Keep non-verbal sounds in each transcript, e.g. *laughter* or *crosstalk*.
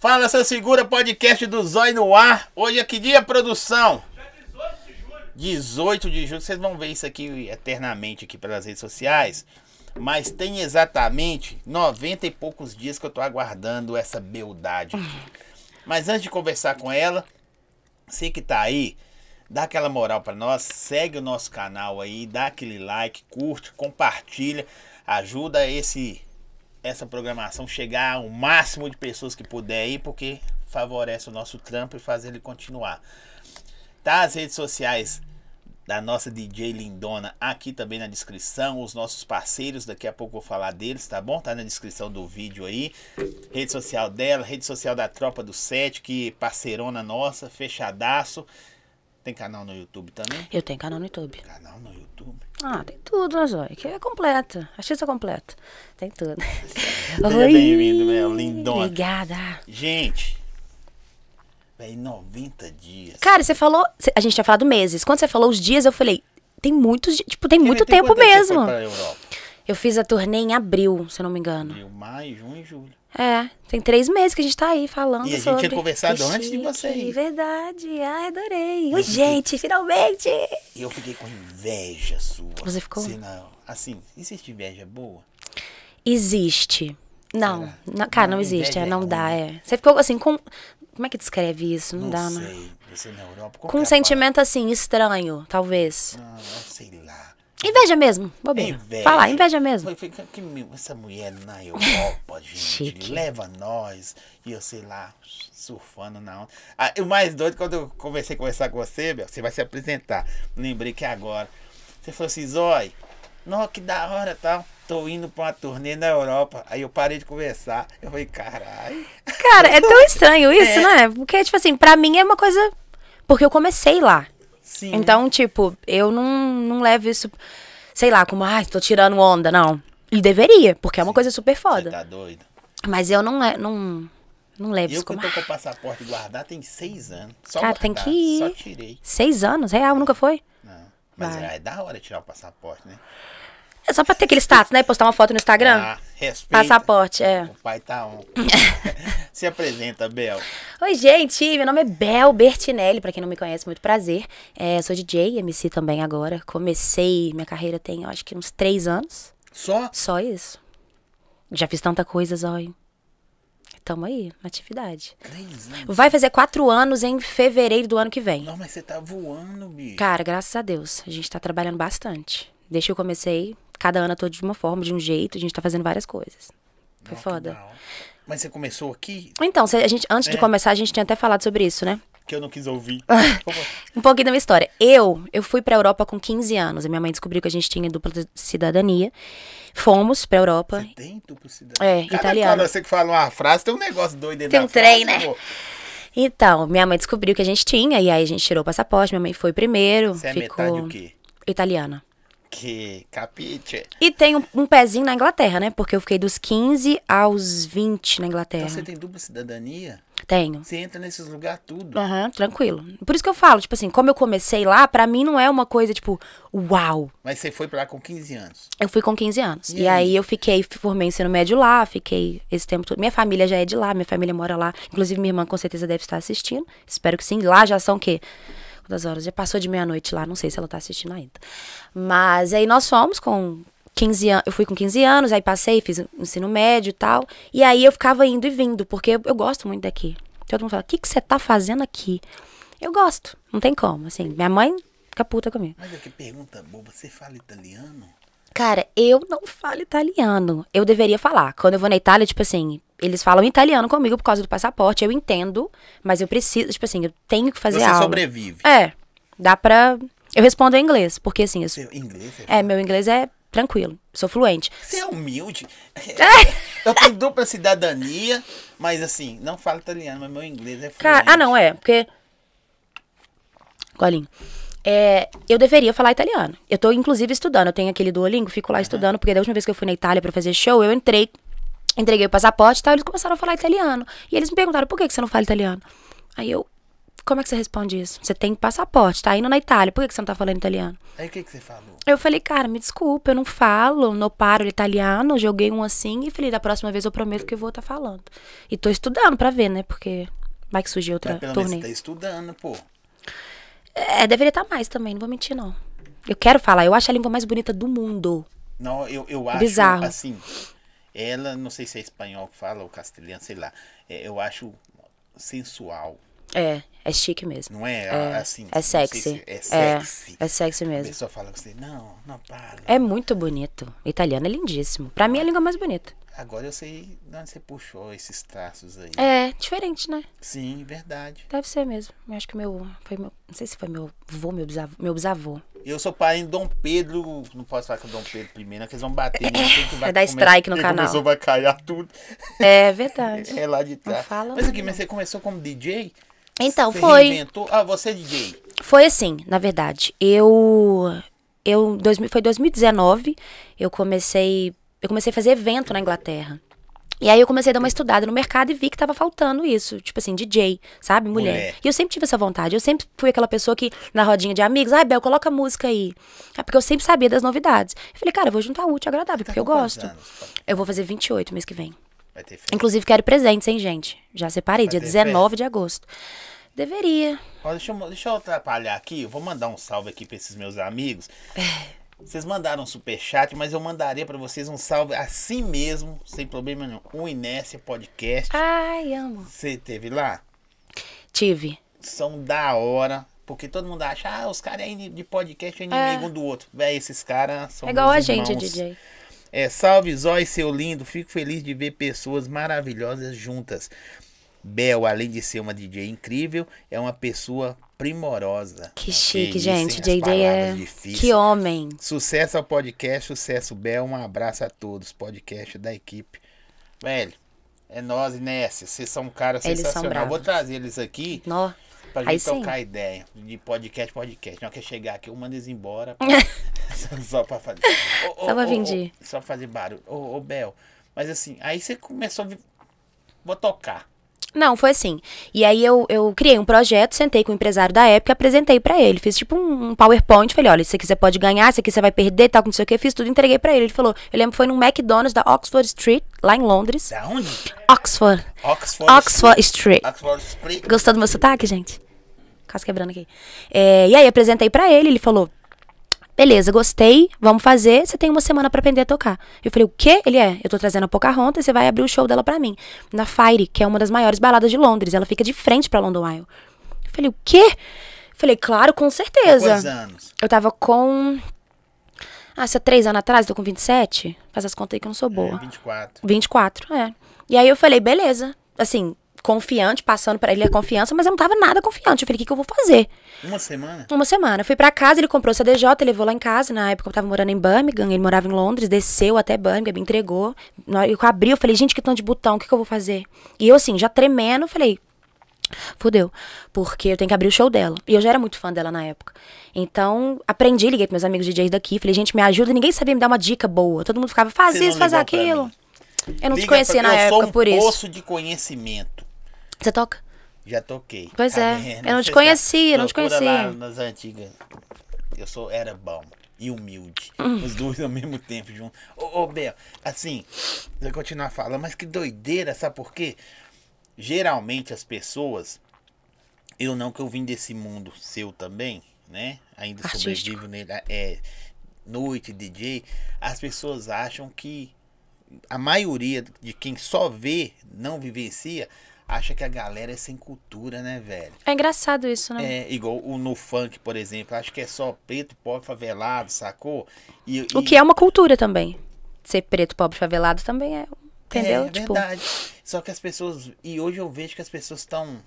Fala, seu segura podcast do Zóio no ar. Hoje é que dia, produção? 18 de julho. Vocês vão ver isso aqui eternamente aqui pelas redes sociais. Mas tem exatamente 90 e poucos dias que eu tô aguardando essa beldade. Mas antes de conversar com ela, você que tá aí, dá aquela moral para nós, segue o nosso canal aí, dá aquele like, curte, compartilha, ajuda esse essa programação chegar ao máximo de pessoas que puder aí, porque favorece o nosso trampo e faz ele continuar. Tá as redes sociais da nossa DJ Lindona aqui também na descrição, os nossos parceiros, daqui a pouco vou falar deles, tá bom? Tá na descrição do vídeo aí. Rede social dela, rede social da Tropa do Sete, que parceirona nossa, fechadaço. Tem canal no YouTube também? Eu tenho canal no YouTube. Canal no YouTube. Ah, tem tudo, né, Zóia? Que é completa. Artista completa. Tem tudo. *laughs* Seja bem-vindo, meu lindona. Obrigada. Gente, véi, 90 dias. Cara, você falou. A gente tinha falado meses. Quando você falou os dias, eu falei. Tem muitos. Tipo, tem muito Tem tempo que você mesmo. foi pra Europa? Eu fiz a turnê em abril, se eu não me engano. Abril, maio, junho e julho. É, tem três meses que a gente tá aí falando E a gente sobre. tinha conversado Que antes de chique, você ir. Verdade. Ai, adorei. Oi, fiquei- gente, finalmente. E eu fiquei com inveja sua. Você ficou? Não, assim, existe inveja boa? Existe. Não, não- cara, não, Não, existe. É, é não dá, ruim. é. Você ficou assim com. Como é que descreve isso? Não, Não, dá, sei. Você na Europa. Com um é sentimento assim, estranho, talvez. Não, eu sei lá. Inveja mesmo, bobeira. Inveja. Fala, inveja mesmo. Foi, foi que, essa mulher na *laughs* Europa, gente, Chique. leva nós. E eu sei lá, surfando na onda. Ah, o mais doido, quando eu comecei a conversar com você, Bel, você vai se apresentar. Lembrei que agora. Você falou assim, Zói, não, que da hora tal. Tô indo pra uma turnê na Europa. Aí eu parei de conversar. Eu falei, caralho. Cara, é tão estranho *laughs* isso, É. né? Porque, tipo assim, pra mim é uma coisa. Porque eu comecei lá. Sim. Então, tipo, eu não, não levo isso, sei lá, como, ai, tô tirando onda, não. E deveria, porque é uma coisa super Você foda. tá doido? Mas eu não, não, não levo Eu isso que como. tô com o passaporte guardado tem seis anos. Só Cara, tem guardar, que ir. Só tirei. Seis anos? Real, nunca foi? Não. Mas Vai. é, é da hora tirar o passaporte, né? É só pra ter aquele status, né? Postar uma foto no Instagram. Ah, respeita. Passaporte, é. O pai tá on. *laughs* Se apresenta, Bel. Oi, gente, meu nome é Bel Bertinelli, pra quem não me conhece, muito prazer. É, sou DJ, MC também agora. Comecei minha carreira tem, eu acho que uns três anos. Só? Só isso. Já fiz tanta coisa, Zóio. Tamo aí, na atividade. Três anos. Vai fazer quatro anos em fevereiro do ano que vem. Não, mas você tá voando, bicho. Cara, graças a Deus, a gente tá trabalhando bastante. Desde que eu comecei, cada ano eu tô de uma forma, de um jeito, a gente tá fazendo várias coisas. Foi Não, foda. Mas você começou aqui? Então, a gente, antes de É. começar, a gente tinha até falado sobre isso, né? Que eu não quis ouvir. *laughs* Um pouquinho da minha história. Eu, eu fui pra Europa com 15 anos. A minha mãe descobriu que a gente tinha dupla cidadania. Fomos pra Europa. Você tem duplo cidadão? É, Cada italiano. quando você que fala uma frase, tem um negócio doido dentro Tem um trem, frase, né? pô. Então, minha mãe descobriu que a gente tinha, e aí a gente tirou o passaporte. Minha mãe foi primeiro. Você é ficou metade o quê? italiana. Que capite. E tem um, um pezinho na Inglaterra, né? Porque eu fiquei dos 15 aos 20 na Inglaterra. Então você tem dupla cidadania? Tenho. Você entra nesses lugares tudo. Aham, tranquilo. Por isso que eu falo, tipo assim, como eu comecei lá, pra mim não é uma coisa, tipo, uau. Mas você foi pra lá com 15 anos. Eu fui com 15 anos. E E, aí? aí? eu fiquei, formei ensino médio lá, fiquei esse tempo todo. Minha família já é de lá, minha família mora lá. Inclusive, minha irmã com certeza deve estar assistindo. Espero que sim. Lá já são o quê? Quantas horas? Já passou de meia-noite lá, não sei se ela tá assistindo ainda. Mas aí nós fomos com 15 anos. Eu fui com 15 anos, aí passei, fiz ensino médio e tal. E aí eu ficava indo e vindo, porque eu, eu gosto muito daqui. Todo mundo fala, o que, que você tá fazendo aqui? Eu gosto, não tem como. Assim, minha mãe fica puta comigo. Mas que pergunta boba, você fala italiano? Cara, eu não falo italiano. Eu deveria falar. Quando eu vou na Itália, tipo assim, eles falam italiano comigo por causa do passaporte. Eu entendo, mas eu preciso, tipo assim, eu tenho que fazer você aula. sobrevive. É, dá pra. Eu respondo em inglês, porque assim, eu- Você, inglês, você, é, meu inglês é tranquilo, sou fluente. você é humilde. *laughs* Eu tenho dupla cidadania, mas assim, não falo italiano, mas meu inglês é fluente. Cara, ah, não, é, porque. Golinho. É, eu deveria falar italiano. Eu tô, inclusive, estudando. Eu tenho aquele Duolingo, fico lá estudando, porque da última vez que eu fui na Itália pra fazer show, eu entrei, entreguei o passaporte e tal, eles começaram a falar italiano. E eles me perguntaram, por que, que você não fala italiano? Aí eu como é que você responde isso? Você tem passaporte, tá indo na Itália, por que que você não tá falando italiano? Aí o que, que você falou? Eu falei, cara, me desculpa, eu não falo, não paro italiano, joguei um assim e falei, da próxima vez eu prometo que eu vou estar falando. E tô estudando pra ver, né? Porque vai que surgir outra Mas pelo menos turnê. você tá estudando, pô. É, deveria estar mais também, não vou mentir, não. Eu quero falar, eu acho a língua mais bonita do mundo. Não, eu, eu acho, Bizarro. assim, ela, não sei se é espanhol que fala ou castelhano, sei lá. é, eu acho sensual, É, é chique mesmo. não é? É, assim, é sexy. se é sexy. É, é sexy A mesmo. pessoa fala com você, não, não, para. É muito bonito. O italiano é lindíssimo. Pra mim é a língua mais bonita. Agora eu sei de onde você puxou esses traços aí. É, diferente, né? Sim, verdade. Deve ser mesmo. Eu acho que meu. Foi meu. Não sei se foi meu avô, meu bisavô. Meu bisavô. Eu sou pai em Dom Pedro, não posso falar com Dom Pedro primeiro, que eles vão bater. mim, tem que Vai dar strike no que canal. Começou, vai cair tudo. É verdade. É lá de trás. fala mas aqui, não. mas você começou como DJ? Então, você foi. Reinventou? Ah, você é DJ. Foi assim, na verdade. Eu. Eu. Dois, foi 2019. Eu comecei. Eu comecei a fazer evento na Inglaterra. E aí eu comecei a dar uma estudada no mercado e vi que tava faltando isso. Tipo assim, DJ, sabe? Mulher. Mulher. E eu sempre tive essa vontade. Eu sempre fui aquela pessoa que, na rodinha de amigos, ai, Bel, coloca música aí. É porque eu sempre sabia das novidades. Eu falei, cara, eu vou juntar útil e agradável, Tá porque eu gosto. anos? Eu vou fazer 28 mês que vem. Vai ter festa. Inclusive, quero presentes, hein, gente? Já separei, Vai dia ter 19 de agosto. Deveria. Ó, deixa, eu, deixa eu atrapalhar aqui. Eu vou mandar um salve aqui pra esses meus amigos. Vocês mandaram um superchat, mas eu mandaria pra vocês um salve assim mesmo, sem problema nenhum. O Inércia Podcast. Ai, amo. Você teve lá? Tive. São da hora. Porque todo mundo acha, ah, os caras aí de podcast é inimigo um do outro. Véi, esses caras são É igual a gente, irmãos. DJ. É, salve Zói, seu lindo. Fico feliz de ver pessoas maravilhosas juntas. Bel, além de ser uma DJ incrível, é uma pessoa primorosa. Que chique, isso, gente. hein? As JJ é. difíceis. Que homem. Sucesso ao podcast, sucesso Bel. Um abraço a todos. Podcast da equipe. Velho, é nós, Inés. Vocês são um cara Eles são sensacional. Vou trazer eles aqui Nó. pra Aí gente sim. trocar ideia. De podcast, podcast. Não quer chegar aqui, eu mando eles embora. *laughs* *laughs* só pra fazer. Ô, ô, Só pra fingir. ô, Só pra fazer barulho. Ô, Bel. Mas assim, aí você começou a. Vou tocar. Não, foi assim. E aí eu, eu criei um projeto, sentei com o empresário da época, apresentei pra ele. Fiz tipo um, um PowerPoint, falei, olha, isso aqui você pode ganhar, isso aqui você vai perder, tal, não sei o que. Fiz tudo, entreguei pra ele. Ele falou, eu lembro que foi num McDonald's da Oxford Street, lá em Londres. Da onde? Oxford. Oxford. Oxford Street. Oxford Street. Gostou do meu sotaque, gente? Quase quebrando aqui. É, e aí, apresentei pra ele, ele falou: Beleza, gostei, vamos fazer. Você tem uma semana pra aprender a tocar. Eu falei: O quê? Ele é: Eu tô trazendo a Pocahontas e você vai abrir o show dela pra mim. Na Fire, que é uma das maiores baladas de Londres. Ela fica de frente pra London Eye. Eu falei: O quê? Eu falei: Claro, com certeza. Quantos anos? Eu tava com. Ah, se é três anos atrás, tô com 27. Faz as contas aí que eu não sou boa. É, 24. 24, é. E aí eu falei, beleza. Assim, confiante, passando pra ele a confiança, mas eu não tava nada confiante. Eu falei, o que, que eu vou fazer? Uma semana? Uma semana. Eu fui pra casa, ele comprou o CDJ, levou lá em casa. Na época eu tava morando em Birmingham, ele morava em Londres, desceu até Birmingham, me entregou. Eu abri, eu falei, gente, que tanto de botão, o que, que eu vou fazer? E eu, assim, já tremendo, falei, fudeu. Porque eu tenho que abrir o show dela. E eu já era muito fã dela na época. Então, aprendi, liguei pros meus amigos DJs daqui, falei, gente, me ajuda. Ninguém sabia me dar uma dica boa. Todo mundo ficava, faz Você isso, faz aquilo. Eu não te Liga conhecia pra- na época, sou um por isso. poço de conhecimento. Você toca? Já toquei. Pois Tá é, vendo? eu não te Você conhecia, não te conhecia. Lá nas antigas. Eu sou, era bom e humilde. Hum. Os dois ao mesmo tempo junto. Ô, ô Bel, assim, vou continuar falando, mas que doideira, sabe por quê? Geralmente as pessoas, eu não que eu vim desse mundo seu também, né? Ainda Artístico. sobrevivo nele, é, noite, DJ, as pessoas acham que a maioria de quem só vê, não vivencia, acha que a galera é sem cultura, né, velho? É engraçado isso, né? É igual o no funk, por exemplo, acho que é só preto, pobre, favelado, sacou? E, O e- que é uma cultura também. Ser preto, pobre, favelado também é. Entendeu? É tipo, verdade. Só que as pessoas. E hoje eu vejo que as pessoas estão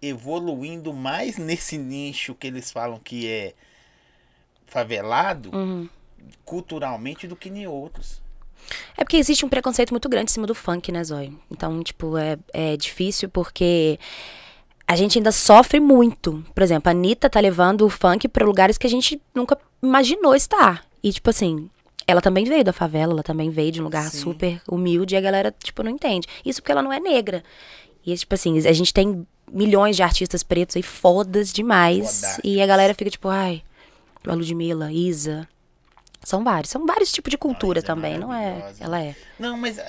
evoluindo mais nesse nicho que eles falam que é favelado Uhum. culturalmente do que em outros. É porque existe um preconceito muito grande em cima do funk, né, Zói? Então, tipo, é, é difícil porque a gente ainda sofre muito. Por exemplo, a Anitta tá levando o funk pra lugares que a gente nunca imaginou estar. E, tipo assim, ela também veio da favela, ela também veio de um lugar Sim. super humilde e a galera, tipo, não entende. Isso porque ela não é negra. E, tipo assim, a gente tem milhões de artistas pretos aí, fodas demais. Foda. E a galera fica tipo, ai, a Ludmilla, Isa. São vários, são vários tipos de cultura é também, não é? Ela é. Não, mas a,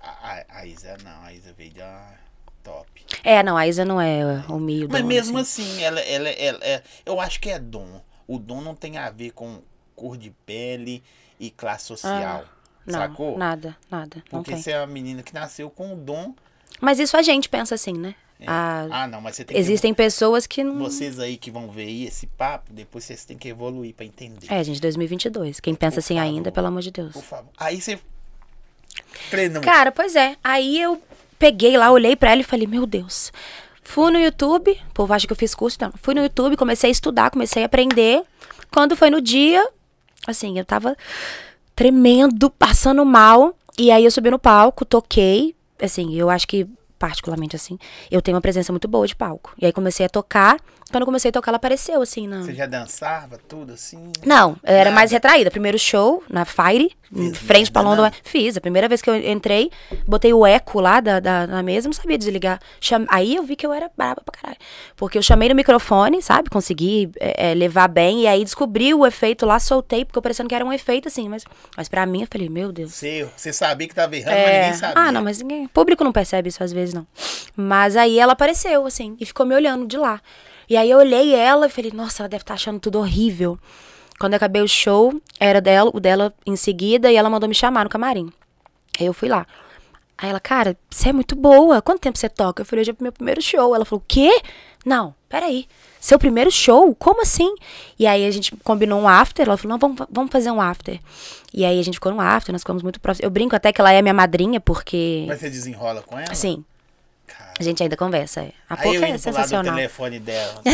a, a Isa não, a Isa veio da top. É, não, a Isa não é humilde. Mas mesmo assim, ela, ela, ela, é- eu acho que é dom. O dom não tem a ver com cor de pele e classe social. Não, sacou? nada, nada. Porque você é uma menina que nasceu com o dom. Mas isso a gente pensa assim, né? Ah, Ah, não, mas você tem que existem pessoas que não. Vocês aí que vão ver aí esse papo, depois vocês têm que evoluir pra entender. É, gente, 2022. Quem pensa Por assim favor. ainda, pelo amor de Deus. Por favor. Aí você treinou. Cara, pois é. Aí eu peguei lá, olhei pra ela e falei, meu Deus. Fui no YouTube, o povo acha que eu fiz curso, não. Fui no YouTube, comecei a estudar, comecei a aprender. Quando foi no dia, assim, eu tava tremendo, passando mal. E aí eu subi no palco, toquei. Assim, eu acho que, particularmente assim, eu tenho uma presença muito boa de palco. E aí comecei a tocar. Quando eu comecei a tocar, ela apareceu, assim, na. Você já dançava tudo assim? Não, eu era mais retraída. Primeiro show na Fire, em Fez frente pra London. não? Fiz. A primeira vez que eu entrei, botei o eco lá da, da, na mesa, não sabia desligar. Cham- Aí eu vi que eu era braba pra caralho. Porque eu chamei no microfone, sabe? Consegui é, é, levar bem. E aí descobri o efeito lá, soltei, porque eu parecendo que era um efeito assim. Mas, mas pra mim, eu falei, meu Deus. Você, você sabia que tava errando, mas É, ninguém sabia. Ah, não, mas ninguém. O público não percebe isso às vezes, não. Mas aí ela apareceu, assim, e ficou me olhando de lá. E aí eu olhei ela e falei, nossa, ela deve estar achando tudo horrível. Quando eu acabei o show, era dela, o dela em seguida, e ela mandou me chamar no camarim. Aí eu fui lá. Aí ela, cara, você é muito boa. Quanto tempo você toca? Eu falei, hoje é o meu primeiro show. Ela falou, o quê? Não, peraí. Seu primeiro show? Como assim? E aí a gente combinou um after. Ela falou, não, vamos, vamos fazer um after. E aí a gente ficou no after, nós ficamos muito próximos. Eu brinco até que ela é minha madrinha, porque. Mas você desenrola com ela? Cara, a gente ainda conversa. é. A aí eu é sensacional. telefone dela. *laughs*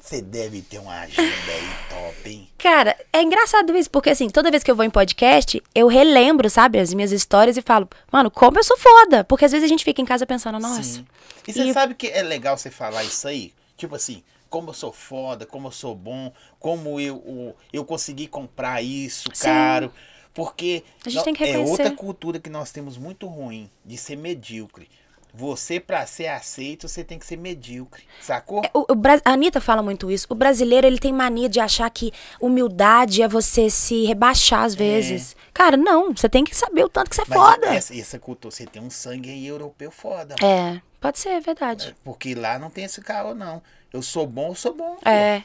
Você deve ter uma agenda aí top, hein? Cara, é engraçado isso, porque assim, toda vez que eu vou em podcast, eu relembro, sabe, as minhas histórias e falo, mano, como eu sou foda. Porque às vezes a gente fica em casa pensando, nossa. Sim. E você E- sabe que é legal você falar isso aí? Tipo assim, como eu sou foda, como eu sou bom, como eu, o- eu consegui comprar isso Sim. caro. Porque A gente tem que é outra cultura que nós temos muito ruim, de ser medíocre. Você, pra ser aceito, você tem que ser medíocre. Sacou? O, o Bra- a Anitta fala muito isso. O brasileiro, ele tem mania de achar que humildade é você se rebaixar às vezes. Cara, não. Você tem que saber o tanto que você é Mas foda. Essa, essa cultura, você tem um sangue aí europeu foda. mano. É, pode ser, é verdade. Porque lá não tem esse caô, não. Eu sou bom, eu sou bom. pô. É,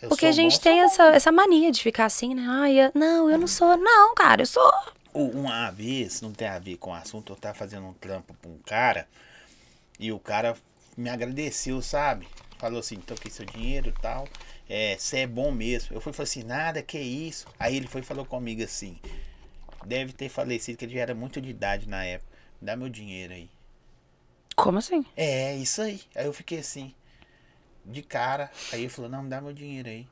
Eu porque a gente bom, tem essa, essa mania de ficar assim, né? Ai, eu- não, eu não sou. Não, cara, eu sou. Uma vez, não tem a ver com o assunto, eu tava fazendo um trampo pra um cara e o cara me agradeceu, sabe? Falou assim, tô aqui seu dinheiro e tal. É, você é bom mesmo. Eu fui e falei assim, nada, que isso. Aí ele foi e falou comigo assim, deve ter falecido, que ele já era muito de idade na época. Dá meu dinheiro aí. Como assim? É, isso aí. Aí eu fiquei assim, de cara. Aí ele falou, não, me dá meu dinheiro aí.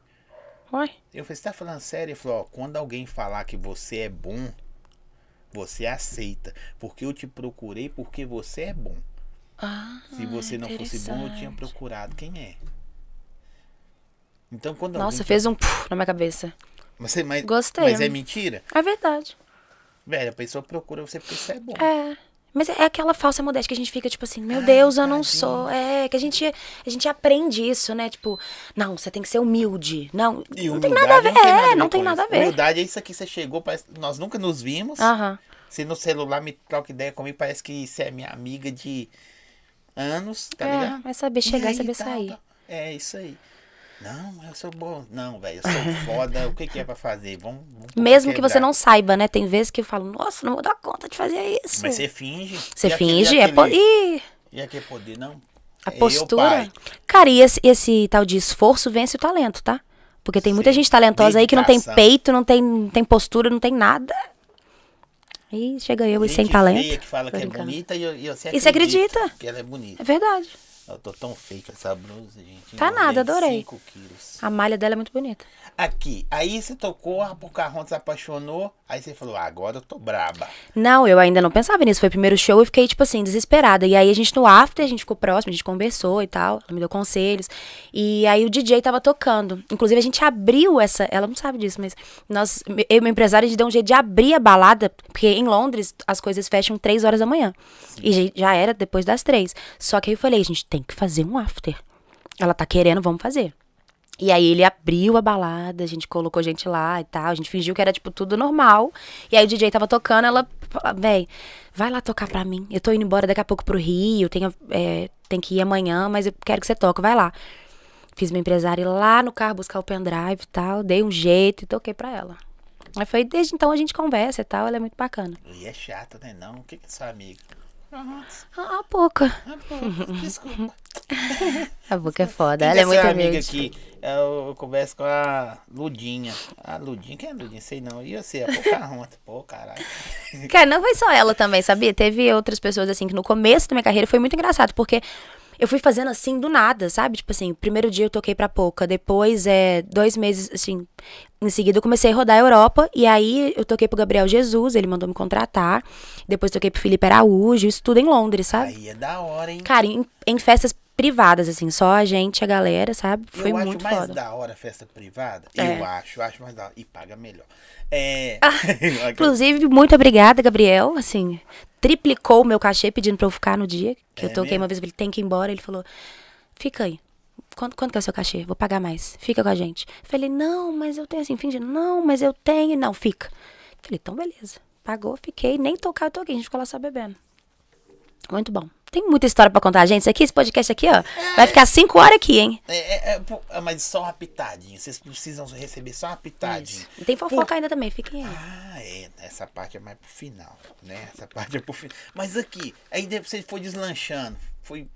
Uai. Eu falei, você tá falando sério? Ele falou, ó, quando alguém falar que você é bom, você aceita. Porque eu te procurei porque você é bom. Ah, Se você não fosse bom, eu tinha procurado quem é. Então quando Nossa, alguém... fez um puf na minha cabeça. Mas, mas, Gostei. Mas é mentira? É verdade. Velho, a pessoa procura você porque você é bom. É. Mas é aquela falsa modéstia que a gente fica, tipo assim, meu Ai, Deus, eu não tadinho. sou. É, que a gente, a gente aprende isso, né? Tipo, não, você tem que ser humilde. Não, não tem nada a ver. não tem nada a é, ver não tem nada a ver. Humildade é isso aqui, você chegou, parece... nós nunca nos vimos. Aham. Se no celular me troca ideia comigo, parece que você é minha amiga de anos, tá É, ligado? vai saber chegar e aí, saber tal, sair. tal. É isso aí. Não, eu sou bom. Não, velho, eu sou *laughs* foda. O que, que é pra fazer? Vamos. vamos Mesmo que você não saiba, né? Tem vezes que eu falo, nossa, não vou dar conta de fazer isso. Mas você finge. Você E aquele- finge, e é. Aquele- Ih, E aquele poder, não? a É eu, postura. pai. Cara, e esse, esse tal de esforço vence o talento, tá? Porque tem muita Sim. gente talentosa aí que não tem Dedicação. peito, não tem, não tem postura, não tem nada. E chega eu e sem talento. que fala que é bonita e, eu- e você E você acredita? Que ela é bonita. É verdade. Eu tô tão com essa blusa, gente. Tá nada, adorei. 5 quilos. A malha dela é muito bonita. Aqui, aí você tocou, a Pocahontas apaixonou, aí você falou, ah, agora eu tô braba. Não, eu ainda não pensava nisso. Foi o primeiro show e fiquei, tipo assim, desesperada. E aí a gente no after, a gente ficou próximo, a gente conversou e tal. Ela me deu conselhos. E aí o DJ tava tocando. Inclusive, a gente abriu essa. Ela não sabe disso, mas nós, eu e meu empresário, a gente deu um jeito de abrir a balada, porque em Londres as coisas fecham três horas da manhã. E já- era depois das três. Só que aí eu falei, a gente tem que fazer um after. Ela tá querendo, vamos fazer. E aí ele abriu a balada, a gente colocou gente lá e tal, a gente fingiu que era, tipo, tudo normal. E aí o DJ tava tocando, ela, véi, vai lá tocar pra mim. Eu tô indo embora daqui a pouco pro Rio, tenho, é, tem que ir amanhã, mas eu quero que você toque, vai lá. Fiz meu empresário ir lá no carro buscar o pendrive e tal, dei um jeito e toquei pra ela. Aí foi, desde então a gente conversa e tal, ela é muito bacana. E é chato, né? Não, o que que é sua amiga? Ah, Ah, a boca. ah, pô, desculpa. *laughs* A boca é foda, Quem ela que é muito amiga aqui? Eu, eu converso com a Ludinha. A Ludinha, quem é a Ludinha? Sei não. E você? A Pocahontas. *laughs* Pô, caralho. Cara, não foi só ela também, sabia? Teve outras pessoas, assim, que no começo da minha carreira foi muito engraçado, porque eu fui fazendo assim do nada, sabe? Tipo assim, primeiro dia eu toquei pra pouca, depois, é, dois meses, assim, em seguida eu comecei a rodar a Europa, e aí eu toquei pro Gabriel Jesus, ele mandou me contratar, depois toquei pro Felipe Araújo, isso tudo em Londres, sabe? Aí é da hora, hein? Cara, em, em festas privadas, assim, só a gente, a galera, sabe? Foi eu muito acho mais foda. da hora a festa privada. É. Eu acho, eu acho mais da hora. E paga melhor. É. *laughs* Inclusive, muito obrigada, Gabriel. Assim, triplicou o meu cachê pedindo pra eu ficar no dia. Que É eu toquei mesmo? uma vez, falei, tem que ir embora. Ele falou, fica aí. Quanto, quanto que é o seu cachê? Vou pagar mais. Fica com a gente. Falei, não, mas eu tenho assim, fingindo, não, mas eu tenho. Não, fica. Falei, então beleza. Pagou, fiquei, nem tocar, eu toquei. A gente ficou lá só bebendo. Muito bom. Tem muita história pra contar, gente. Isso aqui, esse podcast aqui, ó, vai ficar cinco horas aqui, hein? É, é, é, é, mas só uma pitadinha. Vocês precisam receber só uma pitadinha. E tem fofoca ainda também, fiquem aí. Ah, é. Essa parte é mais pro final, né? Essa parte é pro final. Mas aqui, aí de- você foi deslanchando. Foi.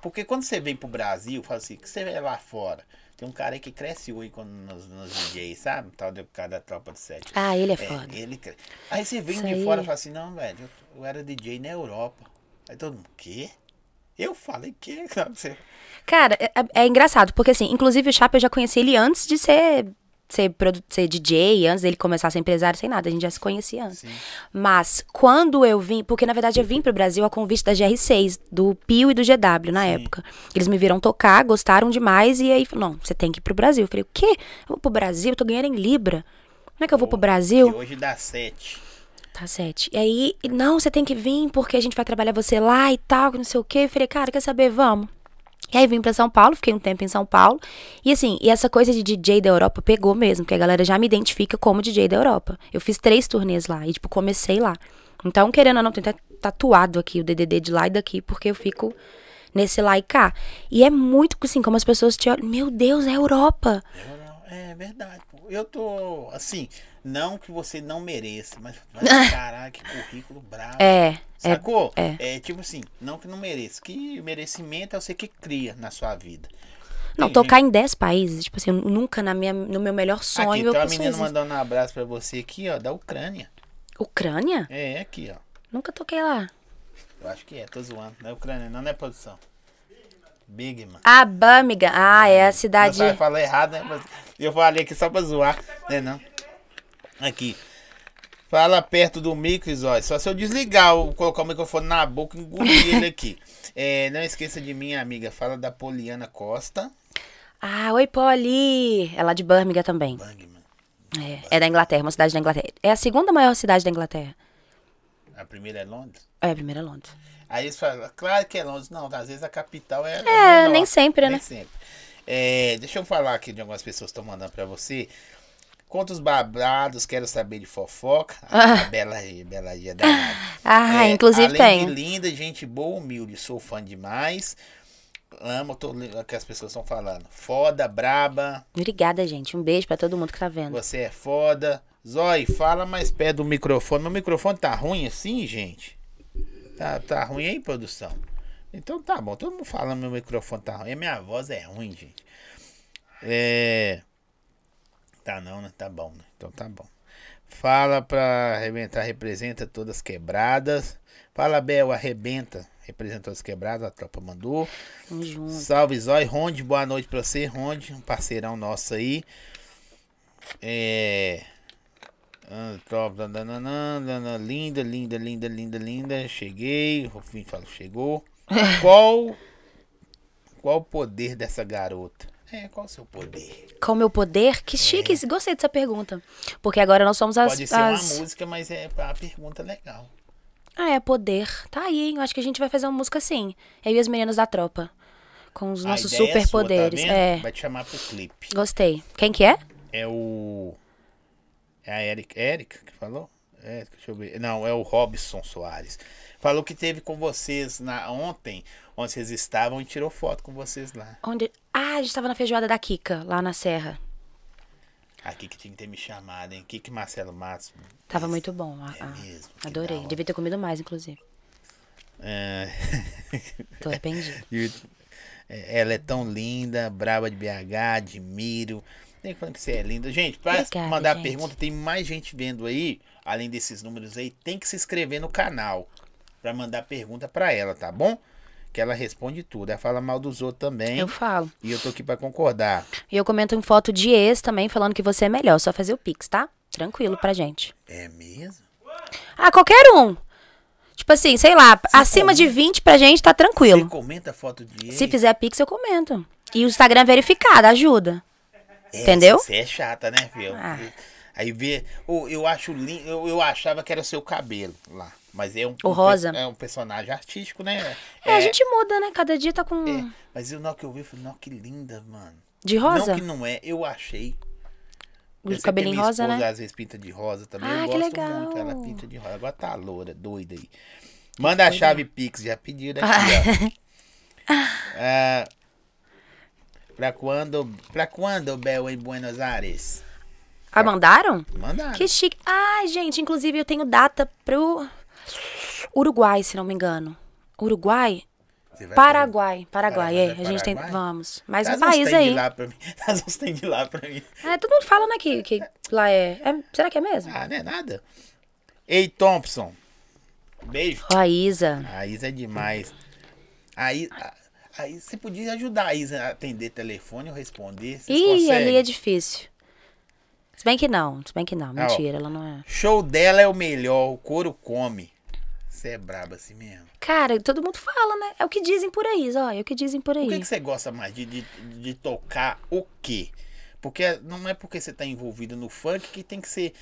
Porque quando você vem pro Brasil, fala assim, que você vê lá fora. Tem um cara aí que cresce oi quando nos, nos DJs, sabe? Tal do cara da tropa de sete. Ah, ele é É, foda. ele Aí você vem Isso de aí. fora e fala assim, não, velho, eu, eu era DJ na Europa. Aí todo mundo, quê? Eu falei que? *laughs* Cara, é, é- é engraçado, porque assim, inclusive o Chapa eu já conheci ele antes de ser, ser, ser DJ, antes dele começar a ser empresário, sem nada, a gente já se conhecia antes. Sim. Mas quando eu vim, porque na verdade eu vim pro Brasil a convite da GR6, do Pio e do GW na época. Eles me viram tocar, gostaram demais e aí falaram, não, você tem que ir pro Brasil. Eu falei, o quê? Eu vou pro Brasil, eu tô ganhando em Libra. Como é que eu vou pro Brasil? hoje dá sete. Tá sete. E aí, não, você tem que vir porque a gente vai trabalhar você lá e tal, que não sei o quê. Eu falei, cara, quer saber? Vamos. E aí vim pra São Paulo, fiquei um tempo em São Paulo. E assim, e essa coisa de DJ da Europa pegou mesmo, porque a galera já me identifica como DJ da Europa. Eu fiz três turnês lá e, tipo, comecei lá. Então, querendo ou não, tem até tatuado aqui o DDD de lá e daqui, porque eu fico nesse lá e cá. E é muito assim, como as pessoas te olham, meu Deus, é Europa. Eu não- É verdade. Eu tô, assim, não que você não mereça, mas vai, *laughs* caralho, que currículo bravo. É, é, Sacou? é. É tipo assim, não que não mereça. Que merecimento é você que cria na sua vida. Não, Tem tocar em 10 países, tipo assim, nunca na minha, no meu melhor sonho aqui, eu uma consigo menina isso. mandando um abraço pra você aqui, ó, da Ucrânia. Ucrânia? É, aqui, ó. Nunca toquei lá. Eu acho que é, tô zoando. Não é Ucrânia, não, não é produção. Big, mano. Ah, Birmingham. Ah, é a cidade. sabe falar errado, né? Eu falei aqui só pra zoar, né não? Aqui. Fala perto do micro, Zói. Só se eu desligar, ou colocar o microfone na boca e engolir ele aqui. *laughs* É, não esqueça de minha amiga. Fala da Poliana Costa. Ah, oi, Polly. É lá de Birmingham também. Mano. É, é da Inglaterra, uma cidade da Inglaterra. É a segunda maior cidade da Inglaterra. A primeira é Londres. É, a primeira é Londres. Aí eles falam, claro que é Londres. Não, às vezes a capital é. É, nem sempre, nem né? sempre. É, deixa eu falar aqui de algumas pessoas que estão mandando pra você. Conta os babados, quero saber de fofoca. *laughs* Ah, Bela G, Bela G é danada. *laughs* Ah, É, inclusive tem. linda, gente boa, humilde, sou fã demais. Amo o que as pessoas estão falando. Foda, braba, Obrigada, gente. Um beijo pra todo mundo que tá vendo. você é foda. Zói, fala mais perto do microfone. Meu microfone tá ruim assim, gente? Tá, tá ruim aí, produção? Então tá bom, todo mundo falando meu microfone tá ruim. A minha voz é ruim, gente. É. Tá não, né? Tá bom, né? Então tá bom. Fala pra arrebentar, representa todas quebradas. Fala, Bel, arrebenta, representa todas quebradas, a tropa mandou. Tamo junto. Salve, Zói. Ronde, boa noite pra você, Ronde, um parceirão nosso aí. É. ah, Linda, linda, linda, linda, linda. Cheguei. O fim chegou. *laughs* Qual. Qual o poder dessa garota? É, qual o seu poder? Qual o meu poder? Que chique, gostei dessa pergunta. Porque agora nós somos as. É. Pode ser as- uma música, mas é uma pergunta legal. Ah, é poder. Tá aí, hein? Eu acho que a gente vai fazer uma música assim. Eu e as meninas da tropa. Com os A nossos ideia é sua, superpoderes. tá é. Vai te chamar pro clipe. Gostei. Quem que é? É o. É a Erika, Erika que falou? É, deixa eu ver. Não, é o Robson Soares. Falou que teve com vocês na, ontem, onde vocês estavam, e tirou foto com vocês lá. Onde? A gente tava na feijoada da Kika, lá na Serra. Aqui que tinha que ter me chamado, hein? Kiki Marcelo Matos. Tava muito bom. ah, É mesmo, Adorei. Devia ter comido mais, inclusive. É... *laughs* Tô arrependido. *laughs* É, Ela é tão linda, braba de BH, admiro. Nem falando que você é linda. Gente, para mandar gente. pergunta, tem mais gente vendo aí, além desses números aí, tem que se inscrever no canal para mandar pergunta para ela, tá bom? Que ela responde tudo. Ela fala mal dos outros também. Eu falo. E eu tô aqui para concordar. E eu comento em foto de ex também, falando que você é melhor. Só fazer o pix, tá? Tranquilo pra gente. É mesmo? Ah, qualquer um. Tipo assim, sei lá, acima de 20 pra gente tá Você tranquilo. comenta a foto de Se fizer pix, eu comento. E o Instagram é verificado, ajuda. entendeu? Você é chata, né, filho? Ah. Aí vê. Ô, eu acho lindo. Eu, eu achava que era o seu cabelo lá. Mas é um, O rosa. É um personagem artístico, né? É, a gente muda, né? Cada dia tá com. É, mas eu, na que eu vi, eu falei, não, que linda, mano. De rosa? Não que não é, eu achei. O Eu sei que cabelinho minha rosa, esposa, né? Às vezes pinta de rosa também. Ah, eu que gosto legal. muito. Ela pinta de rosa. Agora tá loura, doida aí. Manda a chave Pix, já pediram aqui, ó. Ah, *laughs* pra quando, pra quando, Bel, em Buenos Aires? Ah, mandaram? Mandaram. Que chique. Ai, gente, inclusive eu tenho data pro Uruguai, se não me engano. Uruguai? Paraguai. Paraguai, Paraguai, é. vai A gente tem. Paraguai? Vamos. Mais um país aí. Traz uns trem de lá pra mim. É, todo mundo fala, né, que, que lá é. é- Será que é mesmo? Ah, não é nada. Ei, Thompson. Beijo. Ó, a Isa. A Isa é demais. Aí, aí você podia ajudar a Isa a atender telefone ou responder. Vocês Ih, conseguem? ali é difícil. Se bem que não, se bem que não. Mentira, ela não é. Show dela é o melhor, o couro come. Você é braba assim mesmo. Cara, todo mundo fala, né? É o que dizem por aí, ó. É o que dizem por aí. Por que, que você gosta mais de, de, de tocar o quê? Porque não é porque você tá envolvido no funk que tem que ser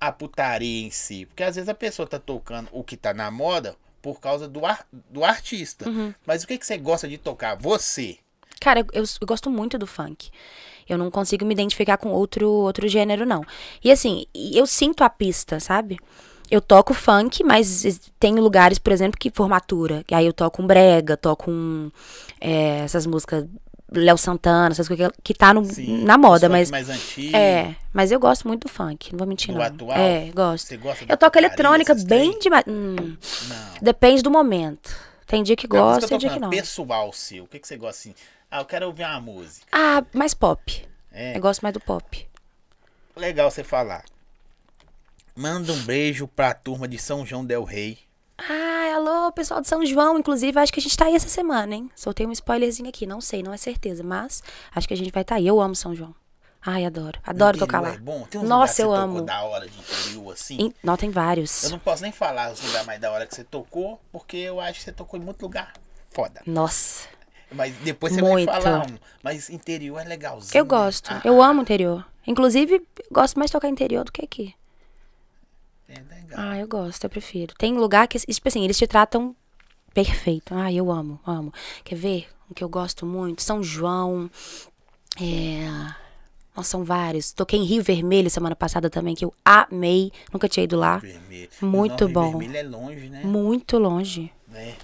a putaria em si. Porque às vezes a pessoa tá tocando o que tá na moda por causa do, ar, do artista. Uhum. Mas o que, que você gosta de tocar? Você. Cara, eu, eu gosto muito do funk. Eu não consigo me identificar com outro, outro gênero, não. E assim, eu sinto a pista, sabe? Eu toco funk, mas tem lugares, por exemplo, que formatura. Que aí eu toco um brega, toco um, é, essas músicas Léo Santana, essas coisas que, que tá no, Sim, na moda, mas. mais antigo. É, mas eu gosto muito do funk, não vou mentir, Do não. atual? É, gosto. Você gosta Eu toco eletrônica bem demais. Hum, Não. depende do momento. Tem dia que gosto, tem dia que não. Pessoal seu, o que, que você gosta assim? Ah, eu quero ouvir uma música. Ah, mais pop. É. Eu gosto mais do pop. Legal você falar. Manda um beijo pra turma de São João Del Rei. Ai, alô, pessoal de São João. Inclusive, acho que a gente tá aí essa semana, hein? Soltei um spoilerzinho aqui, não sei, não é certeza, mas acho que a gente vai estar tá aí. Eu amo São João. Ai, adoro. Adoro tocar lá. É bom. Tem uns Nossa, eu amo. da hora de interior, assim. Em- Não, tem vários. Eu não posso nem falar os lugares mais da hora que você tocou, porque eu acho que você tocou em muito lugar foda. Nossa, Mas depois você Muito. vai falar um. Mas interior é legalzinho. eu né? gosto. Ah, Eu amo interior. Inclusive, eu gosto mais de tocar interior do que aqui. É legal. Ah, eu gosto, eu prefiro. Tem lugar que, tipo assim, eles te tratam perfeito. Ah, eu amo, amo. Quer ver? O que eu gosto muito? São João. É. Nossa, são vários. Toquei em Rio Vermelho semana passada também, que eu amei. Nunca tinha ido lá. Vermelho. Muito Não, Rio bom. Vermelho é longe, né? Muito longe. É.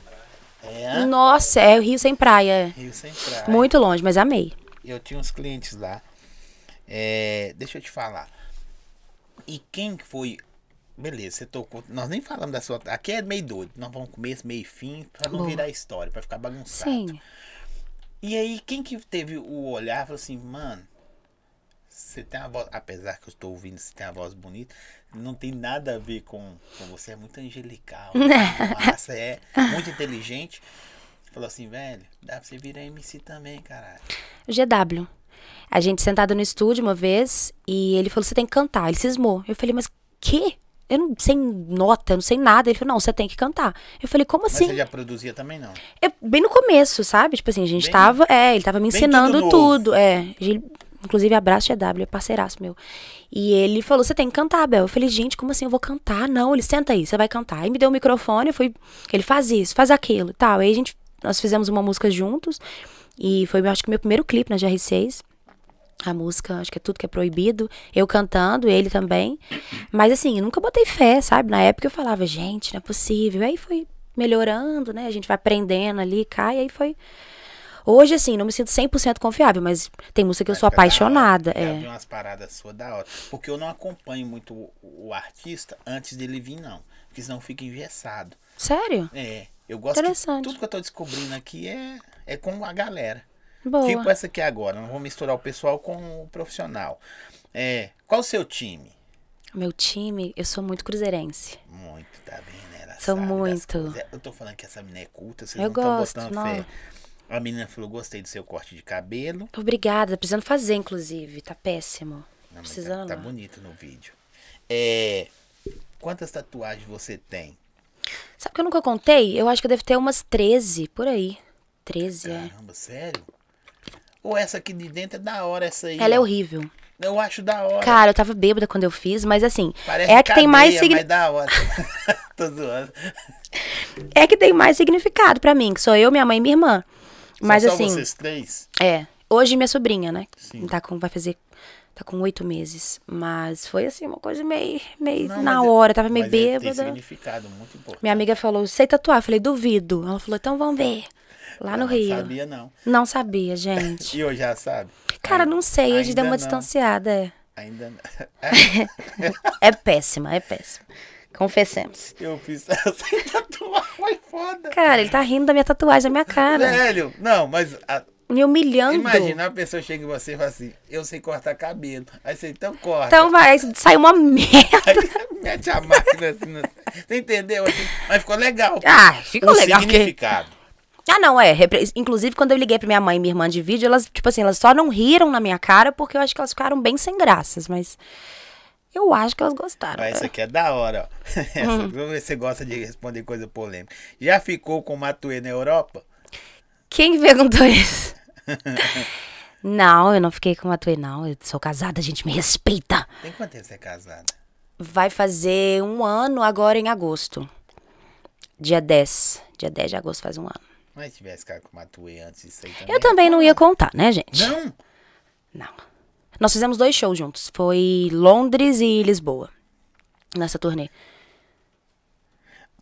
É. Nossa, é o Rio sem praia. Rio sem praia. Muito longe, mas amei. Eu tinha uns clientes lá. É, deixa eu te falar. E quem que foi. Beleza, você tocou. Nós nem falamos da sua. Aqui é meio doido. Nós vamos começo, meio e fim, pra não Boa. virar história, pra ficar bagunçado. Sim. E aí, quem que teve o olhar falou assim, mano, você tem uma voz. Apesar que eu estou ouvindo, você tem uma voz bonita, não tem nada a ver com, com você, é muito angelical. *laughs* massa, é muito inteligente. Falou assim, velho, dá pra você virar MC também, caralho. GW. A gente sentada no estúdio uma vez e ele falou: você tem que cantar. Ele cismou. Eu falei: mas que? Eu não sei nota, eu não sei nada. Ele falou: não, você tem que cantar. Eu falei: como Mas assim? você já produzia também, não? Eu- bem no começo, sabe? Tipo assim, a gente Bem- tava. É, ele tava me ensinando tudo tudo. É. Ele- inclusive, abraço GW, é parceiraço meu. E ele falou: você tem que cantar, Bel. Eu falei, gente, como assim? Eu vou cantar? Não, ele senta aí, você vai cantar. Aí me deu o microfone, eu fui. Ele faz isso, faz aquilo e tal. Aí a gente. Nós fizemos uma música juntos. E foi, acho que, meu primeiro clipe na GR6. A música, acho que é tudo que é proibido. Eu cantando, ele também. Mas assim, eu nunca botei fé, sabe? Na época eu falava, gente, não é possível. Aí foi melhorando, né? A gente vai aprendendo ali, cai, aí foi. Hoje, assim, não me sinto 100% confiável, mas tem música que eu sou apaixonada. É. umas paradas suas da hora. Porque eu não acompanho muito o, o artista antes dele vir, não. Porque senão fica engessado. Sério? É. Eu gosto Interessante. tudo que eu tô descobrindo aqui é, é com a galera. Boa. Tipo essa aqui agora. Não vou misturar o pessoal com o profissional. É. Qual o seu time? Meu time, eu sou muito cruzeirense. Muito, tá vendo? Ela Sou muito. coisas. Eu tô falando que essa menina é culta, vocês Eu não estão botando não. fé. A menina falou, gostei do seu corte de cabelo. Obrigada, precisando fazer, inclusive. Tá péssimo. Não, tá, Precisando. tá bonito no vídeo. É. Quantas tatuagens você tem? Sabe que eu nunca contei? Eu acho que eu devo ter umas 13, por aí. 13, é. Caramba, sério? Ou essa aqui de dentro é da hora, essa aí. Ela é ó. horrível. Eu acho da hora. Cara, eu tava bêbada quando eu fiz, mas assim, Parece é a que tem mais cadeia, signi- mas da hora. *laughs* Tô zoando. é que tem mais significado pra mim, que sou eu, minha mãe e minha irmã. Mas só assim, vocês três? é. Hoje minha sobrinha, né? Sim. Tá com vai fazer tá com oito meses, mas foi assim uma coisa meio meio Não, na é- hora, tava meio mas é- Tem bêbada. significado muito importante. Minha amiga falou: "Sei tatuar". Eu falei: "Duvido". Ela falou: "Então vamos ver". Lá no não Rio. sabia, não. Não sabia, gente. *laughs* E eu já sabe? Cara, não sei, a gente deu uma não. distanciada. É. Ainda não. *laughs* É péssima, é péssima. Confessemos. Eu fiz sem *laughs* tatuar, foi foda. Cara, ele tá rindo da minha tatuagem na minha cara. Velho, não, mas a- Me humilhando. imagina a pessoa chega em você e fala assim, eu sei cortar cabelo. Aí você, então corta. Então vai, sai uma merda. Aí mete a máquina assim, você entendeu? Assim, mas ficou legal. Ah, ficou legal. significado. Ah, não, é. repre- Inclusive, quando eu liguei pra minha mãe e minha irmã de vídeo, elas, tipo assim, elas só não riram na minha cara porque eu acho que elas ficaram bem sem graças, mas eu acho que elas gostaram. Mas essa aqui é da hora, ó. *laughs* Essa, Hum. Vamos ver se você gosta de responder coisa polêmica. Já ficou com o Matuê na Europa? Quem que perguntou isso? *laughs* não, eu não fiquei com a Tuê, não. Eu sou casada, a gente me respeita. Tem quanto tempo você é casada? Vai fazer um ano agora em agosto. Dia 10. Dia 10 de agosto faz um ano. Mas se tivesse ficado com o Matuê antes disso aí também. Eu também não ia contar, né, gente? Não? Não. Nós fizemos dois shows juntos. Foi Londres e Lisboa. Nessa turnê.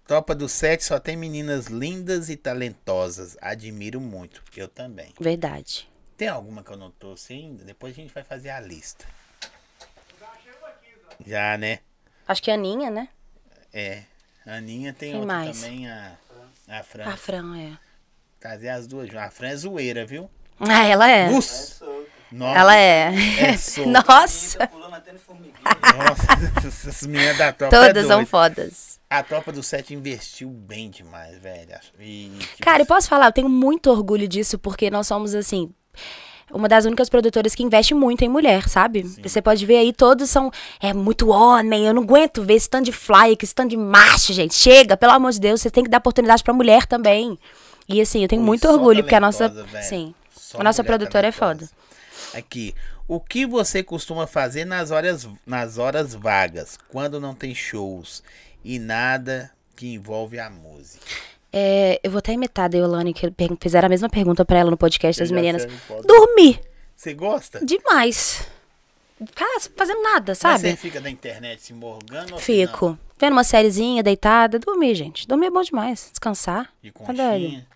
Tropa do Sete só tem meninas lindas e talentosas. Admiro muito. Eu também. Verdade. Tem alguma que eu não trouxe ainda? Depois a gente vai fazer a lista. Já, né? Acho que a Aninha, né? É. A Aninha tem Quem outra mais? também, a, a Fran. A Fran, é. Trazer as duas. juntas. A Fran é zoeira, viu? Ah, ela é. Nossa! Nossa! Ela é. É *laughs* solta. Nossa. pulando até no formigueiro. Nossa, *laughs* essas meninas da tropa é Todas são doida. fodas. A tropa do Sete investiu bem demais, velho. E, tipo, Cara, e posso falar, eu tenho muito orgulho disso, porque nós somos, assim, uma das únicas produtoras que investe muito em mulher, sabe? Você pode ver aí, todos são. É muito homem, eu não aguento ver esse tanto de fly, esse tanto de macho, gente. Chega, pelo amor de Deus, você tem que dar oportunidade pra mulher também. E assim, eu tenho muito orgulho, porque a nossa. Sim. só a nossa produtora é foda. Aqui. O que você costuma fazer nas horas, nas horas vagas, quando não tem shows e nada que envolve a música? É, eu vou até imitar a Deolane, que fizeram a mesma pergunta pra ela no podcast das Eu meninas. Dormir. Você gosta? Demais. Ficar fazendo nada, Mas sabe? você fica na internet se morgando ou Fico. Vendo uma sériezinha, deitada, dormir, gente. Dormir é bom demais. Descansar. De Tá conchinha?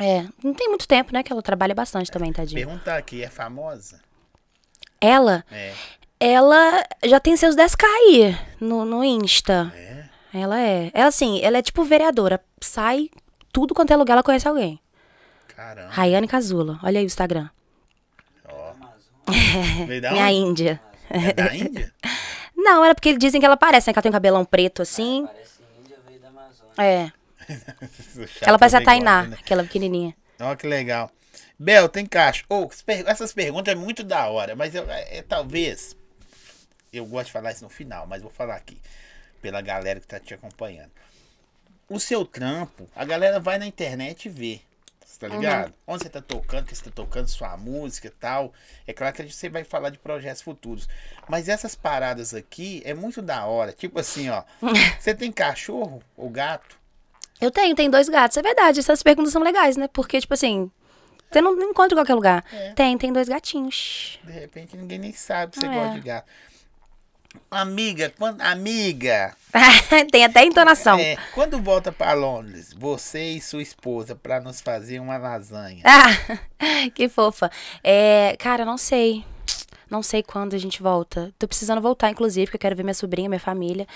É, não tem muito tempo, né? Que ela trabalha bastante também, tadinha. Perguntar aqui, é famosa? Ela, É. ela já tem seus 10k aí no, no Insta. É? Ela é. Ela, assim, ela é tipo vereadora. Sai tudo quanto é lugar, ela conhece alguém. Caramba. Rayane Cazula. Olha aí o Instagram. Ó. Veio da Minha onde? Índia. É da Índia? *laughs* Não, era porque eles dizem que ela parece, né? Que ela tem um cabelão preto assim. Parece Índia, veio da Amazônia. É. Ela parece a Tainá, né? aquela pequenininha. Ó, que legal. Bel, tem caixa. Ô, essas per- essas perguntas é muito da hora, mas eu, é, é, talvez. Eu gosto de falar isso no final, mas vou falar aqui. Pela galera que tá te acompanhando. O seu trampo, a galera vai na internet e vê. Você tá ligado? Onde você tá tocando, que você tá tocando sua música e tal. É claro que você vai falar de projetos futuros. Mas essas paradas aqui é muito da hora. Tipo assim, ó. *laughs* você tem cachorro ou gato? Eu tenho, tenho dois gatos, é verdade. Essas perguntas são legais, né? Porque, tipo assim, você não encontra em qualquer lugar. É. Tem, tem dois gatinhos. De repente ninguém nem sabe que você É. gosta de gato. Amiga, quando, amiga, *laughs* tem até entonação. é, quando volta pra Londres, você e sua esposa pra nos fazer uma lasanha. Ah, *laughs* que fofa. É, cara, não sei. Não sei quando a gente volta. Tô precisando voltar, inclusive, porque eu quero ver minha sobrinha, minha família.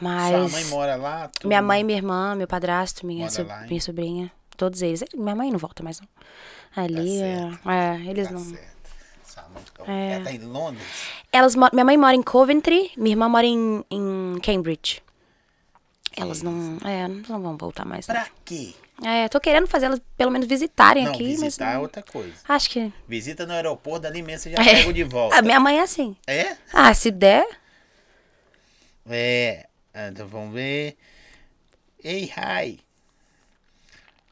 Mas. Sua mãe mora lá? Minha mãe, minha irmã, meu padrasto, minha, so- lá, minha sobrinha. Todos eles. Minha mãe não volta mais, não. Ali, Tá é, é, eles Tá não. certo. Mãe, É. Ela tá em Londres? Elas, minha mãe mora em Coventry, minha irmã mora em, em Cambridge. Elas não, é, não vão voltar mais. não. Pra quê? É, tô querendo fazer elas pelo menos visitarem Não, aqui, mas visitar é não- outra coisa. acho que Visita no aeroporto, dali mesmo você já É. pega de volta. a minha mãe é assim. É? Ah, se der, É. Ah, Então vamos ver. Ei, hi.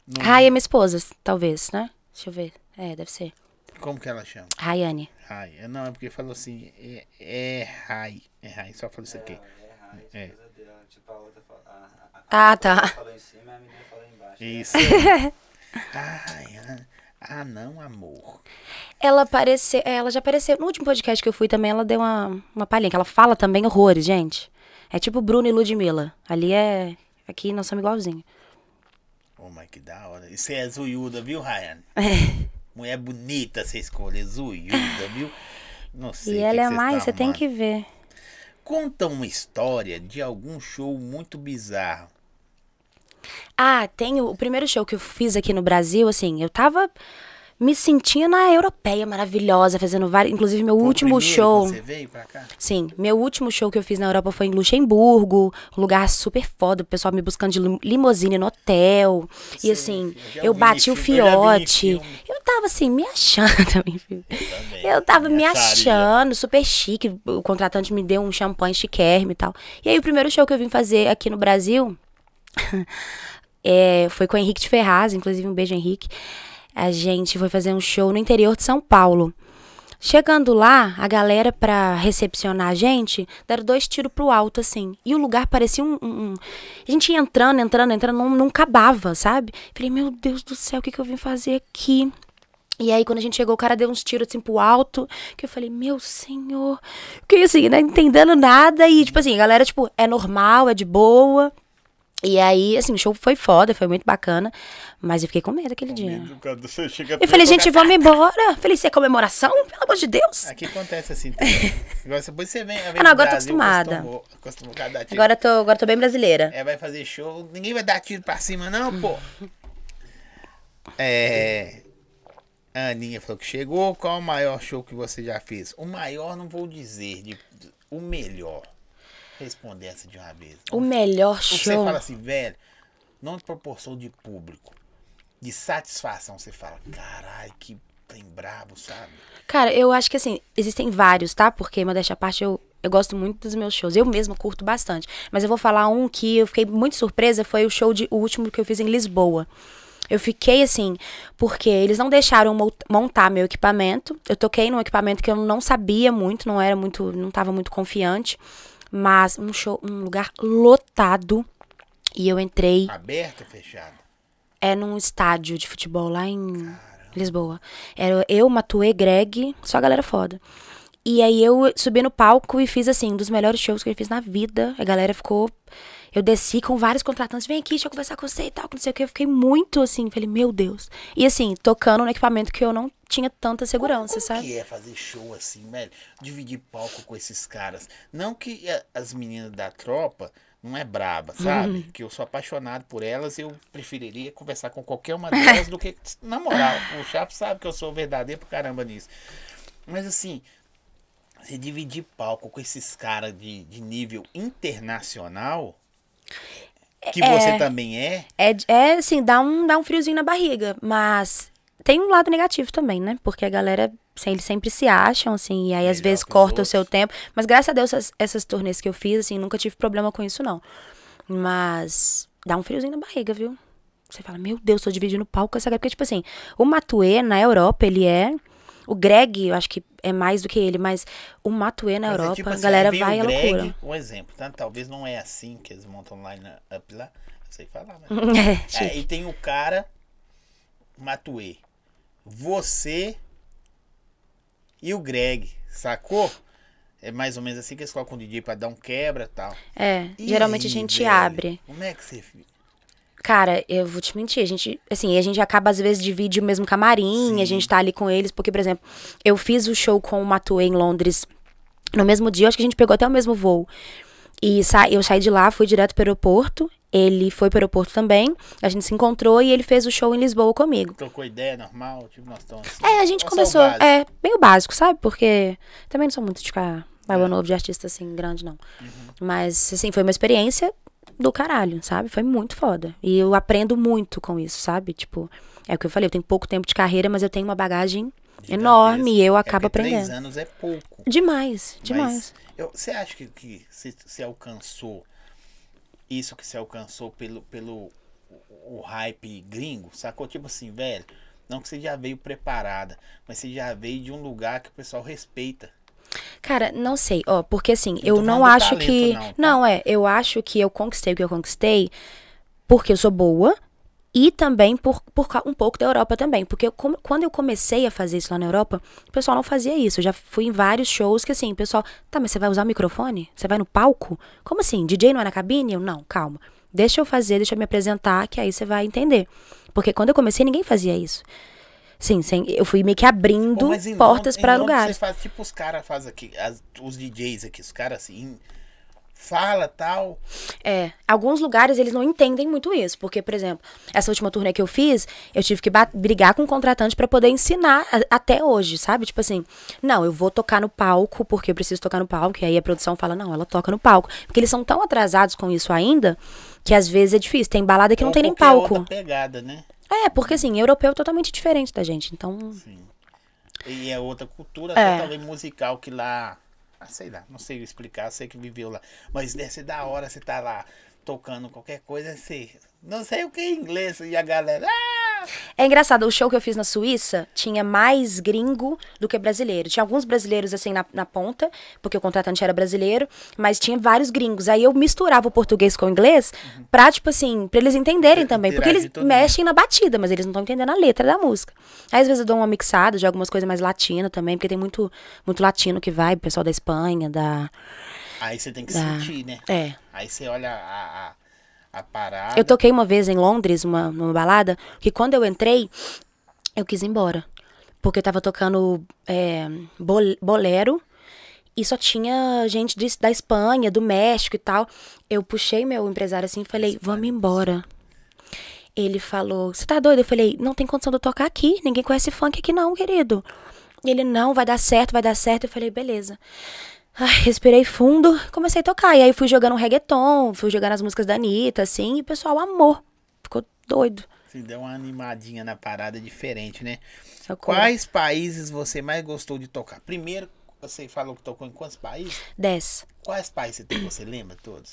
Não- Rai é minha esposa, talvez, né? Deixa eu ver. É, deve ser. Como que ela chama? Rayane. Rai. É, Não, é porque falou assim. É, é Rai. É Rai, só falou isso aqui. É, É. é. Tipo, a outra fala, a, a, a Ah, tá. falou em cima e a menina falou embaixo. Isso. *laughs* Ai, ah, ah, não, amor. Ela apareceu, é, ela já apareceu. No último podcast que eu fui também, ela deu uma, uma palhinha, que ela fala também horrores, gente. É tipo Bruno e Ludmilla. Ali é. Aqui nós somos igualzinhos. Oh, mas que da hora. E você é zoiuda, viu, Ryan? É. Mulher bonita você escolhe, zoiuda, viu? Não sei. E ela é mais, você tem que ver. Conta uma história de algum show muito bizarro. Ah, tem o, o primeiro show que eu fiz aqui no Brasil, assim, eu tava me sentindo na europeia maravilhosa, fazendo vários. Inclusive, meu Foi último show. Você veio pra cá? Sim, meu último show que eu fiz na Europa foi em Luxemburgo, um lugar super foda, o pessoal me buscando de lim- limusine no hotel. E Sei, assim, eu eu bati o eu fiote. filme. Eu tava assim, me achando *laughs* também, filho. também, Eu tava me me achando, super chique. O contratante me deu um champanhe chiquérrimo e tal. E aí, o primeiro show que eu vim fazer aqui no Brasil *laughs* é, foi com o Henrique de Ferraz, inclusive um beijo, Henrique. A gente foi fazer um show no interior de São Paulo. Chegando lá, a galera, pra recepcionar a gente, deram dois tiros pro alto, assim. E o lugar parecia um. um- A gente ia entrando, entrando, entrando, não, não acabava, sabe? Falei, meu Deus do céu, o que, que eu vim fazer aqui? E aí, quando a gente chegou, o cara deu uns tiros assim pro alto. Que eu falei, meu senhor. Fiquei assim, não entendendo nada. E, tipo assim, a galera, tipo, é normal, é de boa. E aí, assim, o show foi foda, foi muito bacana. Mas eu fiquei com medo aquele dia. Você chega Eu falei, gente, vamos embora. Falei, isso é comemoração? Pelo amor de Deus. Aqui acontece assim. *laughs* Agora depois você vem. vem Ah, não, agora eu tô acostumada. Acostumou, acostumou. Agora eu tô, agora eu tô bem brasileira. É, vai fazer show. Ninguém vai dar tiro pra cima, não, pô. *laughs* É. A Aninha falou que chegou. Qual o maior show que você já fez? O maior não vou dizer. de- o melhor. Responder essa de uma vez. O melhor que você show. fala assim, velho, não de proporção de público, de satisfação, você fala, caralho, que trem brabo, sabe? Cara, eu acho que assim, existem vários, tá? Porque, modéstia à parte, eu, eu gosto muito dos meus shows. Eu mesma curto bastante. Mas eu vou falar um que eu fiquei muito surpresa, foi o show de o último que eu fiz em Lisboa. Eu fiquei assim, porque eles não deixaram mo- montar meu equipamento. Eu toquei num equipamento que eu não sabia muito, não era muito, não tava muito confiante. Mas um show, um lugar lotado. E eu entrei Aberto ou fechado? é num estádio de futebol lá em Lisboa. Era eu, Matuê, Greg, só a galera foda. E aí eu subi no palco e fiz assim, um dos melhores shows que eu fiz na vida. A galera ficou. Eu desci com vários contratantes, vem aqui, deixa eu conversar com você e tal, não sei o que. Eu fiquei muito assim, falei, meu Deus. E assim, tocando no equipamento que eu não tinha tanta segurança, Como sabe? que é fazer show assim, velho? Dividir palco com esses caras. Não que a- as meninas da tropa não é braba, sabe? Uhum. Que eu sou apaixonado por elas, eu preferiria conversar com qualquer uma delas do que. Na moral, o Chapo sabe que eu sou verdadeiro pra caramba nisso. Mas assim, você dividir palco com esses caras de, de nível internacional, que você também é, É, é assim, dá um, dá um friozinho na barriga, mas tem um lado negativo também, né? Porque a galera, assim, eles sempre se acham, assim, e aí às Melhor vezes corta o outros. seu tempo. Mas graças a Deus, essas, essas turnês que eu fiz, assim, nunca tive problema com isso, não. Mas dá um friozinho na barriga, viu? Você fala, meu Deus, tô dividindo palco com essa galera. Porque, tipo assim, o Matuê na Europa, ele é. O Greg, eu acho que é mais do que ele, mas o Matuê na Mas é Europa, tipo a assim, galera aí vem vai à o loucura. Um exemplo, tá? Talvez não é assim que eles montam line up lá. Eu sei falar, mas. *laughs* É, É, e tem o cara, Matuê. Você e o Greg, sacou? É mais ou menos assim que eles colocam o DJ pra dar um quebra e tal. É, E geralmente aí, a gente velho? abre. Como é que você. Cara, eu vou te mentir, a gente, assim, a gente acaba às vezes divide o mesmo camarim, Sim. a gente tá ali com eles, porque, por exemplo, eu fiz o show com o Matuê em Londres no mesmo dia, acho que a gente pegou até o mesmo voo. E sa eu saí de lá, fui direto pro aeroporto, ele foi pro aeroporto também, a gente se encontrou e ele fez o show em Lisboa comigo. Trocou ideia normal? Tipo, nós estamos assim. É, a gente o começou, é, bem o básico, sabe? Porque também não sou muito de ficar babando ovo de artista assim, grande, não. Uhum. Mas, assim, foi uma experiência do caralho, sabe? Foi muito foda. E eu aprendo muito com isso, sabe? Tipo, é o que eu falei, eu tenho pouco tempo de carreira, mas eu tenho uma bagagem enorme e eu É acabo Três aprendendo. anos é pouco. Demais, demais. Você acha que, que você alcançou isso que você alcançou pelo, pelo o, o hype gringo? Sacou? Tipo assim, velho, não que você já veio preparada, mas você já veio de um lugar que o pessoal respeita. Cara, não sei, ó, porque assim, eu falando não acho talento, que. não, tá? Não, é, eu acho que eu conquistei o que eu conquistei porque eu sou boa e também por, por um pouco da Europa também. Porque eu quando eu comecei a fazer isso lá na Europa, o pessoal não fazia isso. Eu já fui em vários shows que assim, o pessoal, tá, mas você vai usar o microfone? Você vai no palco? Como assim? DJ não é na cabine? Eu, não, calma. Deixa eu fazer, deixa eu me apresentar, que aí você vai entender. Porque quando eu comecei, ninguém fazia isso. Sim, sem, eu fui meio que abrindo Pô, portas Londres lugares. Você faz, tipo os caras fazem aqui, as- os DJs aqui, os caras assim, fala tal. É, alguns lugares eles não entendem muito isso, porque, por exemplo, essa última turnê que eu fiz, eu tive que brigar com o contratante pra poder ensinar até hoje, sabe? Tipo assim, não, eu vou tocar no palco porque eu preciso tocar no palco, e aí a produção fala, não, ela toca no palco. Porque eles são tão atrasados com isso ainda, que às vezes é difícil. Tem balada que não tem nem qualquer palco. outra pegada, né? É, porque assim, europeu é totalmente diferente da gente, então... E é outra cultura, É. talvez musical que lá. Ah, sei lá, não sei explicar, sei que viveu lá. Mas deve ser da hora você tá lá tocando qualquer coisa, você. Não sei o que é inglês. E a galera. Ah! É engraçado, o show que eu fiz na Suíça tinha mais gringo do que brasileiro. Tinha alguns brasileiros, assim, na, na ponta, porque o contratante era brasileiro, mas tinha vários gringos. Aí eu misturava o português com o inglês pra, tipo assim, pra eles entenderem também. Porque eles mexem na batida, mas eles não estão entendendo a letra da música. Aí, às vezes eu dou uma mixada de algumas coisas mais latinas também, porque tem muito, muito latino que vai, pessoal da Espanha, da... Aí você tem que da... sentir, né? É. Aí você olha a, a, a parada. Eu toquei uma vez em Londres, uma, numa balada, que quando eu entrei, eu quis ir embora. Porque eu tava tocando é, bol- bolero e só tinha gente de- da Espanha, do México e tal. Eu puxei meu empresário assim e falei, vamos embora. Ele falou, você tá doido? Eu falei, não tem condição de eu tocar aqui, ninguém conhece funk aqui não, querido. Ele, não, vai dar certo, vai dar certo. Eu falei, beleza. Ai, respirei fundo, comecei a tocar. E aí fui jogando um reggaeton, fui jogando as músicas da Anitta, assim, e o pessoal amou. Ficou doido. Você deu uma animadinha na parada diferente, né? Loucura. Quais países você mais gostou de tocar? Primeiro, você falou que tocou em quantos países? Dez. Quais países você tem? Você lembra todos?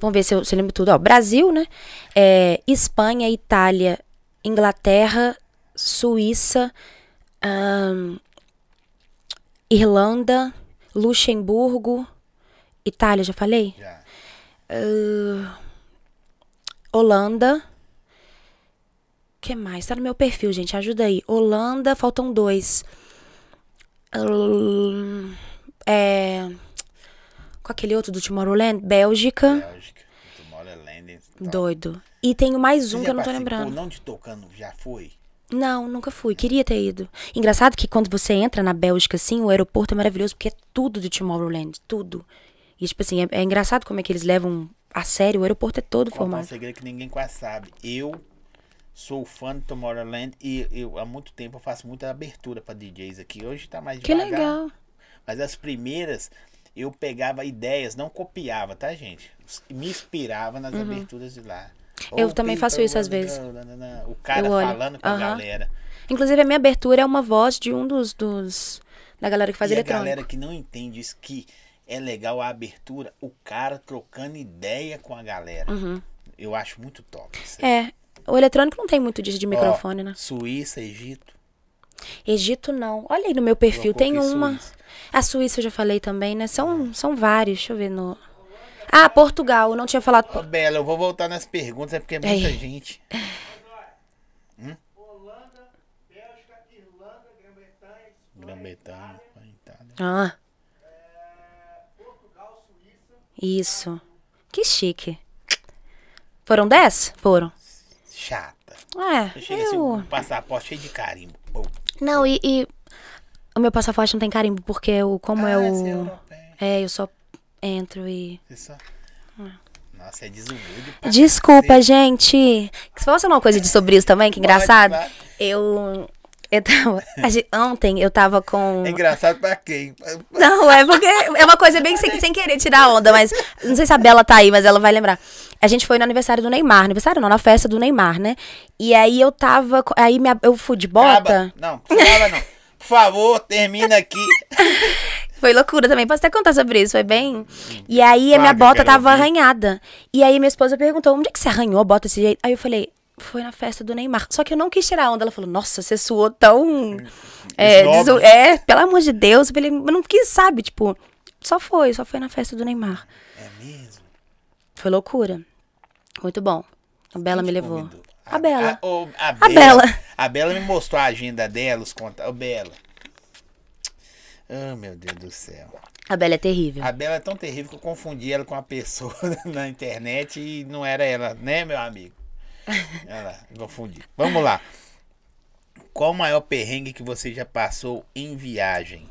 Vamos ver se eu, se eu lembro tudo. Ó, Brasil, né? É, Espanha, Itália, Inglaterra, Suíça, ahn, Irlanda, Luxemburgo, Itália, já falei? Já. Holanda. que mais? Tá no meu perfil, gente. Ajuda aí. Holanda, faltam dois. Ahn, é. Com aquele outro do Tomorrowland? Bélgica. Bélgica, Tomorrowland. tal. Doido. E tenho mais Você um já que eu não tô lembrando. Não de tocando, já foi? Não, nunca fui. Queria ter ido. Engraçado que quando você entra na Bélgica, assim, o aeroporto é maravilhoso porque é tudo de Tomorrowland. Tudo. E, tipo assim, é, é engraçado como é que eles levam a sério. O aeroporto é todo Contar um formado. segredo que ninguém quase sabe. Eu sou fã de Tomorrowland e eu há muito tempo eu faço muita abertura pra DJs aqui. Hoje tá mais Que devagar. legal. Mas as primeiras eu pegava ideias, não copiava, tá, gente? Me inspirava nas Uhum. aberturas de lá. Eu também faço isso às vezes. nananã, O cara Eu olho. falando com a Aham. galera. Inclusive, a minha abertura é uma voz de um dos. dos da galera que faz e a eletrônico. galera que não entende isso, que é legal a abertura, o cara trocando ideia com a galera. Eu acho muito top. isso aí. Uhum. É. O eletrônico não tem muito disso de microfone, né? Suíça, Egito. Egito não. Olha aí no meu perfil, Colocou tem aqui uma. Suíça. A Suíça eu já falei também, né? São, são vários. Deixa eu ver no. Ah, Portugal. Eu não tinha falado. Ô, Bela, eu vou voltar nas perguntas, é porque é muita Ei. gente. Grã-Bretanha, Itália. Ah. Isso. Que chique. Foram 10? Foram. Chata. É, Chega assim, um eu... passaporte cheio de carimbo. Pô. Não, e, e o meu passaporte não tem carimbo, porque eu, como é Ah, o... é. É, eu só entro e... Você só... Nossa, é desumilde. Ah. Desculpa, gente. Se fosse uma coisa de sobre isso também, que Pode, engraçado. vai. Eu... Eu tava... Ontem eu tava com... É engraçado pra quem? Não, é porque é uma coisa bem sem, sem querer tirar onda, mas não sei se a Bela tá aí, mas ela vai lembrar. A gente foi no aniversário do Neymar, aniversário não, na festa do Neymar, né? E aí eu tava, aí minha, eu fui de bota. Acaba. Não, acaba não. Por favor, termina aqui. *laughs* Foi loucura também, posso até contar sobre isso, foi bem. E aí a minha bota tava ouvir. arranhada. E aí minha esposa perguntou: onde é que você arranhou a bota desse jeito? Aí eu falei: foi na festa do Neymar. Só que eu não quis tirar a onda. Ela falou: nossa, você suou tão. É, Esnoba. desu- é, pelo amor de Deus. Eu falei: não quis, sabe? Tipo, só foi, só foi na festa do Neymar. É mesmo? Foi loucura. Muito bom. A Bela me Quem te levou. convidou? A Bela. A, ô, a A Bela. Bela. A Bela me mostrou a agenda dela, os contatos. Ô, Bela. Oh, meu Deus do céu. A Bela é terrível. A Bela é tão terrível que eu confundi ela com uma pessoa *laughs* na internet e não era ela, né, meu amigo? *laughs* Ela, confundi. Vamos lá. Qual o maior perrengue que você já passou em viagem?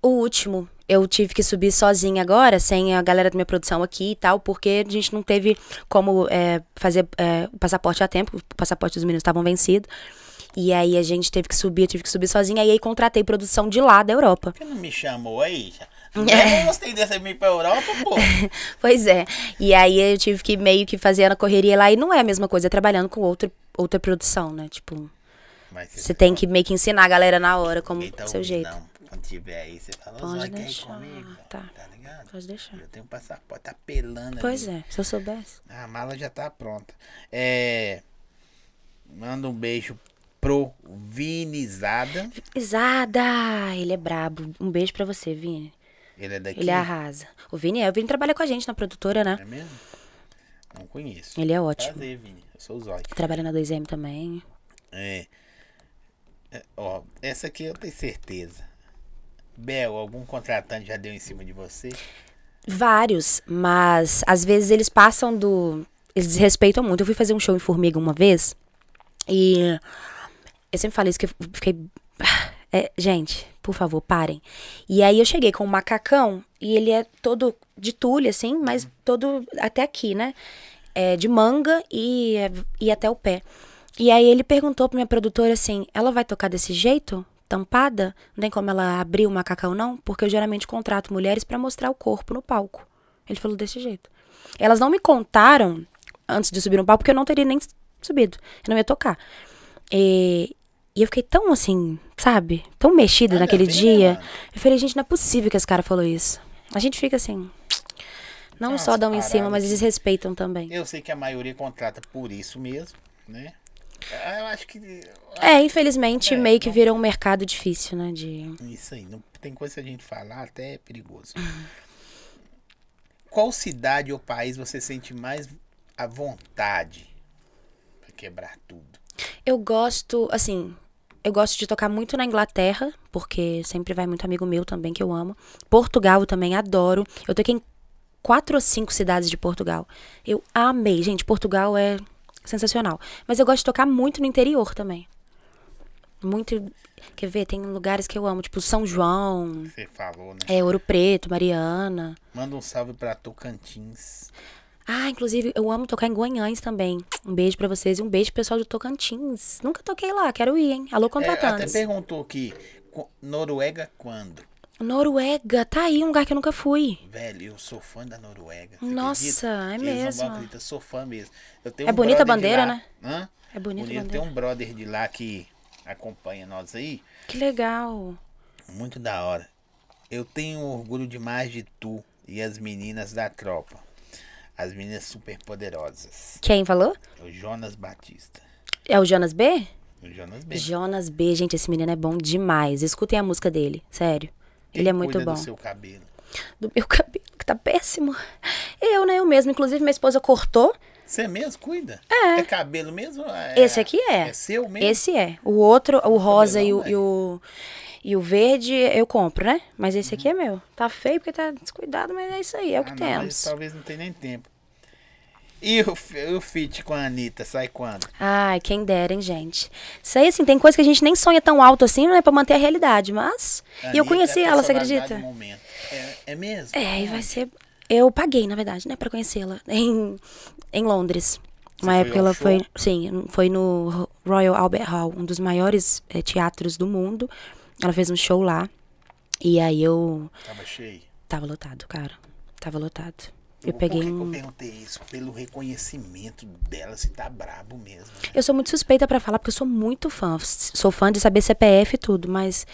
O último, eu tive que subir sozinha agora, sem a galera da minha produção aqui e tal, porque a gente não teve como é, fazer é, o passaporte a tempo, o passaporte dos meninos estavam vencido. E aí a gente teve que subir, eu tive que subir sozinha, e aí contratei produção de lá da Europa. Por que não me chamou aí? Eu É. não gostei dessa vir pra Europa, pô. *laughs* Pois é. E aí eu tive que meio que fazer a correria lá, e não é a mesma coisa, é trabalhando com outra, outra produção, né? Tipo, você tem que meio que ensinar a galera na hora como tá seu jeito. Não. Quando tiver aí, você fala, Pode ir deixar, comigo? tá. Tá ligado? Pode deixar. Eu tenho um passaporte, tá pelando Pois ali. é, se eu soubesse. A mala já tá pronta. É. Manda um beijo pro Vinizada. Isada, ele é brabo. Um beijo pra você, Vini. Ele é daqui. Ele arrasa. O Vini é, o Vini trabalha com a gente na produtora, né? É mesmo? Não conheço. Ele é ótimo. Prazer, Vini. Eu sou o Zói. Trabalha na 2M também. É. É, Ó, essa aqui eu tenho certeza. Bel, algum contratante já deu em cima de você? Vários, mas às vezes eles passam do. Eles desrespeitam muito. Eu fui fazer um show em Formiga uma vez e. Eu sempre falei isso que eu fiquei. *sighs* É, gente, por favor, parem. E aí eu cheguei com um macacão e ele é todo de tule, assim, mas todo até aqui, né? É, de manga e, e até o pé. E aí ele perguntou pra minha produtora assim: ela vai tocar desse jeito? Tampada? Não tem como ela abrir o macacão, não? Porque eu geralmente contrato mulheres pra mostrar o corpo no palco. Ele falou desse jeito. Elas não me contaram antes de subir no palco, porque eu não teria nem subido. Eu não ia tocar. E, e eu fiquei tão assim, sabe? Tão mexida Nada naquele dia. mano. Eu falei, gente, não é possível que esse cara falou isso. A gente fica assim. Não Umas só dão em cima, mas que- desrespeitam também. Eu sei que a maioria contrata por isso mesmo, né? Ah, Eu acho que. É, infelizmente, É, meio que virou um mercado difícil, né? De. Isso aí. Não, tem coisa que a gente falar, até é perigoso. Qual cidade ou país você sente mais à vontade pra quebrar tudo? Eu gosto, assim, eu gosto de tocar muito na Inglaterra, porque sempre vai muito amigo meu também que eu amo. Portugal eu também adoro. Eu toquei em quatro ou cinco cidades de Portugal. Eu amei. Gente, Portugal é sensacional. Mas eu gosto de tocar muito no interior também. Muito. Quer ver? Tem lugares que eu amo, tipo São João, Você falou, né? é, Ouro Preto, Mariana. Manda um salve pra Tocantins. Ah, inclusive, eu amo tocar em Guanhães também. Um beijo pra vocês e um beijo pro pessoal do Tocantins. Nunca toquei lá, quero ir, hein? Alô, É, até contratantes. perguntou aqui, Noruega quando? Noruega, tá aí um lugar que eu nunca fui. Velho, eu sou fã da Noruega. Nossa, é acredita? Mesmo. eu sou fã mesmo. É um bonita a bandeira, né? Hã? É bonita a Bonito. bandeira. Tem um brother de lá que acompanha nós aí. Que legal. Muito da hora. Eu tenho orgulho demais de tu e as meninas da tropa. As meninas super poderosas. Quem falou? O Jonas Batista. É o Jonas B? O Jonas B. Jonas B, gente, esse menino é bom demais. Escutem a música dele, sério. Quem Ele é muito bom. do seu cabelo. Do meu *laughs* cabelo, que tá péssimo. Eu, né? Eu mesmo. Inclusive, minha esposa cortou. Você mesmo cuida? É. É cabelo mesmo? É- Esse aqui é. É seu mesmo? Esse é. O outro, o rosa e o, cabelão, e o, e o verde, eu compro, né? Mas esse aqui é meu. Tá feio porque tá descuidado, mas é isso aí, é o que Ah, não, mas temos. talvez não tenha nem tempo. E o, o feat com a Anitta, sai quando? Ai, quem dera, hein, gente. Isso aí, assim, tem coisa que a gente nem sonha tão alto assim, né? Pra manter a realidade, mas... E eu Anitta conheci é ela, você acredita? É, é mesmo? É, e vai ser... Eu paguei, na verdade, né, pra conhecê-la em, em Londres. Uma época ela show? foi, sim, foi no Royal Albert Hall, um dos maiores eh, teatros do mundo. Ela fez um show lá. E aí eu Tava cheio. tava lotado, cara. Tava lotado. Eu Por peguei que que eu um perguntei isso? Pelo reconhecimento dela, se tá brabo mesmo. né? Eu sou muito suspeita pra falar porque eu sou muito fã. Sou fã de saber CPF e tudo, mas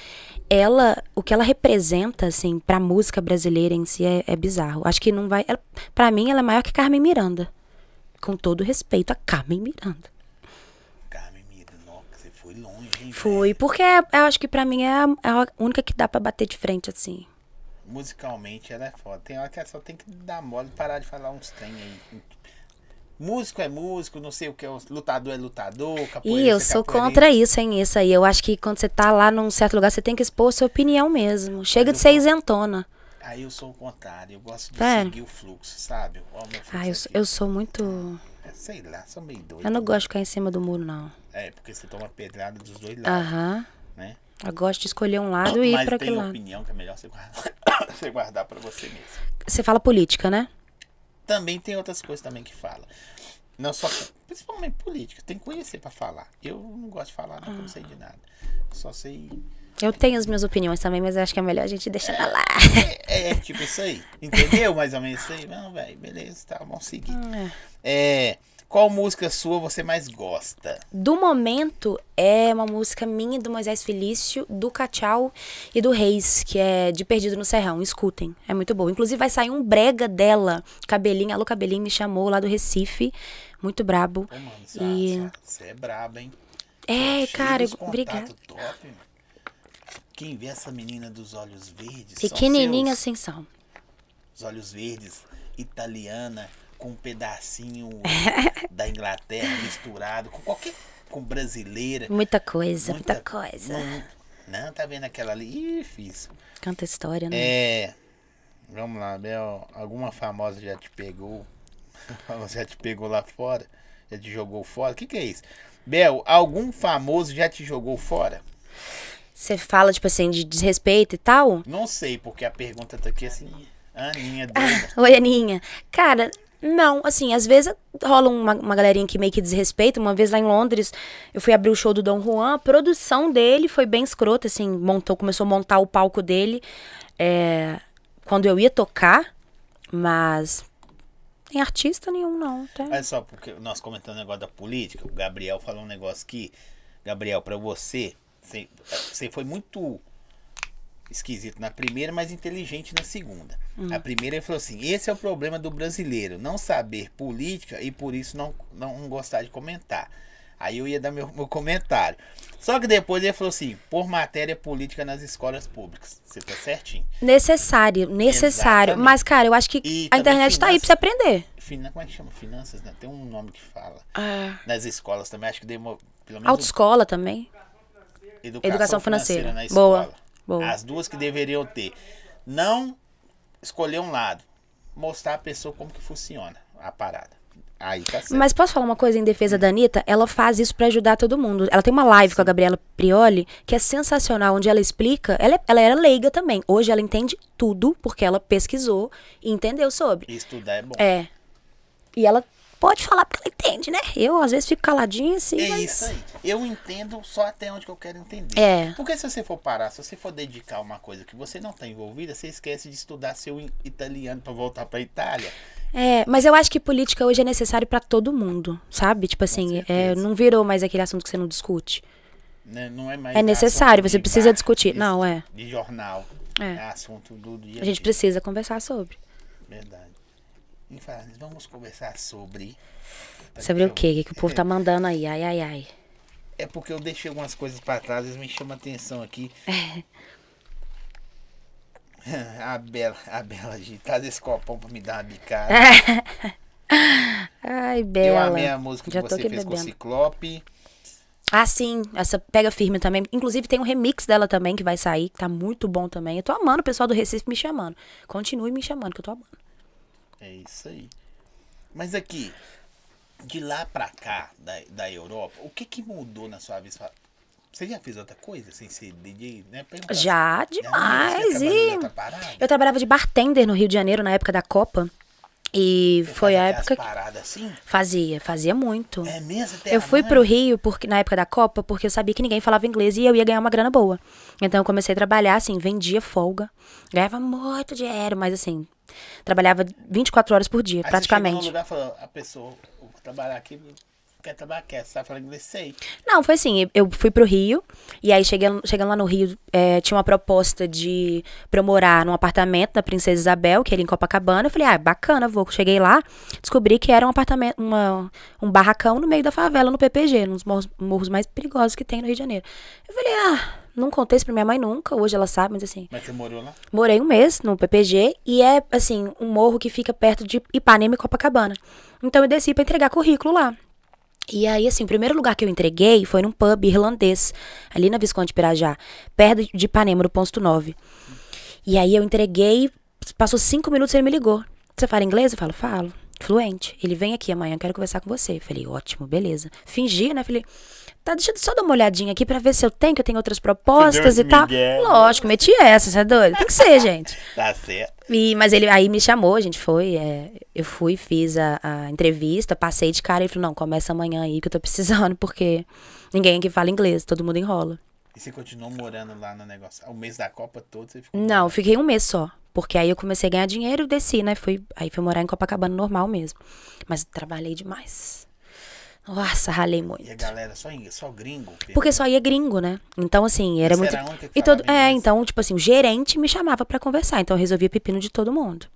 ela, o que ela representa assim pra música brasileira em si é, é bizarro. Acho que não vai, ela, para mim ela é maior que Carmen Miranda. Com todo respeito a Carmen Miranda. Carmen Mira, nossa, você foi Foi, porque é- eu acho que pra mim é a, é a única que dá pra bater de frente assim. Musicalmente ela é foda. Tem hora que ela só tem que dar mole e parar de falar uns trem aí. Músico é músico, não sei o que, é, lutador é lutador, E capoeirista eu é sou capoeirista. contra isso, hein? Isso aí. Eu acho que quando você tá lá num certo lugar, você tem que expor sua opinião mesmo. Chega de ser isentona. Aí eu sou o contrário, eu gosto de Sério? seguir o fluxo, sabe? O fluxo Ah, eu, sou- aqui. eu sou muito. É, Sei lá, sou meio doido. Eu não gosto de ficar em cima do muro, não. É, porque você toma pedrada dos dois lados, Aham. né? Eu gosto de escolher um lado e ir Mas pra tem aquele lado. opinião que é melhor você guardar, *coughs* você guardar pra você mesmo. Você fala política, né? Também tem outras coisas também que fala. Não só, principalmente política, tem que conhecer pra falar. Eu não gosto de falar, não, eu não sei de nada. Só sei. Eu tenho as minhas opiniões também, mas eu acho que é melhor a gente deixar pra lá. É, é tipo isso aí. Entendeu? Mais ou menos isso aí. Não, velho, beleza, tá, vamos seguir. É. Qual música sua você mais gosta? Do momento é uma música minha do Moisés Felício, do Cachau e do Reis, que é De Perdido no Serrão. Escutem, é muito boa. Inclusive vai sair um brega dela. Cabelinho, alô Cabelinho me chamou lá do Recife. Muito brabo. Pô, mano, você E- você é braba, hein? É, Cheio cara, obrigada. Top, mano. Quem vê essa menina dos olhos verdes? Pequenininha seus- assim. Os olhos verdes, italiana, com um pedacinho *laughs* da Inglaterra misturado com qualquer. com brasileira. Muita coisa, muita, coisa. Não, não, tá vendo aquela ali? Ih, fiz. Canta história, né? É. Vamos lá, Bel. Alguma famosa já te pegou? *laughs* já te pegou lá fora? Já te jogou fora? O que, que é isso? Bel, algum famoso já te jogou fora? Você fala, tipo assim, de desrespeito e tal? Não sei, porque a pergunta tá aqui assim. Aninha doida. *laughs* Oi, Aninha. Cara, não, assim, às vezes rola uma, uma galerinha que meio que desrespeita. Uma vez lá em Londres, eu fui abrir o show do Dom Juan, a produção dele foi bem escrota, assim, montou, começou a montar o palco dele é, quando eu ia tocar, mas tem artista nenhum, não. Tem. Olha só, porque nós comentando o negócio da política, o Gabriel falou um negócio aqui. Gabriel, pra você, você, você foi muito esquisito na primeira, mas inteligente na segunda. A primeira ele falou assim: esse é o problema do brasileiro, não saber política e por isso não, não gostar de comentar. Aí eu ia dar meu, meu comentário. Só que depois ele falou assim: por matéria política nas escolas públicas. Você tá certinho. Necessário, necessário. Exatamente. Mas, cara, eu acho que E a internet tá aí pra você aprender. Finan, como é que chama? Finanças, né? Tem um nome que fala. Ah, Nas escolas também, acho que demo, pelo menos. autoescola também. Educação, Educação financeira, financeira. na Boa, escola. boa. As duas que deveriam ter. Não escolher um lado. Mostrar a pessoa como que funciona a parada. Aí tá certo. Mas posso falar uma coisa em defesa da Anitta? Ela faz isso pra ajudar todo mundo. Ela tem uma live com a Gabriela Prioli que é sensacional, onde ela explica. Ela, é- ela era leiga também. Hoje ela entende tudo, porque ela pesquisou e entendeu sobre. Estudar é bom. É. E ela pode falar porque ela entende, né? Eu, às vezes, fico caladinha assim, É mas... isso aí. Eu entendo só até onde que eu quero entender. É. Porque se você for parar, se você for dedicar uma coisa que você não está envolvida, você esquece de estudar seu italiano para voltar para Itália. É, mas eu acho que política hoje é necessário pra todo mundo, sabe? Tipo assim, é, não virou mais aquele assunto que você não discute. Né? Não é mais É necessário, você precisa bar, discutir. de- Não, é. De jornal. É. É, assunto do dia A gente dia. precisa conversar sobre. Verdade. Vamos conversar sobre. Sobre o eu- quê? O que que o povo tá mandando aí? Ai, ai, ai. É porque eu deixei algumas coisas pra trás, me chamam a atenção aqui. *laughs* a Bela, a Bela traz esse copão pra me dar uma bicada. *laughs* Ai, eu Bela. amei a música que Já tô você fez com o bebendo. Ciclope. Ah, sim. Essa pega firme também. Inclusive, tem um remix dela também que vai sair, que tá muito bom também. Eu tô amando o pessoal do Recife me chamando. Continue me chamando, que eu tô amando. É isso aí. Mas aqui, de lá pra cá, da, da Europa, o que que mudou na sua vida? Você já fez outra coisa sem ser DJ, né? Já demais. em E... Eu trabalhava de bartender no Rio de Janeiro na época da Copa. E Você foi a época que paradas assim? fazia, fazia muito. É mesmo? Eu fui mãe? pro Rio porque, na época da Copa porque eu sabia que ninguém falava inglês e eu ia ganhar uma grana boa. Então eu comecei a trabalhar, assim, vendia folga. Ganhava muito dinheiro, mas assim, trabalhava 24 horas por dia, Aí Você praticamente. chegou num lugar falou, a pessoa, vou trabalhar aqui, quer trabalhar, quer, você sabe falar inglês? Sei. Não, foi assim, eu fui pro Rio, e aí chegando, chegando lá no Rio, é, tinha uma proposta de pra eu morar num apartamento da Princesa Isabel, que era em Copacabana. Eu falei, ah, bacana, vou. Cheguei lá, descobri que era um apartamento, uma, um barracão no meio da favela, no PPG, nos morros, morros mais perigosos que tem no Rio de Janeiro. Eu falei, ah, não contei isso pra minha mãe nunca, hoje ela sabe, mas assim, Mas você morou lá? Morei um mês no PPG e é, assim, um morro que fica perto de Ipanema e Copacabana. Então eu desci pra entregar currículo lá. E aí, assim, o primeiro lugar que eu entreguei foi num pub irlandês, ali na Visconde Pirajá, perto de Ipanema, no Posto 9. E aí eu entreguei, passou cinco minutos e ele me ligou. Você fala inglês? Eu falo, falo. Fluente. Ele vem aqui amanhã, quero conversar com você. Eu falei, ótimo, beleza. Fingi, né? Falei, tá, deixa eu só dar uma olhadinha aqui pra ver se eu tenho, que eu tenho outras propostas e tal. Lógico, meti essa, você é doido? Tem que ser, *laughs* gente. Tá certo. E, mas ele aí me chamou, a gente foi. é, eu fui, fiz a, a entrevista, passei de cara e falou: não, começa amanhã aí que eu tô precisando, *laughs* porque ninguém aqui fala inglês, todo mundo enrola. E você continuou morando lá no negócio? O mês da Copa todo você ficou. Não, eu fiquei um mês só. Porque aí eu comecei a ganhar dinheiro e desci, né? Fui, aí fui morar em Copacabana normal mesmo. Mas trabalhei demais. Nossa, ralei muito. E a galera só, só gringo? Porque só ia gringo, né? Então, assim, era Você muito. era a única que e todo... É, inglês? então, tipo assim, o gerente me chamava pra conversar. Então eu resolvia pepino de todo mundo.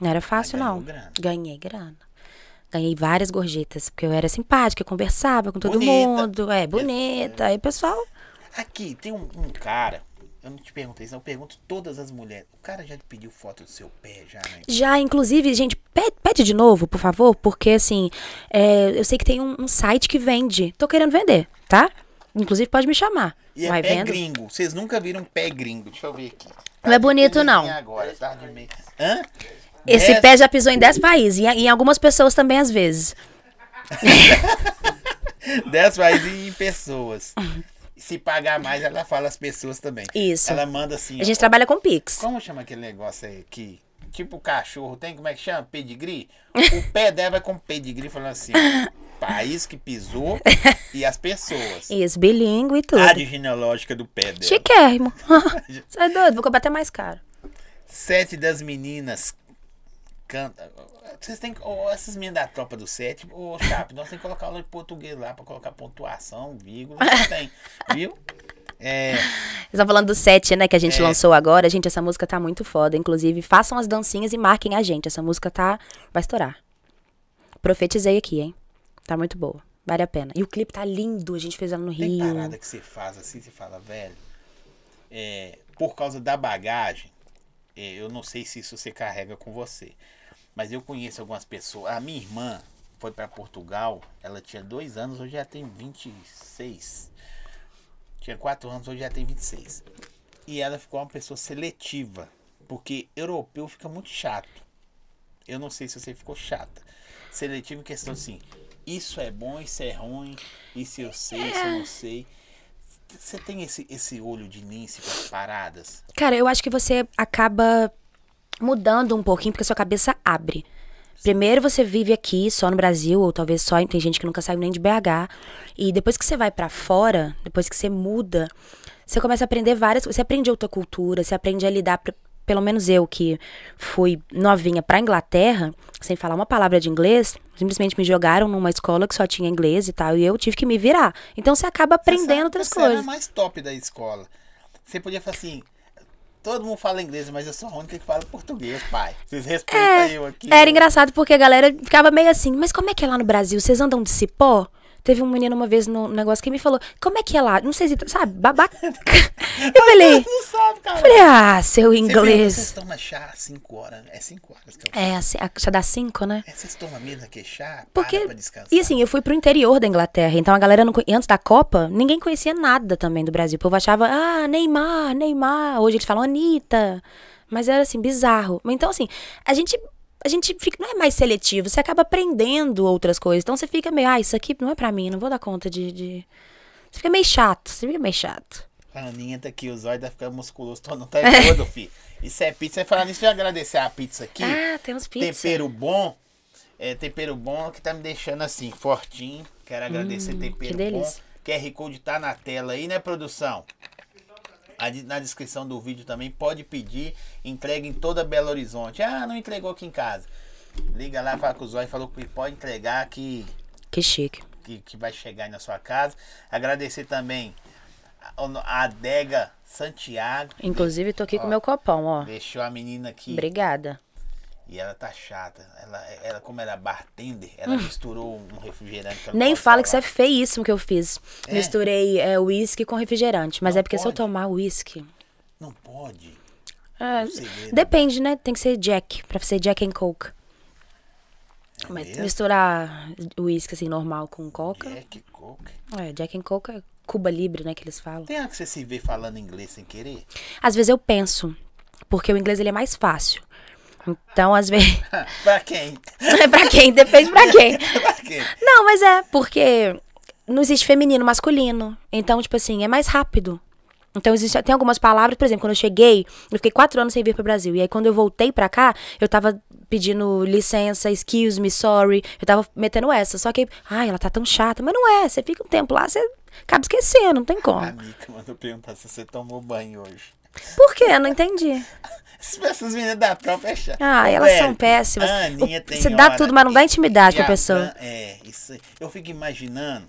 Não era fácil, não. grana. Ganhei grana. Ganhei várias gorjetas, porque eu era simpática, conversava com todo Bonita. mundo. É, bonita. Aí pessoal. Aqui, tem um, um cara. Eu não te perguntei isso, eu pergunto todas as mulheres. O cara já te pediu foto do seu pé, já, né? Já, inclusive, gente, pede, pede de novo, por favor, porque assim, é, eu sei que tem um, um site que vende. Tô querendo vender, tá? Inclusive pode me chamar. E é Vai pé vendo? gringo. Vocês nunca viram pé gringo. Deixa eu ver aqui. Não é bonito, não. Agora, tá de meio. Hã? Esse Dez- pé já pisou em 10 países, e em, em algumas pessoas também, às vezes. *laughs* 10 países em pessoas. *laughs* Se pagar mais, ela fala as pessoas também. Isso. Ela manda assim. A gente ó, trabalha com Pix. Como chama aquele negócio aí aqui? Tipo cachorro, tem como é que chama? Pedigree? O pé dela vai com pedigree falando assim: *laughs* país que pisou e as pessoas. Isso, bilíngue e tudo. A genealógica do pé dela. Chiquérrimo. *laughs* Você é doido? Vou cobrar até mais caro. Sete das meninas canta. Vocês têm. Ou essas meninas da tropa do sete, ô Chape, nós temos que colocar aula de português lá pra colocar pontuação, vírgula. Não tem. Viu? É. Vocês estão falando do set, né, que a gente É. lançou agora. Gente, essa música tá muito foda. Inclusive, façam as dancinhas e marquem a gente. Essa música tá. Vai estourar. Profetizei aqui, hein? Tá muito boa. Vale a pena. E o clipe tá lindo. A gente fez ela no Tem Rio. parada que você faz assim, você fala, velho. É, por causa da bagagem, é, eu não sei se isso você carrega com você. Mas eu conheço algumas pessoas. A minha irmã foi para Portugal, ela tinha dois anos, hoje já tem 26. Tinha quatro anos, hoje já tem 26. E ela ficou uma pessoa seletiva. Porque europeu fica muito chato. Eu não sei se você ficou chata. Seletivo em questão assim, isso é bom, isso é ruim, isso eu sei, isso eu não sei. Você tem esse, esse olho de lince com as paradas? Cara, eu acho que você acaba mudando um pouquinho porque a sua cabeça abre. Primeiro você vive aqui, só no Brasil, ou talvez só. Tem gente que nunca saiu nem de BH. E depois que você vai pra fora, depois que você muda, você começa a aprender várias coisas. Você aprende outra cultura, você aprende a lidar. pra- pelo menos eu que fui novinha pra Inglaterra, sem falar uma palavra de inglês, simplesmente me jogaram numa escola que só tinha inglês e tal, e eu tive que me virar. Então você acaba aprendendo Você sabe- outras você era coisas. a mais top da escola. Você podia falar assim. Todo mundo fala inglês, mas eu sou a única que fala português, pai. Vocês respeitam eu aqui. Era engraçado porque a galera ficava meio assim, mas como é que é lá no Brasil? Vocês andam de cipó? Teve um menino uma vez no negócio que me falou, como é que é lá? Não sei se, sabe, babaca. *laughs* *laughs* Eu falei, Não sabe, cara. eu falei, ah, seu Você inglês. Vocês tomam chá às 5 horas? É 5 horas que eu É, assim, a já dá cinco, né? É, Vocês tomam mesmo aquele chá? Porque, pra descansar. e assim, eu fui pro interior da Inglaterra, então a galera, não, antes da Copa, ninguém conhecia nada também do Brasil. O povo achava, ah, Neymar, Neymar. Hoje eles falam Anitta. Mas era assim, bizarro. Então, assim, a gente, a gente fica, não é mais seletivo, você acaba aprendendo outras coisas. Então você fica meio, ah, isso aqui não é pra mim, não vou dar conta de. de... Você fica meio chato, você fica meio chato. A Aninha tá aqui, os olhos vai ficar musculoso, todo não tá todo, *laughs* filho. Isso é pizza. Você falar nisso, de agradecer a pizza aqui. Ah, tem uns pizza. Tempero bom. É, tempero bom que tá me deixando assim, fortinho. Quero agradecer tempero Hum, que bom. QR Code tá na tela aí, né, produção? Na descrição do vídeo também pode pedir. Entrega em toda Belo Horizonte. Ah, não entregou aqui em casa. Liga lá, fala com o Zóio, falou que pode entregar que, Que chique. que, que vai chegar aí na sua casa. Agradecer também a, a Adega Santiago. Inclusive, tô aqui com meu copão, ó. Deixou a menina aqui. Obrigada. E ela tá chata. Ela, ela como era bartender, ela misturou um refrigerante. não Hum. Nem fala que isso é feíssimo que eu fiz. É? Misturei é, uísque com refrigerante. Mas Não é porque se eu pode. tomar uísque. Não pode. É, Um segredo. depende, né? Tem que ser Jack, pra ser Jack and Coke. Mas É mesmo? misturar uísque assim normal com coca. Jack Coke. É, Jack and Coke é Cuba Libre, né? Que eles falam. Tem hora que você se vê falando inglês sem querer? Às vezes eu penso, porque o inglês ele é mais fácil. Então, às vezes. *laughs* pra quem? *laughs* pra quem? Depende pra quem. *laughs* pra quem? Não, mas é, porque não existe feminino, masculino. Então, tipo assim, é mais rápido. Então, existe, tem algumas palavras, por exemplo, quando eu cheguei, eu fiquei quatro anos sem vir pro Brasil. E aí, quando eu voltei pra cá, eu tava pedindo licença, excuse me, sorry. Eu tava metendo essa. Só que, ai, ela tá tão chata. Mas não é. Você fica um tempo lá, você acaba esquecendo, não tem como. A Mica mandou perguntar se você tomou banho hoje. Por quê? Eu não entendi. Essas meninas da tropa é chata. Ah, elas velho, são péssimas. a O- você dá tudo, mas não dá intimidade pra a pessoa. É, isso aí. Eu fico imaginando,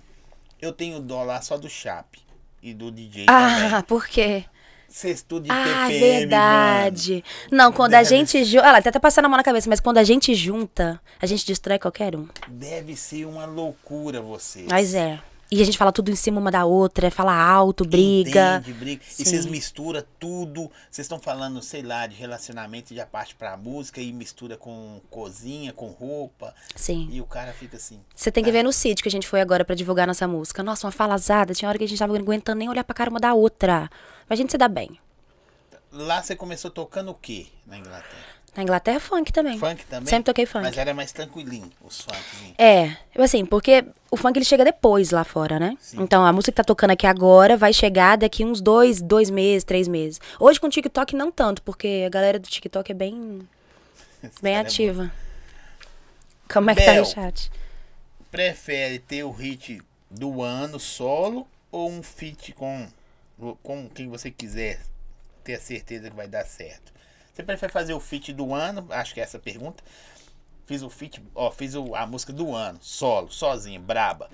eu tenho dó lá só do Chape e do DJ Ah, também. por quê? Sexto de Ah, TPM, verdade. Não, quando a Deve gente junta. Olha, até tá passando a mão na cabeça, mas quando a gente junta, a gente destrói qualquer um. mano. Deve ser uma loucura você. Mas é. E a gente fala tudo em cima uma da outra, fala alto, briga. Entende, briga. Sim. E vocês misturam tudo. Vocês estão falando, sei lá, de relacionamento e já parte pra música e mistura com cozinha, com roupa. Sim. E o cara fica assim. Você tem que ver no sítio que a gente foi agora pra divulgar nossa música. Nossa, uma falazada. Tinha hora que a gente tava aguentando nem olhar pra cara uma da outra. Mas a gente se dá bem. Lá você começou tocando o quê na Inglaterra? Na Inglaterra, funk também. Funk também? Sempre toquei funk. Mas era mais tranquilinho, os funkzinhos. É, assim, porque o funk ele chega depois lá fora, né? Então a música que tá tocando aqui agora vai chegar daqui uns dois, dois meses, três meses. Hoje com o TikTok não tanto, porque a galera do TikTok é bem, bem é ativa. Como é que tá Bel. o chat? Prefere ter o hit do ano solo ou um feat com, com quem você quiser ter a certeza que vai dar certo? Você prefere fazer o feat do ano? Acho que é essa a pergunta. Fiz o feat, ó, fiz o- a música do ano, solo, sozinho, braba.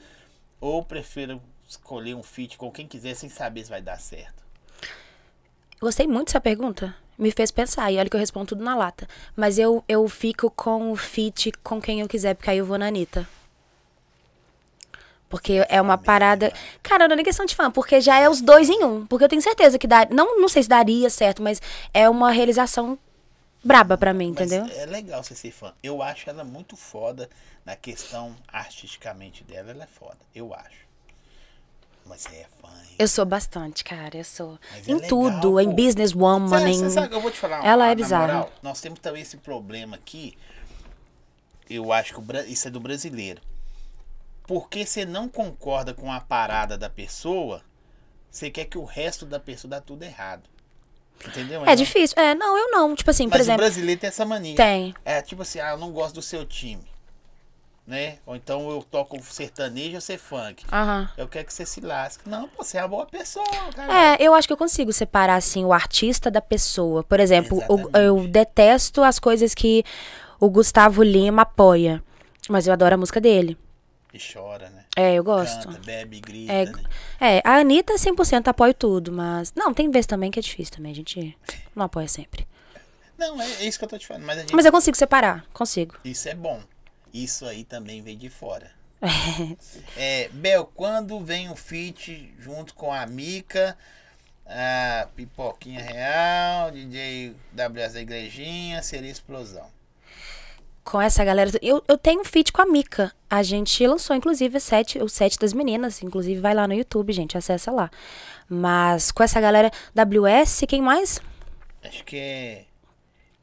Ou prefiro escolher um feat com quem quiser sem saber se vai dar certo? Gostei muito dessa pergunta. Me fez pensar, e olha que eu respondo tudo na lata. Mas eu, eu fico com o feat com quem eu quiser, porque aí eu vou na Anitta. Porque é uma parada. Cara, não é nem questão de fã, porque já é os dois em um. Porque eu tenho certeza que dá. Não, não sei se daria certo, mas é uma realização braba pra mim, Mas entendeu? é legal você ser fã. Eu acho ela muito foda na questão artisticamente dela, ela é foda. Eu acho. Mas você é fã, hein? Eu sou bastante, cara. Eu sou. Mas é em legal, tudo, em pô. businesswoman, Cê- em. cê sabe, eu vou te falar uma- Ela é bizarra. moral, nós temos também esse problema aqui. Eu acho que o isso é do brasileiro. Porque você não concorda com a parada da pessoa, você quer que o resto da pessoa dá tudo errado. Entendeu? É Mas não- difícil. É, não, eu não. Tipo assim, por Mas o exemplo. brasileiro tem essa mania. Tem. É tipo assim, ah, eu não gosto do seu time. Né? Ou então eu toco sertanejo ou ser funk. Aham. Eu quero que você se lasque. Não, pô, você é uma boa pessoa, cara. É, eu acho que eu consigo separar, assim, o artista da pessoa. Por exemplo, o- eu detesto as coisas que o Gustavo Lima apoia. Mas eu adoro a música dele. E chora, né? É, eu gosto. Canta, bebe, grita, É, né? é, a Anitta 100% apoio tudo, mas... Não, tem vezes também que é difícil também, a gente não apoia sempre. Não, é, é isso que eu tô te falando. Mas a gente, Mas eu consigo separar, consigo. isso é bom. Isso aí também vem de fora. É, Bel, quando vem um feat junto com a Mica, a Pipoquinha Real, DJ WS da Igrejinha, seria explosão. Com essa galera... Eu, eu tenho um feat com a Mica. A gente lançou, inclusive, o set, o set das meninas. Inclusive, vai lá no YouTube, gente, acessa lá. Mas com essa galera WS, quem mais? Acho que é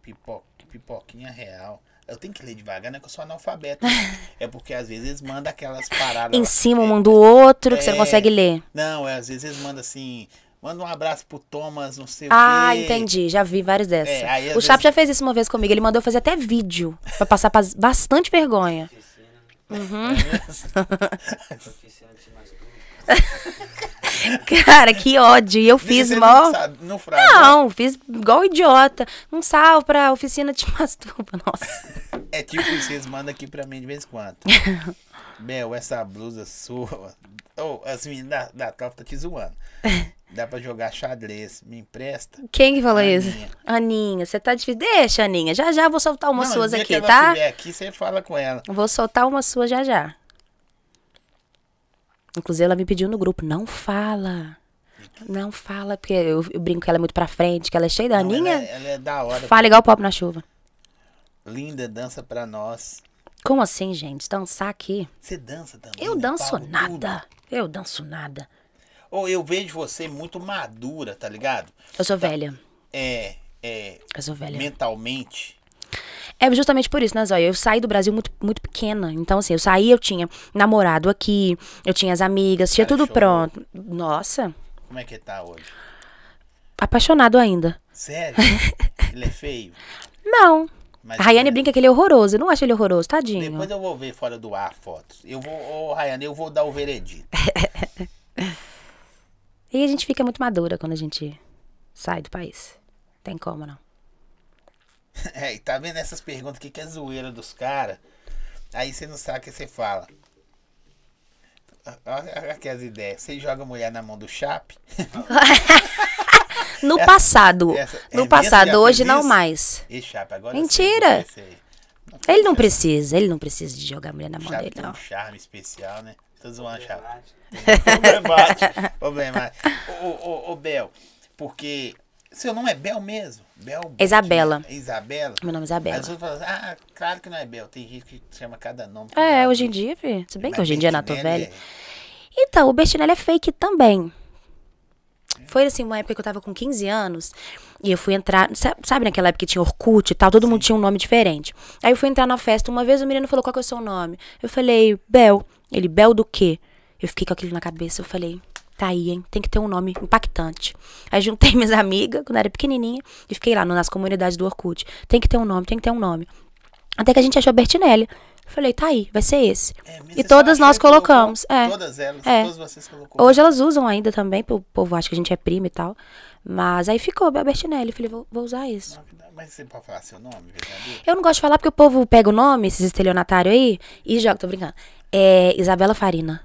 pipo, Pipoquinha Real. Eu tenho que ler devagar, né? Que eu sou analfabeto. *laughs* é porque às vezes eles mandam aquelas paradas. Em cima um do outro, que você não É. consegue ler. Não, é, às vezes eles mandam assim. Manda um abraço pro Thomas, não sei Ah, o quê. entendi. Já vi várias dessas. É, aí, o Chapo vezes- já fez isso uma vez comigo. Ele mandou fazer até vídeo. Pra passar pas- bastante vergonha. Tudo. *laughs* Cara, que ódio. E eu fiz mó. não frase. Não, fiz igual idiota. Um salve pra oficina de *laughs* masturba. Nossa. É tipo isso, eles mandam aqui pra mim de vez em quando. *laughs* Bel, essa blusa sua. Oh, as meninas da, da tropa tá te zoando. Dá pra jogar xadrez. Me empresta? Quem que falou Aninha. isso? Aninha, você tá difícil. Deixa, Aninha. Já já vou soltar umas Não, suas aqui, que ela tá? estiver aqui, você fala com ela. Vou soltar uma sua já já. Inclusive, ela me pediu no grupo, não fala. Não fala, porque eu, eu brinco que ela é muito pra frente, que ela é cheia da Não, Aninha. ela, é- ela é da hora. Fala igual o pop na chuva. Linda, dança pra nós. Como assim, gente? Dançar aqui? Você dança também? Eu né? danço Paulo, nada. Eu danço nada. Ou eu vejo você muito madura, tá ligado? Eu sou velha. É, é, Eu sou velha. mentalmente. É justamente por isso, né, Zóia? Eu saí do Brasil muito, muito pequena. Então, assim, eu saí, eu tinha namorado aqui, eu tinha as amigas, tinha tudo pronto. Nossa, Como é que tá hoje? apaixonado ainda. Sério? *laughs* Ele é feio? Não. Mas A Rayane é- brinca que ele é horroroso. Eu não acho ele horroroso, tadinho. Depois eu vou ver fora do ar fotos. Eu vou, ô Rayane, eu vou dar o veredito. *laughs* E a gente fica muito madura quando a gente sai do país. Tem como, não. *laughs* É, e tá vendo essas perguntas aqui que é zoeira dos caras? Aí você não sabe o que você fala. Olha aqui as ideias. Você joga a mulher na mão do Chape? *laughs* No passado. essa- é no mesmo? passado, hoje não mais. E Chape, agora Mentira. sei. Ele não precisa, ele não precisa de jogar a mulher na mão dele, tem não. um charme especial, né? Tô zoando, Chape. Problemático. *laughs* Problemático. Ô, ô, ô, ô, Bel, porque seu nome é Bel mesmo? Bel Isabela. Batina. Isabela? Meu nome é Aí Isabela. as pessoas falam assim, ah, claro que não é Bel. Tem gente que chama cada nome. É, hoje em dia, fi. Se bem que hoje em dia não tô Bertinelli velha. Então, o Bertinelli é fake também. Foi assim, uma época que eu tava com 15 anos e eu fui entrar. sa- Sabe naquela época que tinha Orkut e tal? Todo mundo tinha um nome diferente. Aí eu fui entrar na festa. Uma vez o menino falou: qual que é o seu nome? Eu falei: Bel. Ele: Bel do quê? Eu fiquei com aquilo na cabeça. Eu falei: tá aí, hein? Tem que ter um nome impactante. Aí juntei *laughs* minhas amigas, quando eu era pequenininha, e fiquei lá nas comunidades do Orkut. Tem que ter um nome, tem que ter um nome. Até que a gente achou Bertinelli. Falei, tá aí, vai ser esse. É, e todas nós colocamos. colocou? É. Todas elas, É. todas vocês colocou. Hoje elas usam ainda também, o povo acha que a gente é prima e tal. Mas aí ficou Bertinelli. Falei, vou, vou usar isso. Mas você pode falar seu nome, verdadeiro? Eu não gosto de falar porque o povo pega o nome, esses estelionatários aí, e joga, tô brincando. É Isabela Farina.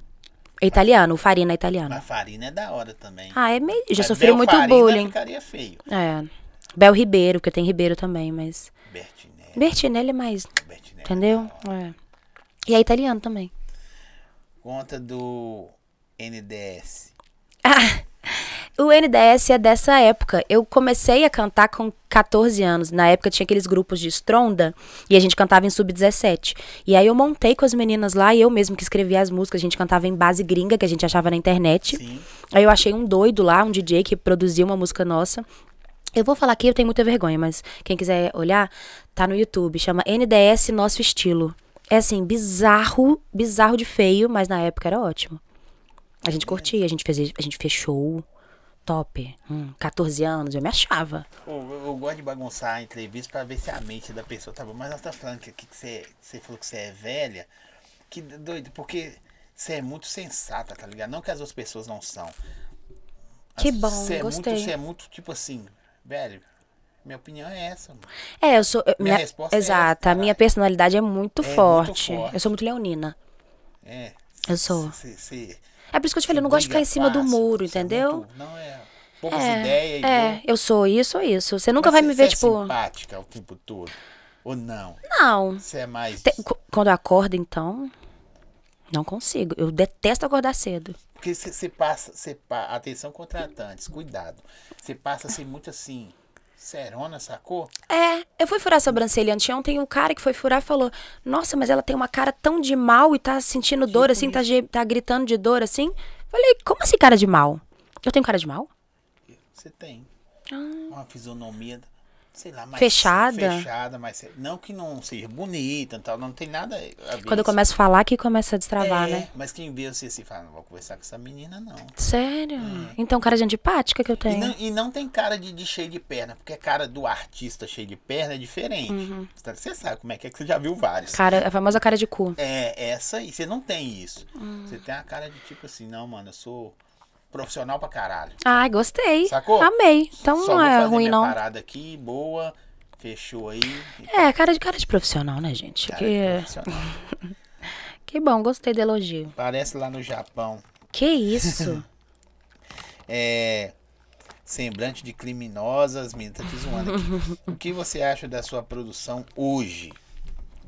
É italiano, o Farina é italiano. Mas Farina é da hora também. Ah, é meio. Já Mas sofri Bel muito Farina bullying. ficaria feio. É. Bel Ribeiro, porque tem Ribeiro também, mas. Bertinelli. Bertinelli é mais. Bertinelli. Entendeu? É. E é italiano também. Conta do NDS. O NDS é dessa época. Eu comecei a cantar com 14 anos. Na época tinha aqueles grupos de estronda e a gente cantava em sub-17. E aí eu montei com as meninas lá e eu mesmo que escrevia as músicas. A gente cantava em base gringa que a gente achava na internet. Sim. Aí eu achei um doido lá, um DJ que produziu uma música nossa. Eu vou falar aqui, eu tenho muita vergonha, mas quem quiser olhar, tá no YouTube. Chama NDS Nosso Estilo. É assim, bizarro, bizarro de feio, mas na época era ótimo. A gente curtia, a gente fez, a gente fez show, top. Hum, 14 anos, eu me achava. Eu, eu gosto de bagunçar a entrevista pra ver se a mente da pessoa tá boa. Mas nós tá falando que aqui que você, você falou que você é velha. Que doido, porque você é muito sensata, tá ligado? Não que as outras pessoas não são. Que bom, você é gostei. Você é muito, tipo assim, velho, minha opinião é essa. Mano. É, eu sou. Minha Minha, resposta é essa, exato, a minha personalidade é muito, É muito forte. forte. Eu sou muito leonina. É. Eu sou. Você, É por isso que eu te falei, eu não gosto de ficar em cima do muro, entendeu? não é. Poucas ideias. É, eu sou isso ou isso. Você nunca Mas vai me você ver, é tipo. simpática o tempo todo? Ou não? Não. Você é mais. Quando eu acordo, então. Não consigo. Eu detesto acordar cedo. Porque você você passa, você pa... atenção contratantes, cuidado. Você passa assim muito assim, serona, sacou? É, eu fui furar a sobrancelha anteontem, um cara que foi furar falou: Nossa, mas ela tem uma cara tão de mal e tá sentindo dor assim, tá, tá gritando de dor assim. Falei, como assim cara de mal? Eu tenho cara de mal? Você tem uma fisionomia, sei lá, mais. Fechada? Fechada, mas não que não seja bonita e tal, não tem nada. Quando eu começo a falar, que começa a destravar, é, né? Mas quem vê você assim, fala, não vou conversar com essa menina, não. Sério? Então, cara de antipática que eu E tenho. não, e não tem cara de, de cheio de perna, porque a cara do artista cheio de perna é diferente. Uhum. Você- Você sabe como é que é que você já viu vários. Cara, a famosa cara de cu. É, essa aí, você não tem isso. Hum. Você tem a cara de tipo assim, não, mano, eu sou profissional pra caralho. Ai, gostei. Sacou? Amei. Então Só não é ruim, não. parada aqui, boa, fechou aí. É, cara de cara de profissional, né, gente? Cara, Que, profissional. *laughs* que bom, gostei do elogio. Parece lá no Japão. Que isso? *laughs* É. Semblante de criminosas, menina, tá te zoando aqui. *laughs* o que você acha da sua produção hoje?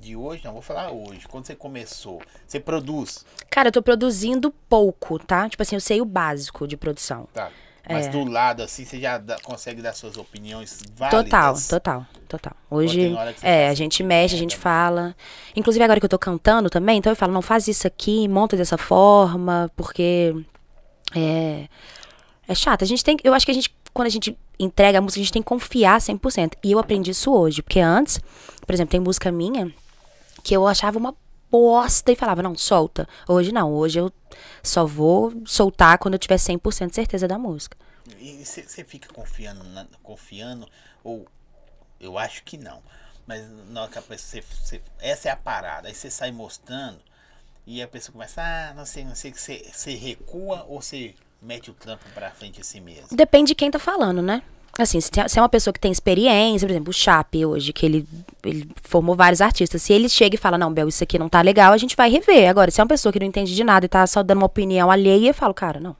De hoje? Não, vou falar hoje. Quando você começou, você produz, Cara, eu tô produzindo pouco, tá? Tipo assim, eu sei o básico de produção. tá? Mas É. do lado, assim, você já dá- consegue dar suas opiniões válidas? Total, total, total. Hoje, é, a gente mexe, a né, gente também. fala. Inclusive agora que eu tô cantando também, então eu falo, não, faz isso aqui, monta dessa forma, porque é, é chato. A gente tem, eu acho que a gente, quando a gente entrega a música, a gente tem que confiar 100%. E eu aprendi isso hoje, porque antes, por exemplo, tem música minha que eu achava uma bosta e falava, não, solta. Hoje não, hoje eu só vou soltar quando eu tiver 100% de certeza da música. E você fica confiando, na- confiando, ou eu acho que não. Mas na hora que a pessoa, você- essa é a parada. Aí você sai mostrando e a pessoa começa, ah, não sei, não sei, que você, você recua ou você mete o trampo pra frente assim mesmo. Depende de quem tá falando, né? Assim, se, é uma pessoa que tem experiência, por exemplo, o Chape hoje, que ele, ele formou vários artistas. Se ele chega e fala, não, Bel, isso aqui não tá legal, a gente vai rever. Agora, se é uma pessoa que não entende de nada e tá só dando uma opinião alheia, eu falo, cara, não.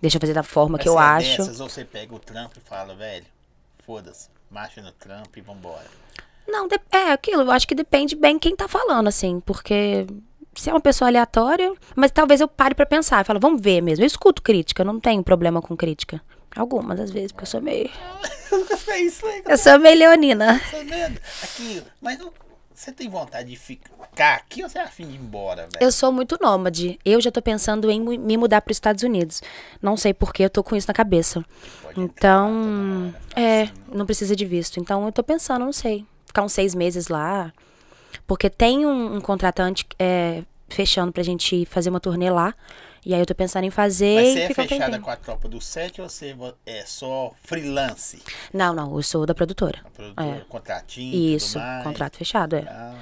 Deixa eu fazer da forma que Mas eu você é acho. Dessas, ou você pega o trampo e fala, velho, foda-se, marcha no trampo e vambora. Não, é aquilo, eu acho que depende bem quem tá falando, assim, porque se é uma pessoa aleatória, mas talvez eu pare pra pensar, eu falo, vamos ver mesmo. Eu escuto crítica, eu não tenho problema com crítica. Algumas, às vezes, porque eu sou meio. *laughs* é isso aí, Eu sou meio leonina. Tá vendo? Aqui, mas não- você tem vontade de ficar aqui ou você é afim de ir embora, velho? Eu sou muito nômade. Eu já tô pensando em me mudar para os Estados Unidos. Não sei por que eu tô com isso na cabeça. Então, é, não precisa de visto. Então eu tô pensando, não sei, ficar uns seis meses lá. Porque tem um, um contratante é, fechando pra gente fazer uma turnê lá. E aí eu tô pensando em fazer Mas você é fechada tempinho. com a tropa do set ou você vo- é só freelance? Não, não, eu sou da produtora. A produtora, É. contratinho Isso, contrato fechado, é. Ah,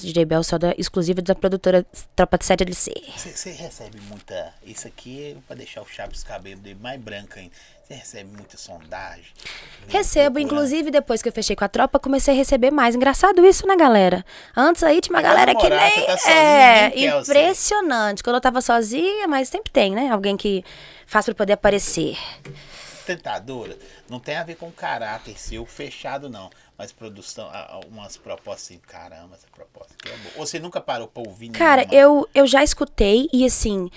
DJ Bell só da exclusiva da produtora Tropa de 7 LC. Você, recebe muita. Isso aqui é pra deixar o Chaves cabelo dele mais branco ainda. Você recebe muita sondagem? Recebo, Procurando. inclusive depois que eu fechei com a tropa, comecei a receber mais. Engraçado isso, né, galera? Antes aí tinha uma Vai galera que nem. tá sozinha, é, você. impressionante. Quando eu tava sozinha, mas sempre tem, né? Alguém que faz pra poder aparecer. Tentadora. Não tem a ver com caráter seu fechado, não. Mas produção, umas propostas assim, caramba, essa proposta aqui é boa. Ou você nunca parou pra ouvir Cara, eu, eu já escutei e assim,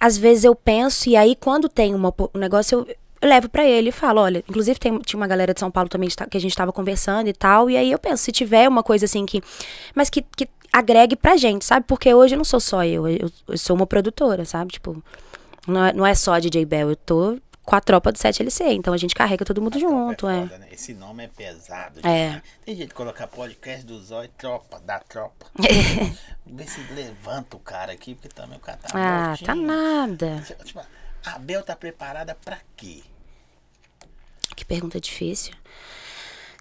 às vezes eu penso e aí quando tem uma, um negócio eu, eu levo pra ele e falo, olha, inclusive tem, tinha uma galera de São Paulo também que que a gente tava conversando e tal, e aí eu penso, se tiver uma coisa assim que, mas que, que agregue pra gente, sabe? Porque hoje eu não sou só eu, eu, eu sou uma produtora, sabe? Tipo, não é, não é só DJ Bell, eu tô com a tropa do 7LC, então a gente carrega todo mundo junto, é. foda, né? Esse nome é pesado. É. Tem jeito de colocar podcast do Zói, tropa, da tropa. *laughs* Vê se levanta o cara aqui, porque também o cara tá Ah, mortinho. tá nada. Tipo, A Bel tá preparada pra quê? Que pergunta difícil.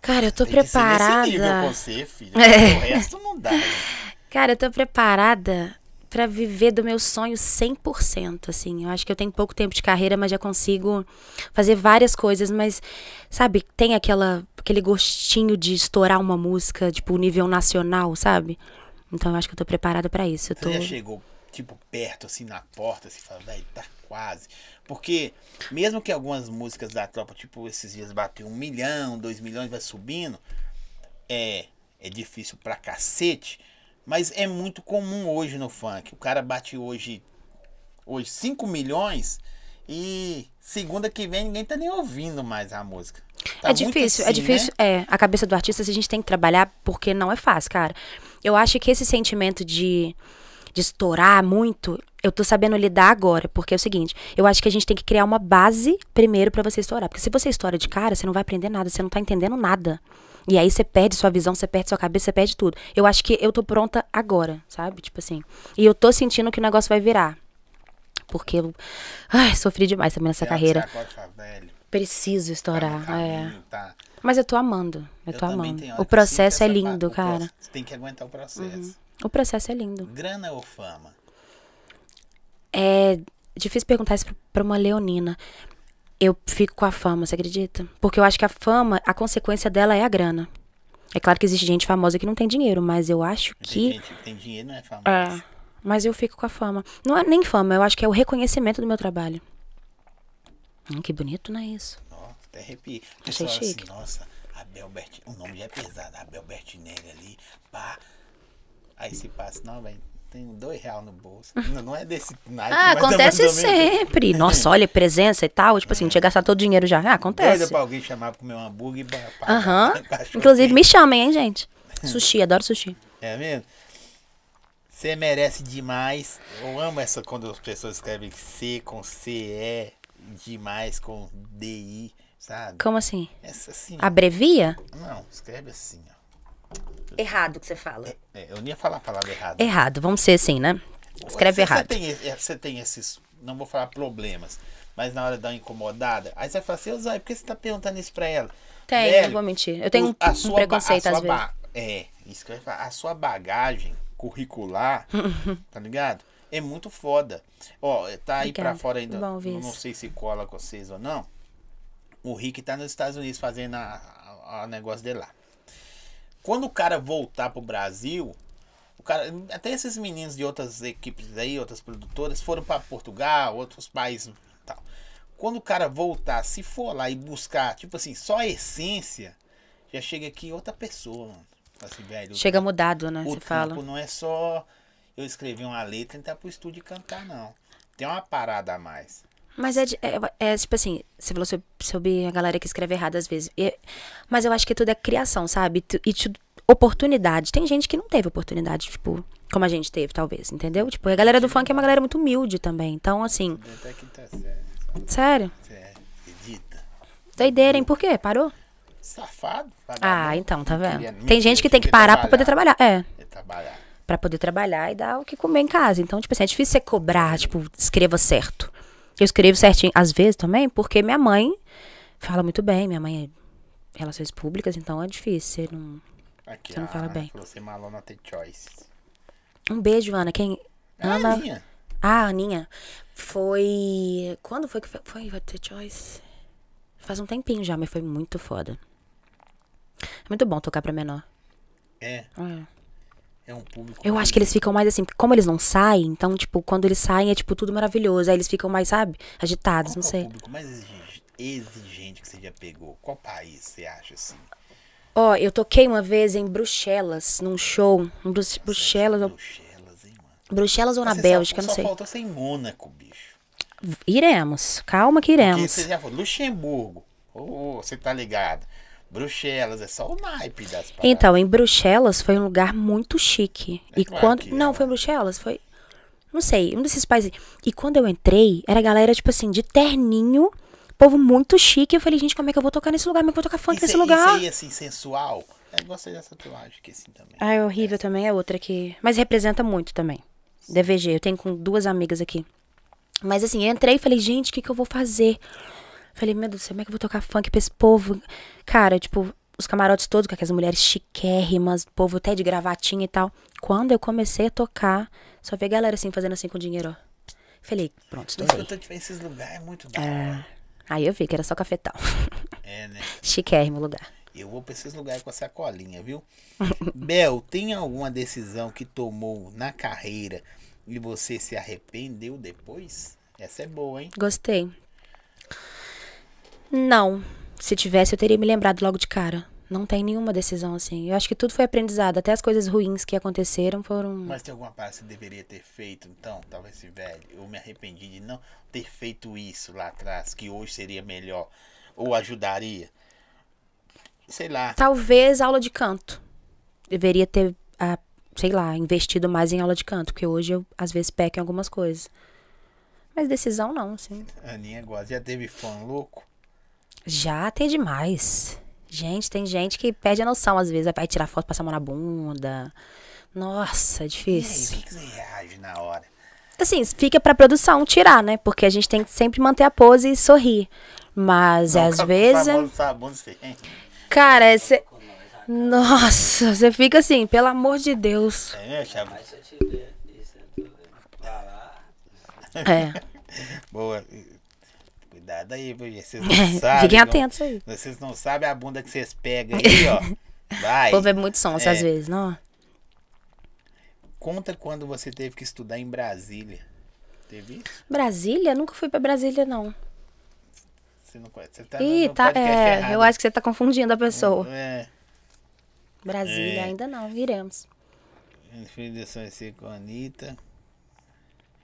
Cara, eu tô Tem que ser preparada. nesse nível com você, filho. *laughs* É. O resto não dá. né? Cara, eu tô preparada pra viver do meu sonho 100%, assim. Eu acho que eu tenho pouco tempo de carreira, mas já consigo fazer várias coisas, mas sabe, tem aquela aquele gostinho de estourar uma música, tipo, nível nacional, sabe? Então eu acho que eu tô preparada pra isso. Eu tô Você já chegou, tipo, perto, assim, na porta, assim, fala, velho, tá quase. Porque, mesmo que algumas músicas da tropa, tipo, esses dias bateu um milhão, dois milhões, vai subindo, é, é difícil pra cacete, mas é muito comum hoje no funk. O cara bate hoje, hoje 5 milhões e segunda que vem ninguém tá nem ouvindo mais a música. Tá é muito difícil, é assim, difícil. né? É, a cabeça do artista a gente tem que trabalhar porque não é fácil, cara. Eu acho que esse sentimento de, de estourar muito, eu tô sabendo lidar agora, porque é o seguinte, eu acho que a gente tem que criar uma base primeiro pra você estourar, porque se você estoura de cara, você não vai aprender nada, você não tá entendendo nada. E aí você perde sua visão, você perde sua cabeça, você perde tudo. Eu acho que eu tô pronta agora, sabe? Tipo assim. E eu tô sentindo que o negócio vai virar. Porque eu ai, sofri demais também nessa carreira. Preciso estourar. é. tá. Mas eu tô amando. Eu, tô também amando. O processo é lindo, pa- o cara. Você tem que aguentar o processo. O processo é lindo. Grana ou fama? É difícil perguntar isso pra uma leonina. Eu fico com a fama, você acredita? Porque eu acho que a fama, a consequência dela é a grana. É claro que existe gente famosa que não tem dinheiro, mas eu acho Tem que. gente que tem dinheiro, não é famoso. É. Mas eu fico com a fama. Não é nem fama, eu acho que é o reconhecimento do meu trabalho. Hum, que bonito, não é isso? Nossa, até arrepio. Achei fala chique. Assim, nossa, Abel Berti... O nome já é pesado, Abel Bertinelli ali, pá. Aí se passa, não, velho, tem dois real no bolso. *laughs* não, não é desse naipe, Ah, é acontece menos. sempre. Nossa, olha, presença e tal. Tipo assim, tinha gastado todo o dinheiro já. Ah, Doida acontece. pra alguém chamar pra comer um hambúrguer e Aham. *laughs* cachorro Inclusive, quente. me chamem, hein, gente? *laughs* Sushi, adoro sushi. É mesmo? Você merece demais. Eu amo essa quando as pessoas escrevem C com C, E, demais com DI, sabe? Como assim? Essa assim. Abrevia? Não, escreve assim, ó. Errado que você fala. É, eu não ia falar a palavra errada. Errado, vamos ser assim, né? Escreve Você- errado. Você tem, esse- você tem esses, não vou falar problemas, mas na hora uma incomodada, aí você fala assim, ô Zóia, por que você tá perguntando isso pra ela? Tem, Velho, não vou mentir. Eu tenho um, um preconceito a às vezes. É, isso que eu ia falar. A sua bagagem curricular, *laughs* tá ligado? É muito foda. Ó, tá aí pra Obrigada. fora ainda. Bom não isso. sei se cola com vocês ou não. O Rick tá nos Estados Unidos fazendo a, a- a negócio dele lá. Quando o cara voltar pro Brasil, o cara, até esses meninos de outras equipes aí, outras produtoras, foram para Portugal, outros países e tal. Quando o cara voltar, se for lá e buscar, tipo assim, só a essência, já chega aqui outra pessoa, mano. Assim, velho, Chega mudado, né? Você fala. não é só eu escrever uma letra e entrar pro estúdio e cantar, não. Tem uma parada a mais. Mas é, é, é, tipo assim, você falou sobre, sobre a galera que escreve errado às vezes. E- mas eu acho que tudo é criação, sabe? E tudo, oportunidade. Tem gente que não teve oportunidade, tipo, como a gente teve, talvez, entendeu? Tipo, a galera do funk é uma galera muito humilde também. Então, assim, Até que tá certo. sério. Você acredita? Doideira, hein? Por quê? Parou? Safado. Ah, então, tá vendo? Tem gente que tem que parar pra poder trabalhar. É. Trabalhar. Pra poder trabalhar e dar o que comer em casa. Então, tipo assim, é difícil você cobrar, tipo, escreva certo. Eu escrevo certinho, às vezes também, porque minha mãe fala muito bem, minha mãe é relações públicas, então é difícil. Você não... Aqui, Você não fala Ana bem. Você malona tem choice. Um beijo, Ana. Quem? É Ana. a minha. Ah, Aninha. Foi. Quando foi que foi? Foi the Choice? Faz um tempinho já, mas foi muito foda. É muito bom tocar pra menor. É, É. é um público. Eu acho que eles ficam mais assim, como eles não saem, então, tipo, quando eles saem é, tipo, tudo maravilhoso. Aí eles ficam mais, sabe, agitados, Qual não que é o sei. público mais exigente, exigente que você já pegou? Qual país você acha assim? Ó, eu toquei uma vez em Bruxelas, num show. Em Brux- Bruxelas, ou- Bruxelas, hein, mano? Bruxelas ou na Você Bélgica, só, não sei. Só faltou ser em Mônaco, bicho. Iremos, calma que Porque iremos. você já falou, Luxemburgo. Ô, você tá ligado? Bruxelas, é só o naipe das paradas. Então, em Bruxelas foi um lugar muito chique. É e claro quando. que Não, é, foi em Bruxelas, foi. Não sei, um desses países. E quando eu entrei, era galera, tipo assim, de terninho, povo muito chique. Eu falei, gente, como é que eu vou tocar nesse lugar? Como é que eu vou tocar funk Isso, nesse é- lugar? Isso aí, assim, sensual. Eu gostei dessa tatuagem aqui, assim, também. Ah, é horrível também, é outra que. Mas representa muito também. DVG, eu tenho com duas amigas aqui. Mas assim, eu entrei e falei, gente, o que, que eu vou fazer? Falei, meu Deus do céu, como é que eu vou tocar funk pra esse povo? Cara, tipo, os camarotes todos, com aquelas mulheres chiquérrimas, povo até de gravatinha e tal. Quando eu comecei a tocar, só vi a galera assim, fazendo assim com dinheiro, ó. Falei, pronto, tô te vendo esses lugares, é muito da É. Aí eu vi que era só cafetão. *laughs* É, né? *laughs* Chiquérrimo lugar. Eu vou pra esses lugares com a sacolinha, viu? *laughs* Bel, tem alguma decisão que tomou na carreira e você se arrependeu depois? Essa é boa, hein? Gostei. Não. Se tivesse, eu teria me lembrado logo de cara. Não tem nenhuma decisão assim. Eu acho que tudo foi aprendizado. Até as coisas ruins que aconteceram foram. Mas tem alguma parte que você deveria ter feito, então? Talvez se velho. Eu me arrependi de não ter feito isso lá atrás, que hoje seria melhor. Ou ajudaria. Sei lá. Talvez aula de canto. Deveria ter, ah, sei lá, investido mais em aula de canto. Porque hoje eu, às vezes, peco em algumas coisas. Mas decisão não. A Aninha gosta. Já teve fã louco? Já tem demais. Gente, tem gente que perde a noção às vezes. Vai tirar foto, passar a mão na bunda. Nossa, é E aí, o difícil. que, você reage na hora? Assim, fica pra produção tirar, né? Porque a gente tem que sempre manter a pose e sorrir. Mas Não, às vezes. a sabão, você- Cara, é. Nossa, você fica assim, pelo amor de Deus. É, né, Chave? Mas se eu tiver isso, eu tô pra lá. É. *laughs* Boa. Cuidado aí, viu? Vocês *laughs* não sabem. Fiquem não- atentos aí. Vocês não sabem a bunda que vocês pegam aí, ó. *laughs* Vai. O povo é muito sonso É. às vezes, não? Conta quando você teve que estudar em Brasília. Teve isso? Brasília? Nunca fui pra Brasília, não. Você não conhece? Você tá Ih, tá. É, errado. eu acho que você tá confundindo a pessoa. É. Brasília, É. ainda não, iremos. Infiltração esse com a Anitta.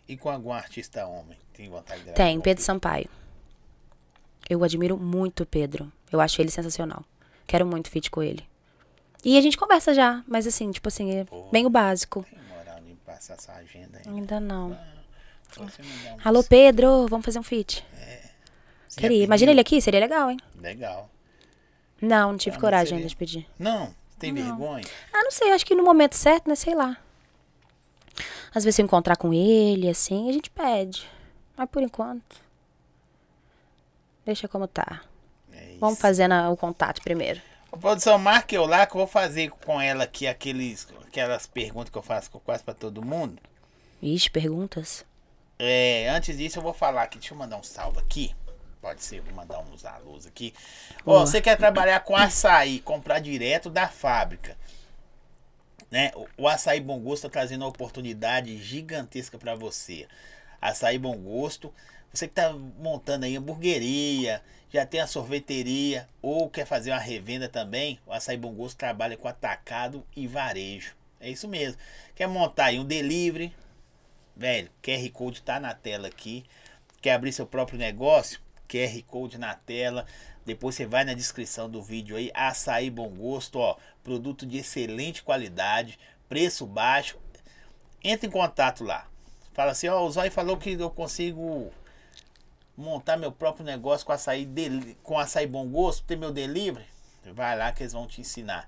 E com algum artista homem? Tem vontade de? Tem, Pedro Sampaio. Eu admiro muito o Pedro. Eu acho ele sensacional. Quero muito feat com ele. E a gente conversa já, mas assim, tipo assim, é bem o básico. Tem moral de passar essa agenda aí. Ainda não. Um- Alô, Pedro, vamos fazer um. Você já Queria. Imagina ele aqui, seria legal, hein? Legal. Não, não tive Ah, mas coragem seria- ainda de pedir. Não, tem vergonha? Ah, não sei, eu acho que no momento certo, né? Sei lá. Às vezes se eu encontrar com ele, assim, a gente pede. Mas por enquanto. Deixa como tá. É. Vamos fazendo a- o contato primeiro. Ô, produção, marque eu lá que eu vou fazer com ela aqui aqueles, aquelas perguntas que eu faço quase pra todo mundo. Ixi, perguntas. É, antes disso eu vou falar aqui, deixa eu mandar um salve aqui. Pode ser, vou mandar uns alôs aqui. Ó, Boa. você quer trabalhar com açaí, comprar direto da fábrica. Né? O- O Açaí Bom Gosto está trazendo uma oportunidade gigantesca para você. Açaí Bom Gosto, você que está montando aí hamburgueria, já tem a sorveteria ou quer fazer uma revenda também, o Açaí Bom Gosto trabalha com atacado e varejo. É isso mesmo. Quer montar aí um delivery, velho, QR Code tá na tela aqui. Quer abrir seu próprio negócio? QR Code na tela. Depois você vai na descrição do vídeo aí. Açaí Bom Gosto, ó. Produto de excelente qualidade, preço baixo. Entra em contato lá. Fala assim, ó, o Zói falou que eu consigo montar meu próprio negócio com açaí, deli- com açaí Bom Gosto, ter meu delivery. Vai lá que eles vão te ensinar.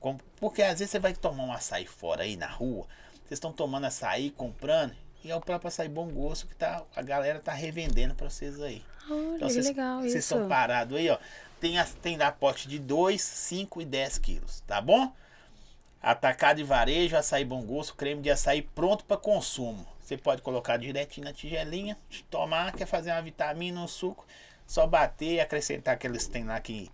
Como- Porque às vezes você vai tomar um açaí fora aí na rua. Vocês estão tomando açaí, comprando. E é o próprio açaí bom gosto que tá, a galera tá revendendo pra vocês aí. Olha, que vocês, legal vocês isso. estão parados aí, ó. Tem, as, tem da pote de 2, 5 e 10 quilos, tá bom? Atacado e varejo, açaí bom gosto, creme de açaí pronto para consumo. Você pode colocar direitinho na tigelinha, tomar, quer fazer uma vitamina, um suco, só bater e acrescentar aqueles que tem lá que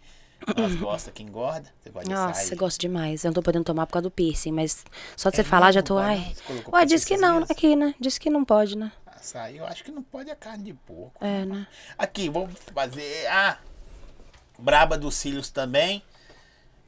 nós *coughs* gosta que engorda. Você gosta Nossa, açaí? eu gosto demais. Eu não tô podendo tomar por causa do piercing, mas só de É você falar já tô. Ai. Ué, disse que não aqui, né? Disse que não pode, né? Açaí, eu acho que não pode a carne de porco. É, né? Aqui, vamos fazer. Ah, Braba dos Cílios também.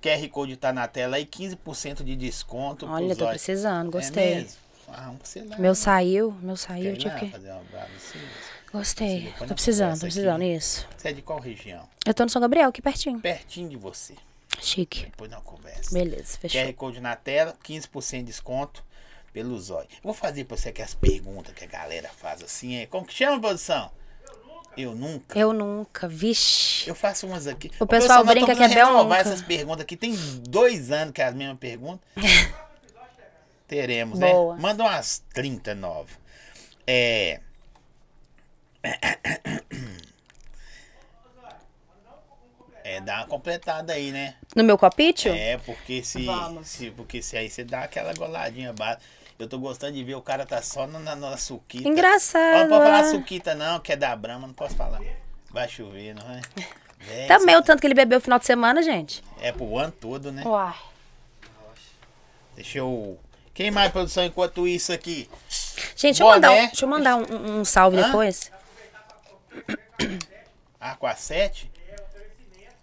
QR Code tá na tela aí, 15% de desconto. Olha, tô olhos. precisando, É gostei. mesmo? Ah, vamos sei lá. Meu saiu, meu saiu, tive que. fazer uma dos Cílios? Gostei. Tô precisando, tô precisando, aqui. isso. Você é de qual região? Eu tô no São Gabriel, aqui pertinho. Pertinho de você. Chique. Depois nós conversa. Beleza, fechou. QR Code na tela, 15% de desconto pelo Zóio. Vou fazer pra você aquelas perguntas que a galera faz assim. É, como que chama, produção? Eu nunca. Eu nunca, vixe. Eu faço umas aqui. O pessoal produção, nós brinca que é Bel nunca. essas perguntas aqui. Tem dois anos que é as mesmas perguntas. *laughs* Teremos, Boa. né? Manda umas 39. É. É, dá uma completada aí, né? No meu copite? É, porque se, se. Porque se aí você dá aquela goladinha básica. Eu tô gostando de ver o cara tá só na, na, suquita. Ó, Engraçado. Não pode falar né? suquita, não, que é da Brahma, não posso falar. Vai chover, não é? Véi, Também o isso tanto que ele bebeu no final de semana, gente. É pro ano todo, né? Uai. Deixa eu. Quem mais, produção, enquanto isso aqui? Gente, deixa eu mandar, um, deixa eu mandar um, um- salve Hã? depois. Aqua 7.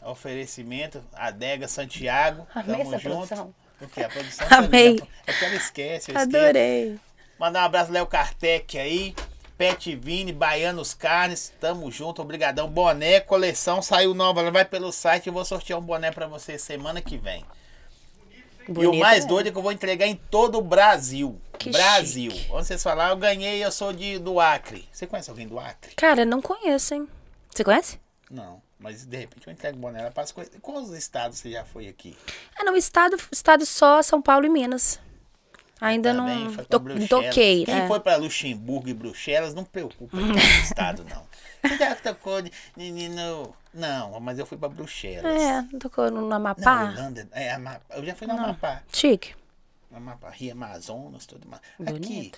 Oferecimento. Adega Santiago. Amei Tamo essa junto. produção. O que? A produção Amei. tá ligando. É que ela esquece, eu esqueço. Adorei. Mandar um abraço, Léo Kartek aí. Pet Vini, Baianos Carnes, tamo junto, obrigadão. Boné, coleção saiu nova, ela vai pelo site, eu vou sortear um boné pra você semana que vem. E o Bonito mais mesmo. doido é que eu vou entregar em todo o Brasil. Que Brasil. chique. Onde vocês falaram, eu ganhei, eu sou de, do Acre. Você conhece alguém do Acre? Cara, não conheço, hein? Você conhece? Não, mas de repente eu entrego lá para as coisas. Quais estados você já foi aqui? Ah, não, estado, estado só São Paulo e Minas. Ainda Também não to, Bruxelas. toquei. Quem é. foi pra Luxemburgo e Bruxelas, não preocupa com o *laughs* estado, não. Você já tocou no... Não, mas eu fui pra Bruxelas. É, não tocou no Não, Amapá? Holanda, é, Amapá. Eu já fui no Amapá. Chique. Amapá, Rio Amazonas, tudo mais. Aqui,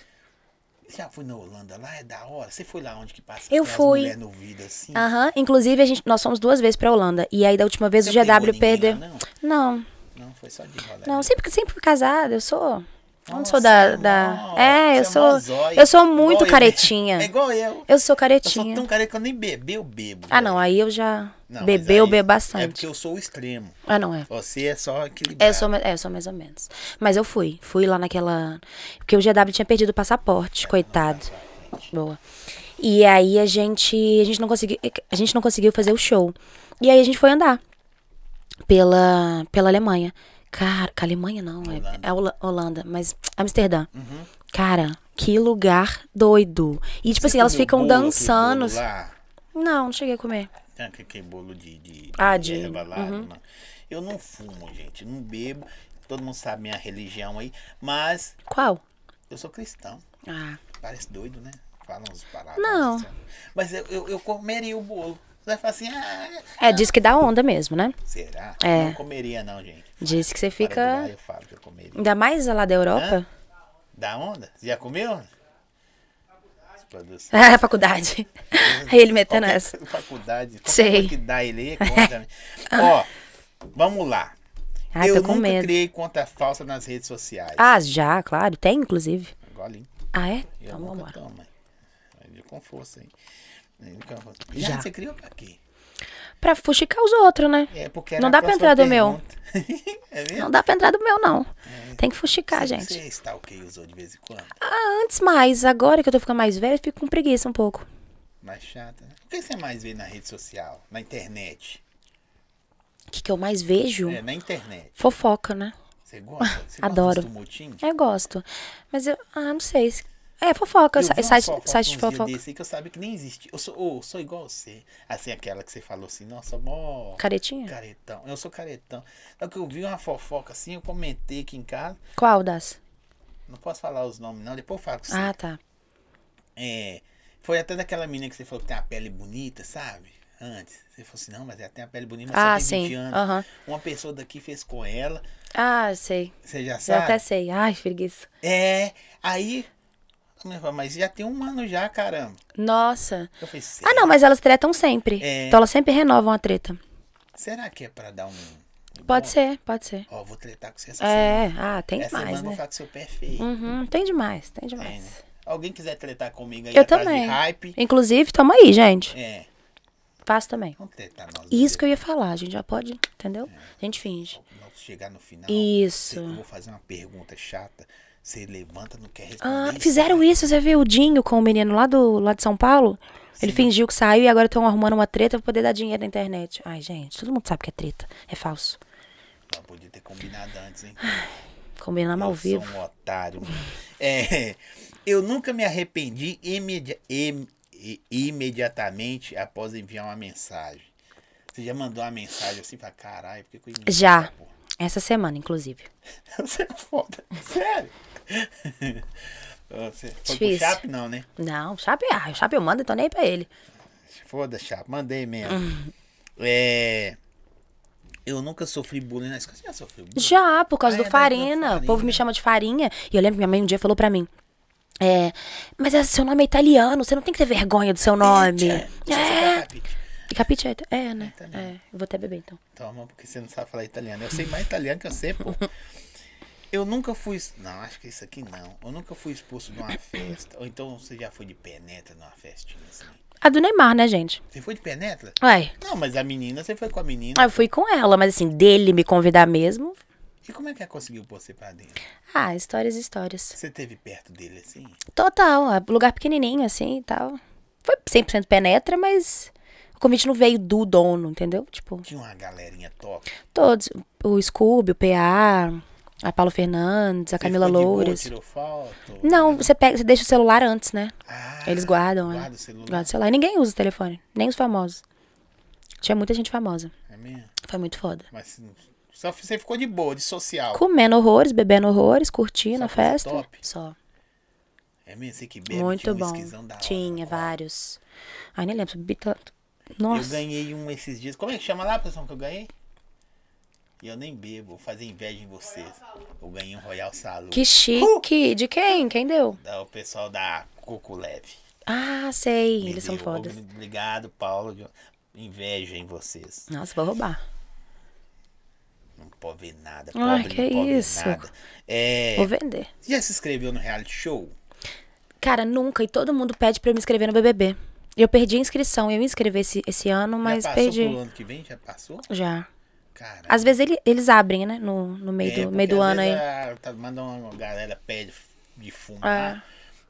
já fui na Holanda, lá é da hora. Você foi lá onde que passa Eu fui. no vidro assim? Aham. Inclusive, a gente, nós fomos duas vezes pra Holanda. E aí, da última vez, Você o GW perdeu. lá, não? Não, Não, foi só de rolar. não, sempre, sempre fui casada. Eu sou. Eu não sou da. é da... É, eu é sou. zóio. Eu sou muito Igual eu. caretinha. É igual eu. Eu sou Eu sou caretinha. tão careca que eu nem beber, eu bebo. Ah, velho. não, aí eu já. Não, Beber, eu bebo É bastante. porque eu sou o extremo. Ah, não é. Você é só equilibrado. É, eu sou, é, eu sou mais ou menos. Mas eu fui. Fui lá naquela. Porque o GW tinha perdido o passaporte, coitado. Boa. E aí a gente. A gente não conseguiu. A gente não conseguiu fazer o show. E aí a gente foi andar pela, pela Alemanha. Cara, que Alemanha não, é, Holanda. é Hola- Holanda, mas *tsk* Amsterdã. Uhum. Cara, que lugar doido. E tipo Você assim, elas ficam dançando. Não, não cheguei a comer. Tem aquele aquele bolo de, de, Ah, de- erva lá, uhum. Eu não fumo, gente. Não bebo. Todo mundo sabe minha religião aí. Mas Qual? eu sou cristão. Ah, Parece doido, né? Fala uns palavras. Não. assim. Mas eu, eu, eu comeria o bolo. Você vai falar assim, ah, é, diz que dá onda mesmo, né? será? É. Não comeria não, gente. Diz que você lá, fica. eu falo que eu comeria. Ainda mais lá da Europa. Da onda? Você já comeu? Produção. É, *laughs* faculdade. *laughs* Aí ele metendo Qualquer essa. Faculdade. Sei. que dá ele aí é *laughs* mim. Ó, vamos lá. Ai, eu tô com nunca medo. criei conta falsa nas redes sociais. Ah, já, claro. Tem, inclusive. Golinho. Ah, é? Eu Então nunca vambora. tomo. Aí, Com força aí. Já. Já. você criou pra quê? Pra fuxicar os outros, né? É porque Não dá pra entrar do meu. *laughs* é mesmo? Não dá pra entrar do meu, não. Tem que fuxicar, Você- gente. Você stalkeia usou de vez em quando? Ah, antes mais. Agora que eu tô ficando mais velha, eu fico com preguiça um pouco. Mais chata, né? O que você mais vê na rede social? Na internet? O que, que eu mais vejo? É, na internet. Fofoca, né? Você gosta? Você Adoro. Gosta? Eu gosto. Mas eu. Ah, não sei. É, fofoca. Eu Site, fofoca site de fofoca. desse que eu sabia que nem existe. Eu sou, ô, sou igual você. Assim, aquela que você falou assim, nossa, mó Caretinha? caretão. Eu sou caretão. Só que eu vi uma fofoca assim, eu comentei aqui em casa. Qual das? Não posso falar os nomes, não. Depois eu falo com você. Ah, tá. É, foi até daquela menina que você falou que tem a pele bonita, sabe? Antes. Você falou assim, não, mas ela tem a pele bonita, mas Ah, só tem 20 sim. anos. Aham. Uma pessoa daqui fez com ela. Ah, sei. Você já Eu sabe? até sei. Ai, preguiça. É, aí. Mas já tem um ano já, caramba. Nossa. Eu falei, Ah, não, mas elas tretam sempre. É. Então elas sempre renovam a treta. Será que é pra dar um. Pode bom? ser, pode ser. Ó, vou tretar com você essa semana. É, ah, tem essa semana demais, eu vou né? falar que seu pé é feio. Uhum, tem demais, tem demais. né? Alguém quiser tretar comigo aí Eu atrás também. hype. Inclusive, tamo aí, gente. É, Faço também. vamos tretar nós. Isso que eu ia falar, a gente já pode, entendeu? A gente finge. Nós chegar no final. Isso. Eu vou fazer uma pergunta chata. Você levanta, não quer responder. Ah, fizeram isso, você viu o Dinho com o menino lá, do, lá de São Paulo? Ele fingiu que saiu e agora estão arrumando uma treta pra poder dar dinheiro na internet. Ai, gente, todo mundo sabe que é treta. É falso. Pô, Podia ter combinado antes, hein? Combinamos ao vivo. um otário. É, eu nunca me arrependi imedi- im- imediatamente após enviar uma mensagem. Você já mandou uma mensagem assim pra caralho? Que eu Já. essa porra?" Essa semana, inclusive. *laughs* Você é foda. Sério? *laughs* Você foi pro. Chape, não, né? Não, Chape, ah, o Chape eu mando, então nem pra ele. Foda, Chape. Mandei mesmo. Hum. É... Eu nunca sofri bullying na escola. Você já sofreu bullying? Já, por causa Ah, do é, Farina. O povo me chama de Farinha. E eu lembro que minha mãe um dia falou pra mim. É, mas é- seu nome é italiano, você não tem que ter vergonha do seu nome. É. É. capite? Capite é, é, né? É, eu vou até beber então. Toma, porque você não sabe falar italiano. Eu sei mais italiano que você, pô. *laughs* Eu nunca fui. Não, acho que isso aqui não. Eu nunca fui expulso de uma *coughs* festa. Ou então você já foi de penetra numa festinha assim. A do Neymar, né, gente? Você foi de penetra? Ué, Não, mas a menina, você foi com a menina. ah, eu fui com ela, mas assim, dele me convidar mesmo. E como é que ela conseguiu pôr você pra dentro? Ah, histórias, histórias. Você teve perto dele assim? Total, lugar pequenininho assim e tal. Foi 100% penetra, mas o convite não veio do dono, entendeu? Tipo, Tinha uma galerinha top. todos. O Scooby, o PA, a Paulo Fernandes, a Camila boa, Loures. foto? Não, você pega, você deixa o celular antes, né? Ah, Eles guardam, é. Guarda o celular. Guarda o celular. E ninguém usa o telefone, nem os famosos. Tinha muita gente famosa. É mesmo? Foi muito foda. Mas só você ficou de boa, de social. Comendo horrores, bebendo horrores, curtindo Só a coisa festa. top? Só. É mesmo? Você que bebe, Muito bom. hora. Tinha vários. Ai, nem lembro, bebi tanto. Eu Nossa. ganhei um esses dias. Como é que chama lá, pessoal, que eu ganhei? E eu nem bebo, vou fazer inveja em vocês. Eu ganhei um Royal Salud. Que chique. De quem? Quem deu? O pessoal da Coco Leve. Ah, sei. Me Eles são deu. fodas. Obrigado, Paulo. Inveja em vocês. Nossa, vou roubar. Não pode ver nada. Ai, Pobre que não pode isso. ver nada. É, Vou vender. já se inscreveu no reality show? Cara, nunca. E todo mundo pede pra eu me inscrever no BBB. Eu perdi a inscrição. Eu ia inscrever esse, esse ano, mas já passou perdi. pro ano que vem? Já passou? Já. Às vezes ele- eles abrem, né? No, no meio é, do, meio do ano aí. a- tá, manda uma galera pede de fumar.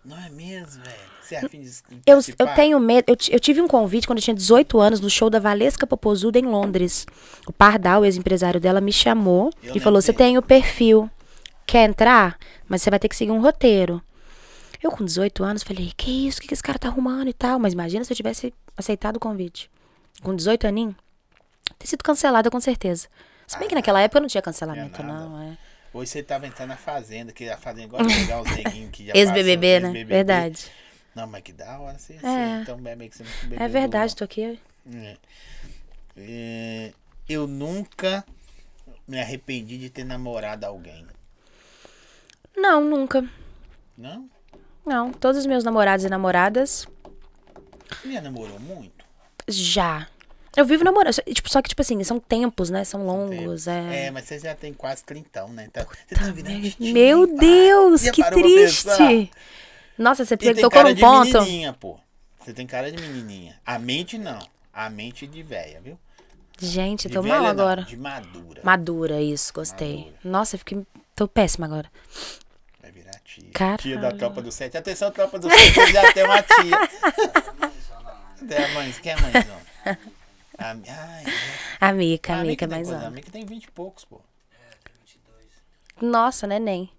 Não é mesmo, velho? Você é afim de Eu, eu tenho medo. Eu, eu tive um convite quando eu tinha 18 anos no show da Valesca Popozuda em Londres. O Pardal, o ex-empresário dela, me chamou Eu e falou: Você tem o perfil, quer entrar? Mas você vai ter que seguir um roteiro. Eu, com 18 anos, falei: Que isso? O que, que esse cara tá arrumando e tal? Mas imagina se eu tivesse aceitado o convite. Com 18 aninhos, ter sido cancelada com certeza. Se bem que naquela época não tinha cancelamento, nada. não. É. Hoje você tava entrando na fazenda, que a fazenda gosta de pegar os neguinhos que já Ex-BBB, né? ex-BBB. Verdade. Não, mas que da hora você É. então bebe que você não bebeu. É verdade, tô aqui. É. É, Eu nunca me arrependi de ter namorado alguém. Não, nunca. Não? Não. Todos os meus namorados e namoradas Você já namorou muito? Já. Eu vivo namorando. só- Tipo, só que, tipo assim, são tempos, né? São longos. É, É. mas você já tem quase trintão, né? Então, você tá virando Meu pai. Deus, Já que triste. Nossa, você E tem tocou cara num de ponto. menininha, pô. Você tem cara de menininha. A mente não. A mente de véia, viu? Gente, De tô velha, mal não, agora. De madura. Madura, isso, gostei. Madura. Nossa, eu fiquei. Tô péssima agora. Vai virar tia. Caralho. Tia da tropa do sete. Atenção, tropa do sete, *laughs* já tem uma tia. *laughs* Tem a mãe, quem é a mãezona? A, ai, A Mica, a a Mica é Mica tem mais quantos? A. Mica tem 20 e poucos, pô. Nossa, neném.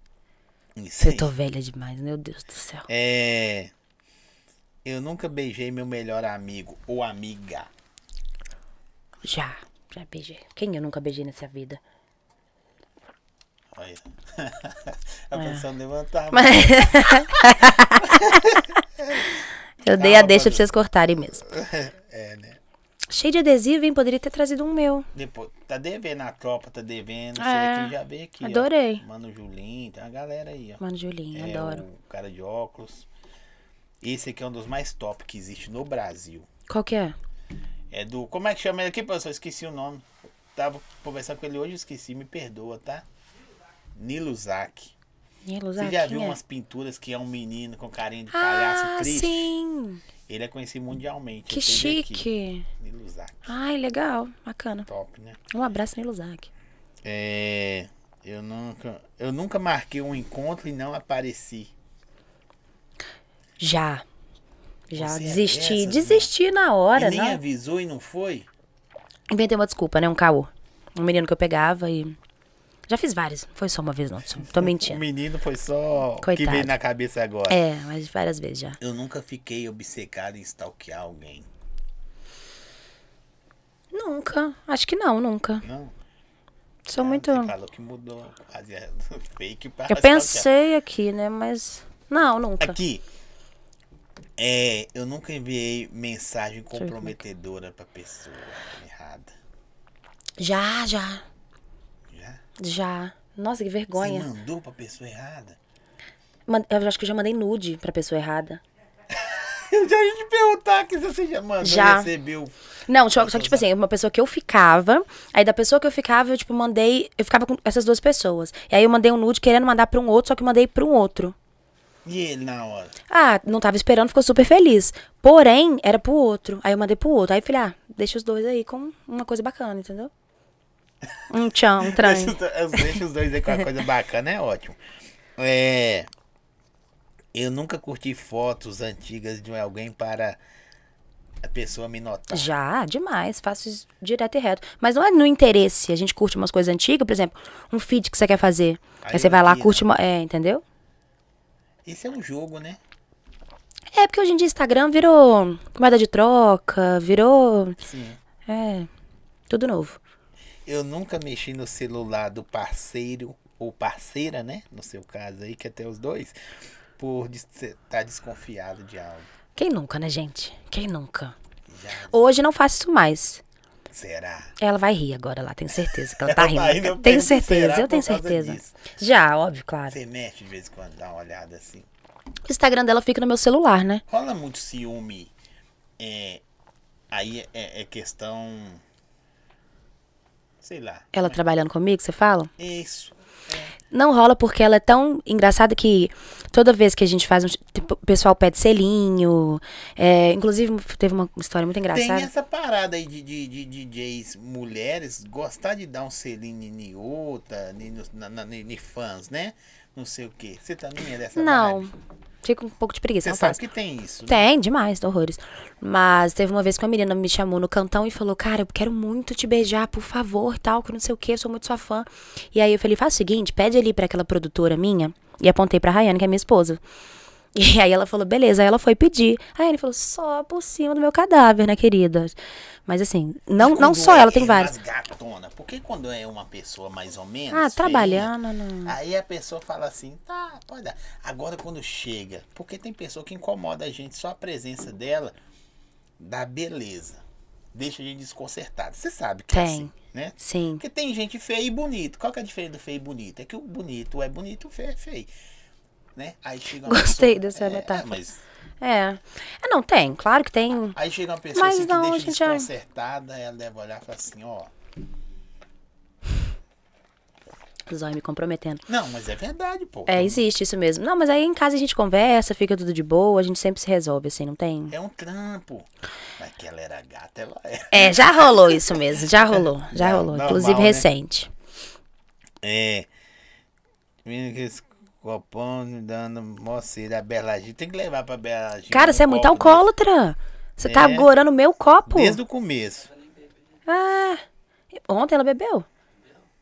Isso Eu aí. tô velha demais, meu Deus do céu. É. Eu nunca beijei meu melhor amigo ou amiga. Já, já beijei. Quem eu nunca beijei nessa vida? Olha. *laughs* a pessoa levantar. Mas- *laughs* eu dei a Calma, deixa pra vocês cortarem mesmo. *laughs* É, né? Cheio de adesivo, hein? Poderia ter trazido um meu. Depois, tá devendo a tropa, tá devendo. É, aqui já veio aqui. ó. adorei. Mano Julinho, tem uma galera aí, ó. Mano, Julinho, é, adoro. o cara de óculos. Esse aqui é um dos mais top que existe no Brasil. Qual que é? É do. Como é que chama ele aqui, professor? Esqueci o nome. Tava conversando com ele hoje, esqueci, me perdoa, tá? Nilo Zak. Nilo Você já viu umas pinturas que é um menino com carinha de palhaço Ah, triste? sim. Ele é conhecido mundialmente. Que chique. Nilo Zak. Ai, legal. Bacana. Top, né? Um abraço, Nilo Zac. É. Eu nunca. Eu nunca marquei um encontro e não apareci. Já. Já Você é desisti. dessas, Desisti na hora, e nem não. avisou e não foi? Inventei uma desculpa, né? Um caô. Um menino que eu pegava e. Já fiz vários. Não foi só uma vez, não. Tô *laughs* O mentindo. menino foi só o que Coitado. veio na cabeça agora. É, mas várias vezes já. Eu nunca fiquei obcecado em stalkear alguém. Nunca. Acho que não, nunca. Não. Sou Ah, muito. Você falou que mudou quase *laughs* é fake pra Eu stalkear. pensei aqui, né? Mas. Não, nunca. Aqui. É, eu nunca enviei mensagem é comprometedora pra pessoa errada. Já, já. Já? Nossa, que Você vergonha. mandou pra pessoa errada? Eu acho que eu já mandei nude pra pessoa errada. Eu *laughs* já ia te perguntar que você já mandou Já. recebeu. Não, só, só que, tipo assim, uma pessoa que eu ficava, aí da pessoa que eu ficava, eu, tipo, mandei. Eu ficava com essas duas pessoas. E aí eu mandei um nude querendo mandar pra um outro, só que eu mandei pra um outro. E ele na hora? Ah, não tava esperando, ficou super feliz. Porém, era pro outro. Aí eu mandei pro outro. Aí eu falei, ah, deixa os dois aí com uma coisa bacana, entendeu? Um tchau, um trem. deixa os dois aí com uma coisa bacana, é ótimo. É. Eu nunca curti fotos antigas de alguém para a pessoa me notar. Já, demais. Faço isso direto e reto. Mas não é no interesse. A gente curte umas coisas antigas, por exemplo, um feed que você quer fazer. Aí, Aí você vai lá, curte uma. É, entendeu? Isso é um jogo, né? É, porque hoje em dia Instagram virou moeda de troca, virou. Sim. É. Tudo novo. Eu nunca mexi no celular do parceiro ou parceira, né? No seu caso aí, que até os dois, por estar desconfiado de algo. Quem nunca, né, gente? Quem nunca? Já Hoje não faço isso mais. será? Ela vai rir agora lá, tenho certeza que ela tá rindo. eu Tenho certeza, eu tenho certeza. disso? Já, óbvio, claro. Você mexe de vez em quando, dá uma olhada assim. O Instagram dela fica no meu celular, né? Rola muito ciúme. É, aí é, é questão. Sei lá. Ela trabalhando comigo, você fala? Isso. Não rola porque ela é tão engraçada que toda vez que a gente faz um. tipo, O pessoal pede selinho. é, inclusive, teve uma história muito Tem engraçada. essa parada aí de, de, de DJs mulheres gostar de dar um selinho em outra, em, fãs, né? Não sei o quê. Você também é dessa Não. vibe? Fica um pouco de preguiça, Você sabe faço. que tem isso. né? Tem, demais, horrores. Mas teve uma vez que uma menina me chamou no cantão e falou, cara, eu quero muito te beijar, por favor, tal, que não sei o que, eu sou muito sua fã. E aí eu falei, faz o seguinte, pede ali pra aquela produtora minha. E apontei pra Rayane, que é minha esposa. *laughs* E aí ela falou, beleza. Aí ela foi pedir. Aí Rayane falou, só por cima do meu cadáver, né, querida? Mas assim, não, não só é- ela, tem é várias. gatona, porque quando é uma pessoa mais ou menos. Ah, feinha, trabalhando, não. Aí a pessoa fala assim, tá, pode dar. Agora quando chega, porque tem pessoa que incomoda a gente, só a presença dela dá beleza. Deixa a gente desconcertado. Você sabe que é Tem. assim, né? Sim. Porque tem gente feia e bonito. Qual que é a diferença do feio e bonito? É que o bonito é bonito, o feio é feio. Né? Aí chega uma Gostei pessoa- dessa é, metáfora. mas É. É, não, tem. Claro que tem. aí chega uma pessoa Mas assim, não, que deixa gente já- desconcertada, ela deve olhar e falar assim, ó. Zóio me comprometendo. Não, mas é verdade, pô. É, existe isso mesmo. Não, mas aí em casa a gente conversa, fica tudo de boa, a gente sempre se resolve, assim, não tem. É um trampo. Mas que ela era gata, ela é. É, já rolou isso mesmo, já rolou, já Não, rolou. normal, Inclusive né? recente. É. Menino que me dando moceira, Beladinha. Tem que levar pra Beladinha. Cara, você é muito copo alcoólatra. Você tá É. agorando o meu copo. Desde o começo. Ah, ontem ela bebeu.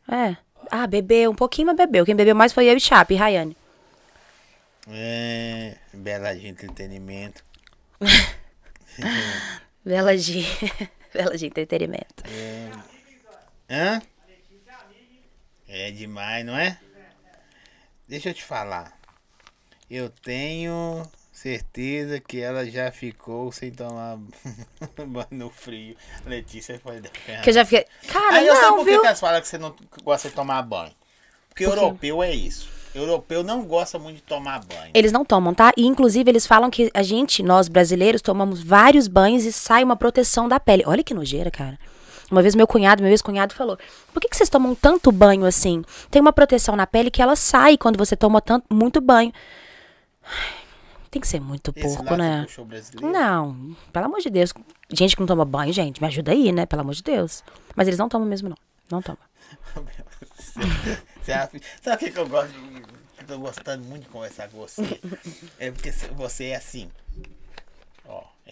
É. Ah, bebeu, um pouquinho, mas bebeu. Quem bebeu mais foi eu e Chape e Rayane. É. Beladinha Entretenimento. *laughs* Bela de... *laughs* Bela de entretenimento. Hã? É demais, não é? Deixa eu te falar. Eu tenho certeza que ela já ficou sem tomar *laughs* banho no frio. Letícia foi Que eu já fiquei... Cara, Aí eu sei não, por que viu? que elas falam que você não gosta de tomar banho. Porque Por europeu é isso. Europeu não gosta muito de tomar banho. Eles não tomam, tá? E inclusive eles falam que a gente, nós brasileiros, tomamos vários banhos e sai uma proteção da pele. Olha que nojeira, cara. Uma vez meu cunhado, meu ex-cunhado falou: "Por que, que vocês tomam tanto banho assim? Tem uma proteção na pele que ela sai quando você toma tanto, muito banho." Ai, Tem que ser muito Esse porco, né? Não, pelo amor de Deus. Gente que não toma banho, gente, me ajuda aí, né? Pelo amor de Deus. Mas eles não tomam mesmo, não. Não. *laughs* Você acha- Sabe o que, que eu gosto? eu tô gostando muito de conversar com você. *laughs* É porque você é assim.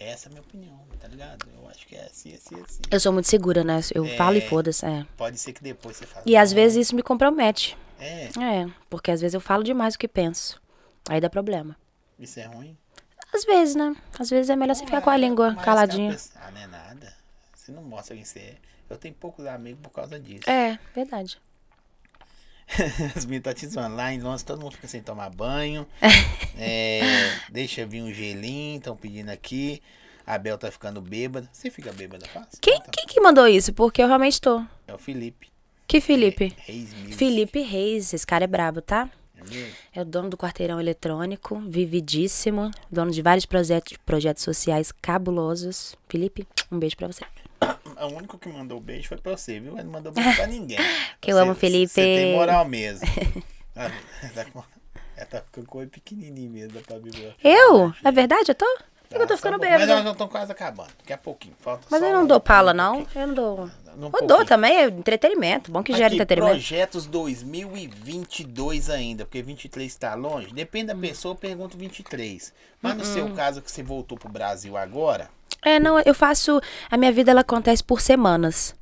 Essa é a minha opinião, tá ligado? Eu acho que é assim, assim, assim. Eu sou muito segura, né? Eu falo e foda-se. É. Pode ser que depois você fale. E às "Não, vezes isso me compromete. É, É, porque às vezes eu falo demais do que penso. Aí dá problema. isso é ruim. Às vezes, né? Às vezes é melhor você ficar com a língua caladinha. pessoa- Ah, não é nada. Você não mostra quem você é. Eu tenho poucos amigos por causa disso. É, verdade. *laughs* As meninas tá te zoando. Lá em Londres todo mundo fica sem tomar banho. *laughs* É, deixa vir um gelinho, estão pedindo aqui. A Bel tá ficando bêbada. Você fica bêbada fácil? Quem, Tá. quem que mandou isso? Porque eu realmente tô. É o Felipe. Que Felipe? Reis Music. Felipe Reis, esse cara é brabo, tá? É? É o dono do quarteirão eletrônico, vividíssimo, dono de vários projetos, projetos sociais cabulosos. Felipe, um beijo pra você. O único que mandou beijo foi pra você, viu? Ele não mandou beijo pra ninguém. *laughs* Que eu Você- amo Felipe. Você tem moral mesmo. *laughs* Tá Ela tá ficando com o olho pequenininho mesmo, dá pra ver. Eu? É verdade? Eu tô? É que eu tô ficando Mas nós já estamos quase acabando. Daqui a pouquinho. Falta Mas eu não dou pala, não. Eu não dou. Eu dou também, é entretenimento. Bom que gera entretenimento. projetos 2022 ainda, porque 23 tá longe. Depende Hum. da pessoa, eu pergunto 23. Mas no seu caso, que você voltou pro Brasil agora, É, não, eu faço. A minha vida ela acontece por semanas.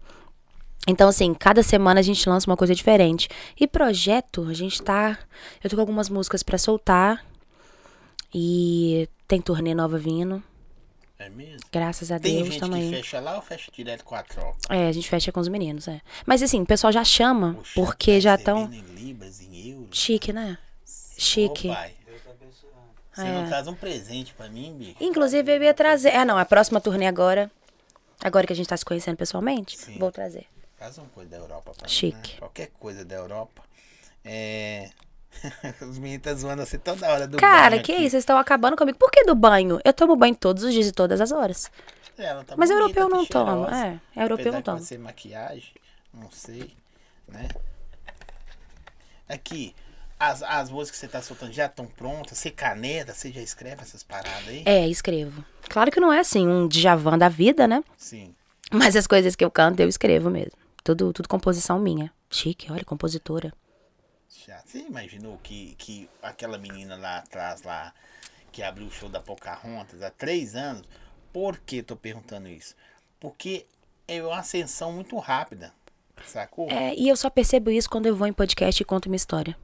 Então, assim, cada semana a gente lança uma coisa diferente. E projeto, a gente tá. Eu tô com algumas músicas pra soltar. E tem turnê nova vindo. é mesmo? Graças a Tem Deus gente também. que fecha lá ou fecha direto com a tropa? É, a gente fecha com os meninos, é. Mas assim, o pessoal já chama, Poxa, porque já estão. Chique, né? Chique. Ô, pai, Deus tá abençoando. Você É. não traz um presente pra mim, bicho? Inclusive, eu ia trazer. Ah, não, a próxima turnê agora. Agora que a gente tá se conhecendo pessoalmente, Sim. vou trazer. Traz uma coisa da Europa pra Chique. mim, né? Qualquer coisa da Europa. É... *laughs* Os meninos estão zoando você toda hora do Cara, banho que aqui. isso? Vocês estão acabando comigo. Por que do banho? Eu tomo banho todos os dias e todas as horas. Ela tá Mas bonita, europeu tá não toma. cheirosa. É, europeu não toma. ser maquiagem, não sei, né? Aqui, as, as músicas que você tá soltando já estão prontas? Você caneta, você já escreve essas paradas aí? É, escrevo. Claro que não é assim um Djavan da vida, né? Sim. Mas as coisas que eu canto, eu escrevo mesmo. Tudo, tudo composição minha. Chique, olha, compositora. Já. Você imaginou que, que aquela menina lá atrás, lá, que abriu o show da Pocahontas há três anos, por que tô perguntando isso? Porque é uma ascensão muito rápida, sacou? É, e eu só percebo isso quando eu vou em podcast e conto minha história.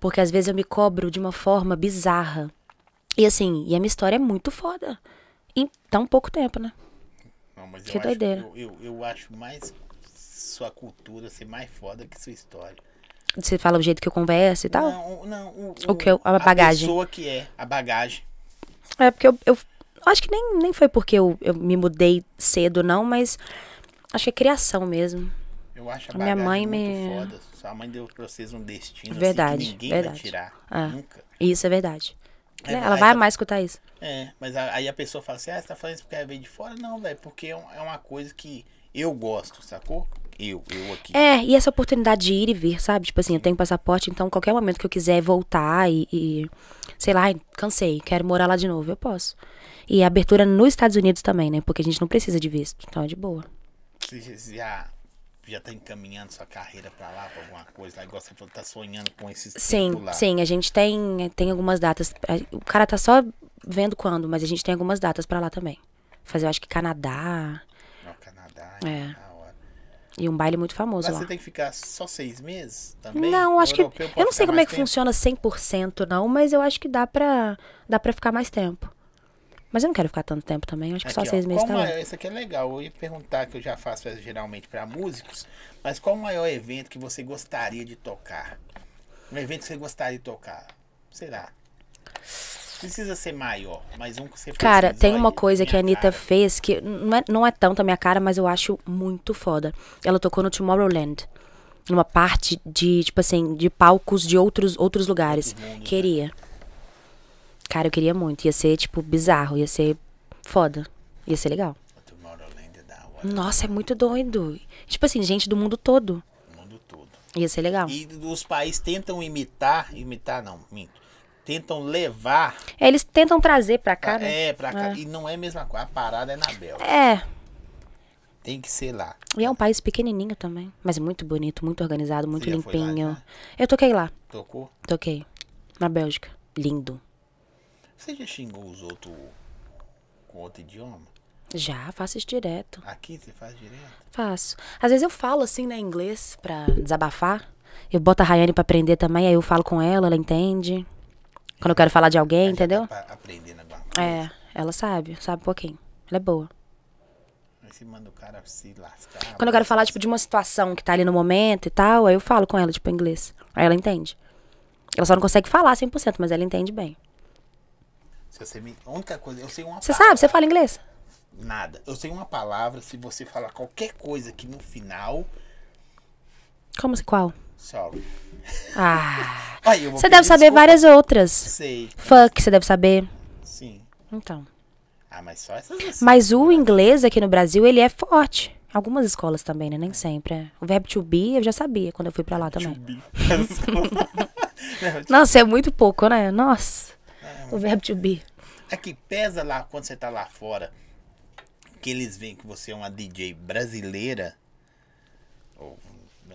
Porque às vezes eu me cobro de uma forma bizarra. E assim, e a minha história é muito foda. Em tão pouco tempo, né? Não, mas Que eu doideira. Acho, eu, eu, eu acho mais sua cultura ser mais foda que sua história. Você fala o jeito que eu converso e tal. Não, não. O, O que eu- a bagagem. A pessoa que é, a bagagem. É porque eu, eu acho que nem, nem foi porque eu, eu me mudei cedo, não, mas acho que é criação mesmo. Eu acho a A minha mãe muito me- foda. Sua mãe deu pra vocês um destino assim, Verdade, que ninguém verdade. vai tirar. Ah. Nunca. Isso é verdade. É, Ela aí vai tá- mais escutar isso. É, mas aí a pessoa fala assim, ah, você tá falando isso porque ela veio de fora? Não, velho, porque é é uma coisa que eu gosto, sacou? Eu, eu aqui. É, e essa oportunidade de ir e vir, sabe? Tipo assim, eu tenho passaporte, então qualquer momento que eu quiser voltar e, e, sei lá, cansei, quero morar lá de novo, eu posso. E a abertura nos Estados Unidos também, né? Porque a gente não precisa de visto, então é de boa. Já, já tá encaminhando sua carreira pra lá, pra alguma coisa lá, igual você falou, tá sonhando com esses Sim, sim, a gente tem, tem algumas datas. O cara tá só vendo quando, mas a gente tem algumas datas pra lá também. Fazer, eu acho que Canadá No Canadá, É. da hora. e um baile muito famoso Mas lá. você tem que ficar só seis meses também? Não, acho que. Eu não sei como é que tempo? funciona 100% não, mas eu acho que dá pra, dá pra ficar mais tempo. Mas eu não quero ficar tanto tempo também, acho que só Aqui, ó, seis meses tá maior, esse aqui é legal. Eu ia perguntar que eu já faço essa geralmente pra músicos, mas qual o maior evento que você gostaria de tocar? Um evento que você gostaria de tocar? Será? Precisa ser maior, mas um que você Cara, tem uma coisa que a Anitta cara. fez que não é, não é tanto a minha cara, mas eu acho muito foda. Ela tocou no Tomorrowland. Numa parte de, tipo assim, de palcos de outros, outros lugares. Outros mundos, né? Cara, eu queria muito. Ia ser, tipo, bizarro. Ia ser foda. Ia ser legal. É Nossa, é muito doido. Tipo assim, gente do mundo todo. o mundo todo. Ia ser legal. E os países tentam imitar, imitar não, minto. Tentam levar, É, Eles tentam trazer pra cá, né? é, pra cá. E não é a mesma coisa, a parada é na Bélgica. É. Tem que ser lá. E é um país pequenininho também. Mas muito bonito, muito organizado, muito foi lá, limpinho. já? Eu toquei lá. Tocou? Toquei. Na Bélgica. Lindo. Você já xingou os outros com outro idioma? Já, faço isso direto. Aqui você faz direto? Faço. Às vezes eu falo assim, né, inglês, pra desabafar. Eu boto a Rayane pra aprender também, aí eu falo com ela, ela entende. Quando eu quero falar de alguém, já entendeu? Tá aprendendo alguma coisa. É, ela sabe, sabe um pouquinho. Ela é boa. Aí você manda o cara se lascar. Quando eu quero falar, tipo, de uma situação que tá ali no momento e tal, aí eu falo com ela, tipo, em inglês. Aí ela entende. Ela só não consegue falar 100%, mas ela entende bem. Se você me... A única coisa, eu sei uma Você sabe? Você fala inglês? Nada. Eu sei uma palavra, se você falar qualquer coisa que no final. Como assim? Qual? Sorry. Ah. *laughs* Aí, Você deve saber desculpa. várias outras. Sei, Fuck, você deve saber. sim. Então. Ah, mas só essas assim. Mas o inglês aqui no Brasil, ele é forte. Algumas escolas também, né? Nem sempre. é. O verbo to be eu já sabia quando eu fui pra lá também. *laughs* *laughs* Nossa, é muito pouco, né? Nossa. O verbo to be. É que pesa lá quando você tá lá fora. Que eles veem que você é uma DJ brasileira. Ou,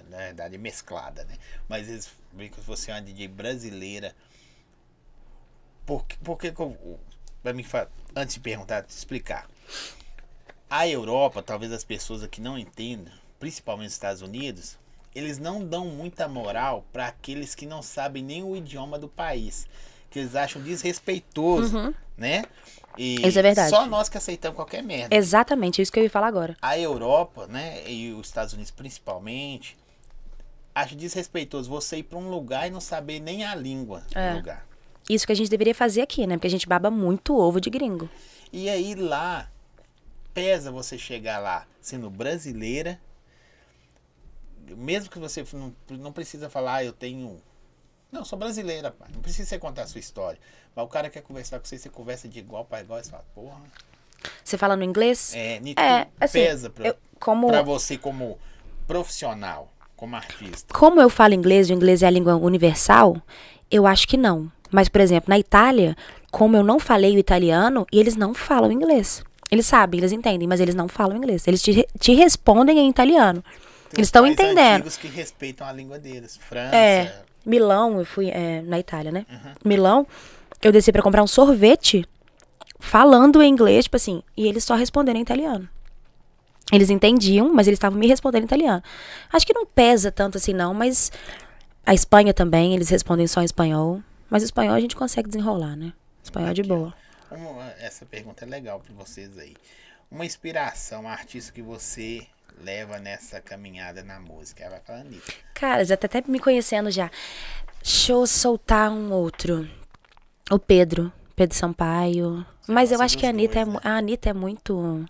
na verdade, mesclada, né? Mas eles veem que você é uma DJ brasileira. Por, por que que eu. Pra mim, antes de perguntar, te explicar. A Europa, talvez as pessoas aqui não entendam, principalmente os Estados Unidos, eles não dão muita moral para aqueles que não sabem nem o idioma do país. Que eles acham desrespeitoso, né? E Isso é verdade. Só nós que aceitamos qualquer merda. Exatamente, isso que eu ia falar agora. A Europa, né, e os Estados Unidos principalmente, acho desrespeitoso você ir para um lugar e não saber nem a língua É. do lugar. Isso que a gente deveria fazer aqui, né? Porque a gente baba muito ovo de gringo. E aí lá, pesa você chegar lá sendo brasileira, mesmo que você não, não precisa falar, ah, eu tenho. Não, sou brasileira, pai. Não precisa você contar a sua história. Mas o cara quer conversar com você, você conversa de igual para igual, você fala, porra. Você fala no inglês? É, É, assim, pesa pra, eu- como- pra você como profissional, como artista. Como eu falo inglês e o inglês é a língua universal, eu acho que não. Mas, por exemplo, na Itália, como eu não falei o italiano, e eles não falam inglês. Eles sabem, eles entendem, mas eles não falam inglês. Eles te, te respondem em italiano. Tem eles estão entendendo. que respeitam a língua deles. França. É, Milão, eu fui é, na Itália, né? Uhum. Milão, eu desci pra comprar um sorvete falando em inglês, tipo assim, e eles só responderam em italiano. Eles entendiam, mas eles estavam me respondendo em italiano. Acho que não pesa tanto assim, não, mas a Espanha também, eles respondem só em espanhol. Mas espanhol a gente consegue desenrolar, né? Espanhol é de boa. Essa pergunta é legal para vocês aí. Uma inspiração, um artista que você leva nessa caminhada na música. Ela vai falar Anitta. Cara, já tá até me conhecendo já. Deixa eu soltar um outro. O Pedro. Pedro Sampaio. Mas eu acho que a Anitta, é, dois, mu- né? a Anitta é muito.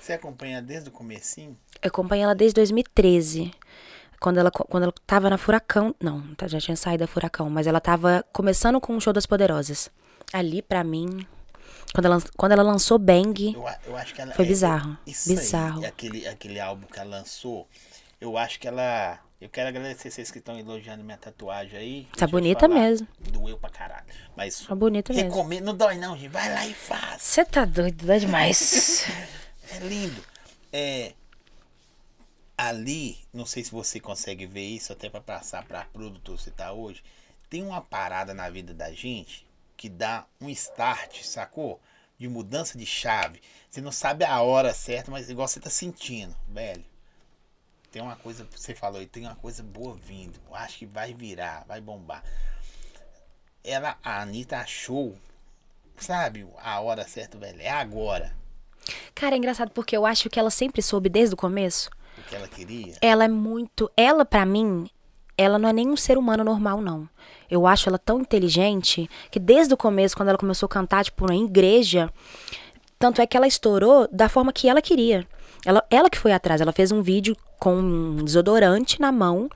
Você acompanha desde o comecinho? Eu acompanhei ela desde 2013. Quando ela, quando ela tava na Furacão. Não, já tinha saído da Furacão, mas ela tava começando com o Show das Poderosas. Ali, pra mim. Quando ela, quando ela lançou Bang. Eu, eu acho que ela. Foi é- bizarro, Isso bizarro. Aí, aquele, aquele álbum que ela lançou. Eu acho que ela. Eu quero agradecer vocês que estão elogiando minha tatuagem aí. Tá bonita mesmo. Doeu pra caralho. Mas. Tá bonita mesmo. Recomendo. Não dói não, gente. Vai lá e faz. Você tá doido, dá demais. *laughs* É lindo. É. Ali, não sei se você consegue ver isso, até pra passar pra produtor você tá hoje. Tem uma parada na vida da gente que dá um start, sacou? De mudança de chave. Você não sabe a hora certa, mas igual você tá sentindo, velho. Tem uma coisa, você falou aí, tem uma coisa boa vindo. Acho que vai virar, vai bombar. Ela, a Anitta achou, sabe, a hora certa, velho. É agora. Cara, é engraçado porque eu acho que ela sempre soube desde o começo. O que ela queria. Ela é muito. Ela, pra mim, ela não é nem um ser humano normal, não. Eu acho ela tão inteligente que desde o começo, quando ela começou a cantar, tipo, na igreja, tanto é que ela estourou da forma que ela queria. Ela, ela que foi atrás, ela fez um vídeo com um desodorante na mão,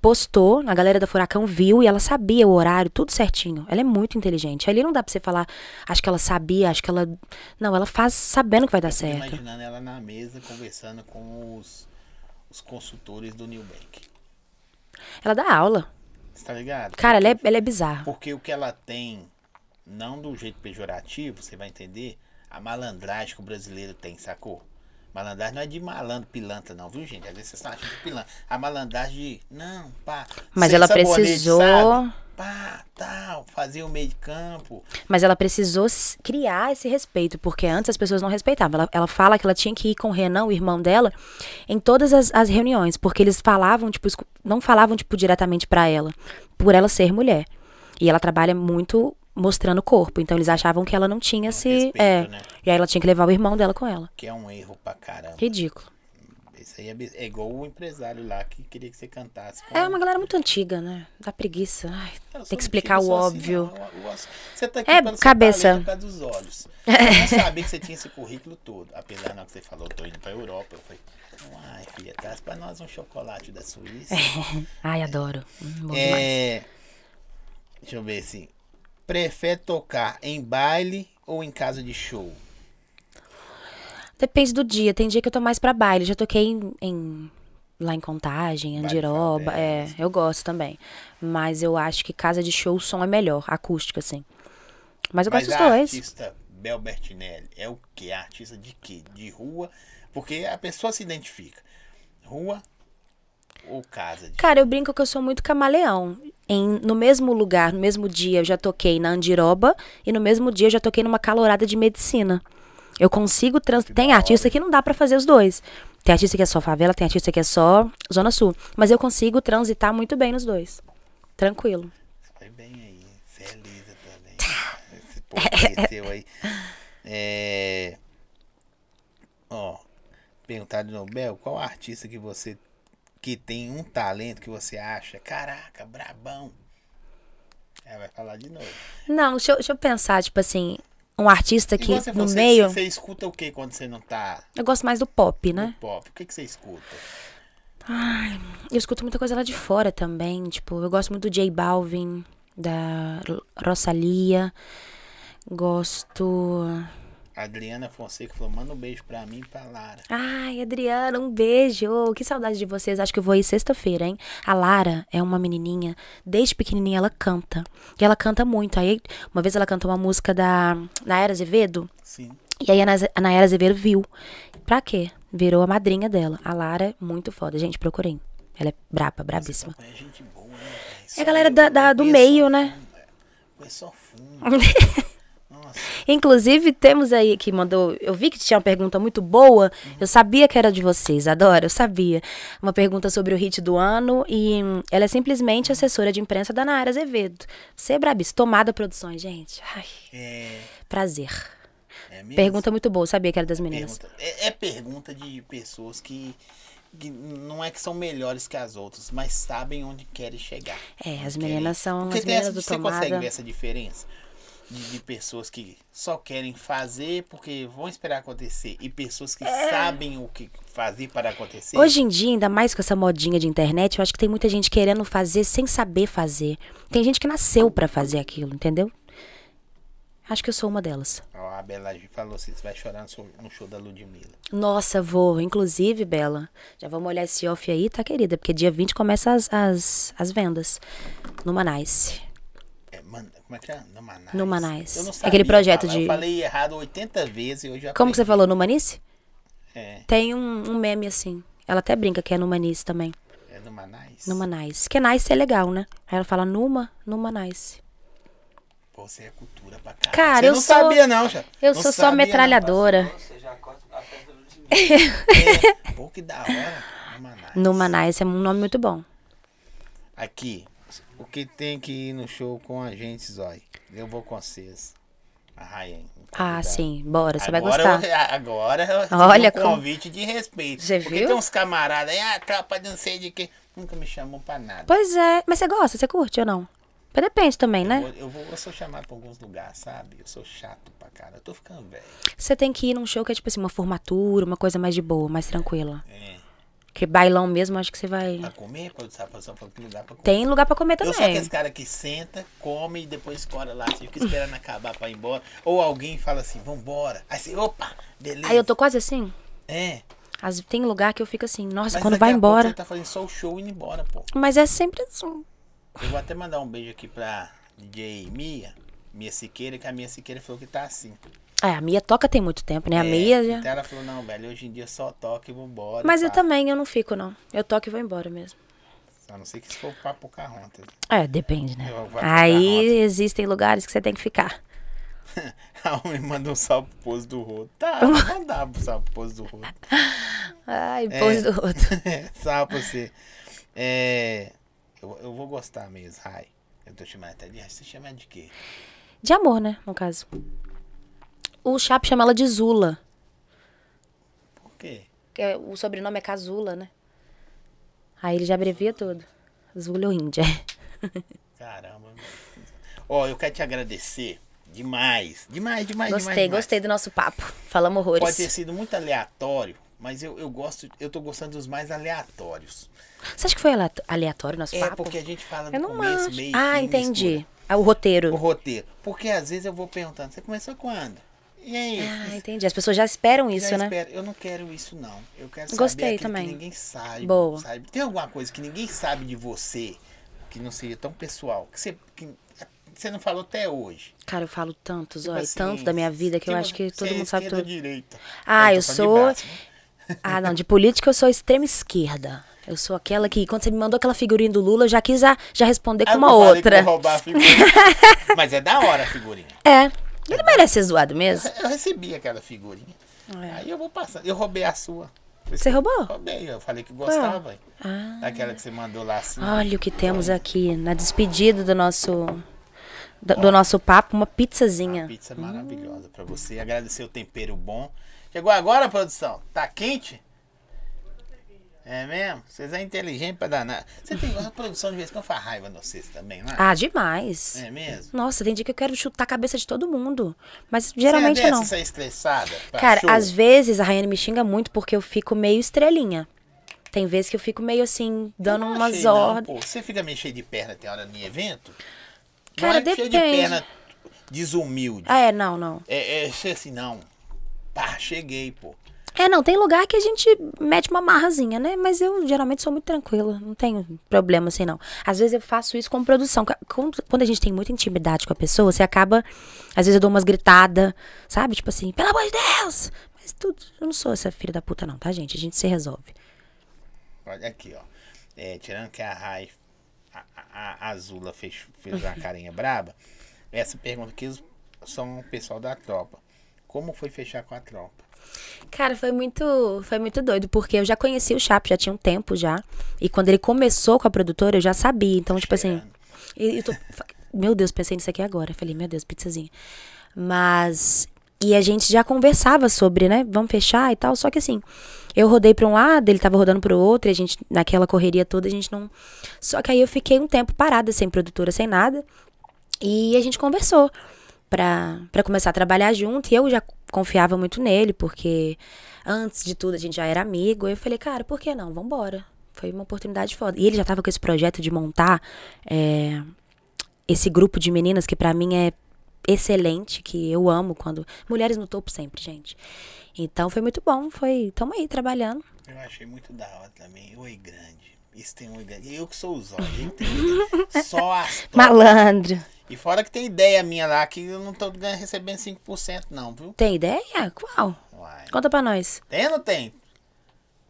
postou, a galera da Furacão viu e ela sabia o horário, tudo certinho. Ela é muito inteligente. Ali não dá pra você falar, acho que ela sabia, acho que ela. Não, ela faz sabendo que vai dar certo. imaginando ela na mesa conversando com os, os consultores do New Bank. Ela dá aula. Você tá ligado? Cara, ela é, ela é bizarra. Porque o que ela tem, não do jeito pejorativo, você vai entender, a malandragem que o brasileiro tem, sacou? Malandragem não é de malandro, pilantra, não, viu, gente? Às vezes vocês estão achando de pilantra. A malandragem de, não, pá. Mas ela precisou- sabe? Pá, tal, fazer o meio de campo. Mas ela precisou criar esse respeito, porque antes as pessoas não respeitavam. Ela, ela fala que ela tinha que ir com o Renan, o irmão dela, em todas as, as reuniões, porque eles falavam, tipo, não falavam, tipo, diretamente pra ela, por ela ser mulher. E ela trabalha muito, mostrando o corpo. Então eles achavam que ela não tinha se. respeito, é. né? E aí ela tinha que levar o irmão dela com ela. Que é um erro pra caramba. Ridículo. Isso aí é, é igual o empresário lá que queria que você cantasse. É uma galera muito antiga, né? Dá preguiça. Ai, sou tem que explicar o assim, óbvio. não. Eu- eu- Você tá aqui É, cabeça. por causa dos olhos. *laughs* Eu não sabia que você tinha esse currículo todo. Apesar não que você falou, tô indo pra Europa. Eu falei, ai, filha, traz pra nós um chocolate da Suíça. *laughs* Ai, adoro. Hum, é. Deixa eu ver assim. Prefere tocar em baile ou em casa de show? Depende do dia. Tem dia que eu tô mais pra baile. Já toquei em, em- lá em Contagem, Andiroba. É, eu gosto também. Mas eu acho que casa de show o som é melhor, acústico, assim. Mas eu Mas gosto a dos dois. artista Bel Bertinelli é o que? Artista de quê? De rua? Porque a pessoa se identifica. Rua ou casa de Cara, eu brinco que eu sou muito camaleão. Em, no mesmo lugar, no mesmo dia, eu já toquei na Andiroba e no mesmo dia eu já toquei numa calorada de medicina. Eu consigo trans... Tem artista que não dá pra fazer os dois. Tem artista que é só favela, tem artista que é só Zona Sul. Mas eu consigo transitar muito bem nos dois. Tranquilo. Foi bem aí. Você é lisa também. Esse povo *laughs* aí. É... Ó, perguntar de novo, Bel, qual artista que você que tem um talento que você acha, caraca, brabão? Ela vai falar de novo. Não, deixa eu, deixa eu pensar, tipo assim, um artista que você no você- meio. Você escuta o que quando você não tá Eu gosto mais do pop, né? pop? O que, que você escuta? Eu escuto muita coisa lá de fora também. Tipo, eu gosto muito do J Balvin, da Ro- Rosalia. Gosto. A Adriana Fonseca falou, manda um beijo pra mim e pra Lara. Ai, Adriana, um beijo. Oh, que saudade de vocês. Acho que eu vou ir sexta-feira, hein? A Lara é uma menininha, desde pequenininha ela canta. E ela canta muito. Aí, uma vez ela cantou uma música da Nayara Azevedo. Sim. E aí a Nayara Azevedo viu. Pra quê? Virou a madrinha dela. A Lara é muito foda. Gente, procurem. Ela é braba, brabíssima. É gente boa, né? É a galera da- da- do meio, né? é. Conheço só fundo. *laughs* Inclusive, temos aí que mandou. Eu vi que tinha uma pergunta muito boa. Eu sabia que era de vocês, adoro, eu sabia. Uma pergunta sobre o hit do ano. E hum, ela é simplesmente assessora de imprensa da Nayara Azevedo. Você é brabíssima. Tomada Produções, gente. Ai, É, prazer. é? Pergunta muito boa, eu sabia que era das meninas. Pergunta. É, é pergunta de pessoas que, que não é que são melhores que as outras, mas sabem onde querem chegar. É, as querem- meninas são Porque as meninas do você consegue Tomada. ver essa diferença? De, de pessoas que só querem fazer porque vão esperar acontecer e pessoas que sabem o que fazer para acontecer. É. Hoje em dia, ainda mais com essa modinha de internet, eu acho que tem muita gente querendo fazer sem saber fazer. Tem gente que nasceu pra fazer aquilo, entendeu? Acho que eu sou uma delas. Ó, a Bela falou assim: você vai chorar no show, no show da Ludmilla. Nossa, vou. Inclusive, Bela, já vamos olhar esse off aí, tá, querida? Porque dia 20 começa as, as, as vendas no Manais. É, mano, como é que é? No Manais. No Manais. Eu não Aquele sabia projeto falar, de- Eu falei errado 80 vezes e eu já Como que você falou, no Manice? É, Tem um, um meme assim. Ela até brinca que é no Manice também. é no Manais. No Manais. Que nice é legal, né? Aí ela fala numa, Manais. Pô, você é cultura pra caralho. Cara, você eu não sou- sabia não, já. Eu Não sou só sabia, não. metralhadora. Você já corta a festa do. *laughs* É, pô, que da hora. No Manais. No Manais é um nome muito bom. Aqui, o que tem que ir no show com a gente, Zói? Eu vou com vocês. A Ryan. Ah, sim. Bora, você vai Agora gostar. eu- *laughs* agora eu Olha um convite de respeito. Você Porque viu? tem uns camaradas aí, ah, tropa de não sei de que, nunca me chamam pra nada. Pois é. Mas você gosta? Você curte ou não? Mas depende também, Eu, né? vou, eu, vou, eu sou chamado pra alguns lugares, sabe? Eu sou chato pra cara. Eu tô ficando velho. Você tem que ir num show que é tipo assim, uma formatura, uma coisa mais de boa, mais tranquila. É. Porque bailão mesmo, acho que você vai. Pra comer, pra sabe, pra, pra, pra lugar pra comer. Tem lugar pra comer Eu sou também. aquele cara que senta, come e depois escora lá. Você fica esperando acabar pra ir embora. Ou alguém fala assim, vambora. Aí você, opa, beleza. Aí eu tô quase assim. É. As- Tem lugar que eu fico assim, nossa, Mas quando vai embora. Você tá fazendo só o show e indo embora, pô. Mas é sempre assim. Eu vou até mandar um beijo aqui pra DJ Mia, Mia Siqueira, que a Mia Siqueira falou que tá assim. É, a Mia toca tem muito tempo, né? A É, Mia já. Então ela falou, não, velho, hoje em dia só toca e vambora. Mas e eu também, eu não fico, não. Eu toco e vou embora mesmo. A não ser que se for pra Pocahontas. É, depende, né? Aí existem lugares que você tem que ficar. *laughs* A homem manda um salve pro pose do rodo. Tá, *laughs* vou mandar um salve pro pose do rodo. Ai, É. pose do outro. *laughs* salve pra você. É, eu, eu vou gostar mesmo, Rai. Eu tô chamando até de Rai. Você chama de quê? De amor, né, no caso. O Chapo chama ela de Zula. Por quê? que é- o sobrenome é Casula, né? Aí ele já abrevia tudo. Zula ou Índia. Caramba. Ó, eu quero te agradecer demais. Demais, demais, Gostei, demais. demais. gostei do nosso papo. Falamos horrores. Pode ter sido muito aleatório, mas eu, eu gosto, eu tô gostando dos mais aleatórios. Você acha que foi aleatório o nosso É papo? porque a gente fala Eu não começo, acho. meio Ah, entendi. Ah, o roteiro. O roteiro. Porque às vezes eu vou perguntando, você começou quando? E aí? Ah, entendi. As pessoas já esperam isso, Já né? espero. Eu não quero isso, não. Eu quero saber Gostei aquilo também. que ninguém sabe. Boa. sabe. Tem alguma coisa que ninguém sabe de você, que não seja tão pessoal, que você, que você não falou até hoje. Cara, eu falo tanto, Tipo assim, tanto da minha vida que eu acho que todo é mundo sabe tudo. direita? Ah, eu de sou. braço, né? Ah, não, de política eu sou extrema esquerda. Eu sou aquela que, quando você me mandou aquela figurinha do Lula, eu já quis já, já responder com Ah, uma eu falei que outra. vou roubar a *laughs* figurinha. Mas é da hora a figurinha. É. Ele merece ser zoado mesmo. Eu recebi aquela figurinha. É. Aí eu vou passando. Eu roubei a sua. Você roubou? Roubei, eu falei que gostava. Ah. Daquela que você mandou lá assim. Olha o que temos aqui na despedida do nosso do, do nosso papo, uma pizzazinha. Pizza maravilhosa pra você. Agradecer o tempero bom. Chegou agora, produção? Tá quente? É mesmo? Vocês é inteligente pra danar. Você tem a produção de vez em quando faz raiva de vocês também, não é? Ah, demais. É mesmo? Nossa, tem dia que eu quero chutar a cabeça de todo mundo. Mas você geralmente é dessa, não. Você é estressada? Cara, show? às vezes a Rayane me xinga muito porque eu fico meio estrelinha. Tem vezes que eu fico meio assim, dando Não umas ordens. Você fica meio cheio de perna tem hora em evento? Cara, não é cheio de depende. perna desumilde. Ah, é, não, não. É, é assim, não. Pá, cheguei, pô. É, não, tem lugar que a gente mete uma marrazinha, né? Mas eu geralmente sou muito tranquila, não tenho problema assim, não. Às vezes eu faço isso com produção. Quando a gente tem muita intimidade com a pessoa, você acaba. Às vezes eu dou umas gritadas, sabe? Tipo assim, pelo amor de Deus! Mas tudo. Eu não sou essa filha da puta, não, tá, gente? A gente se resolve. Olha aqui, ó. É, tirando que a Rai, a, a, a Azula fez, fez uma *laughs* carinha braba, essa pergunta aqui são o pessoal da tropa. Como foi fechar com a tropa? Cara, foi muito, foi muito doido, porque eu já conhecia o Chapo, já tinha um tempo já. E quando ele começou com a produtora, eu já sabia. Então, tipo assim. Tô- meu Deus, pensei nisso aqui agora. Falei, meu Deus, pizzazinha. Mas. E a gente já conversava sobre, né? Vamos fechar e tal. Só que assim, eu rodei pra um lado, ele tava rodando pro outro, e a gente, naquela correria toda, a gente não. Só que aí eu fiquei um tempo parada, sem produtora, sem nada. E a gente conversou pra, pra começar a trabalhar junto. E eu já confiava muito nele, porque antes de tudo a gente já era amigo. Eu falei, cara, por que não? Vambora. Foi uma oportunidade foda. E ele já tava com esse projeto de montar é, esse grupo de meninas que pra mim é excelente, que eu amo quando. Mulheres no topo sempre, gente. Então foi muito bom. Foi. Tamo aí trabalhando. Eu achei muito da hora também. Oi, grande. Isso tem oi grande. Eu que sou os *laughs* olhos? Só as. Malandro. E fora que tem ideia minha lá que eu não tô recebendo 5% não, viu? Tem ideia? Qual? Uai. Conta pra nós. Tem ou não tem?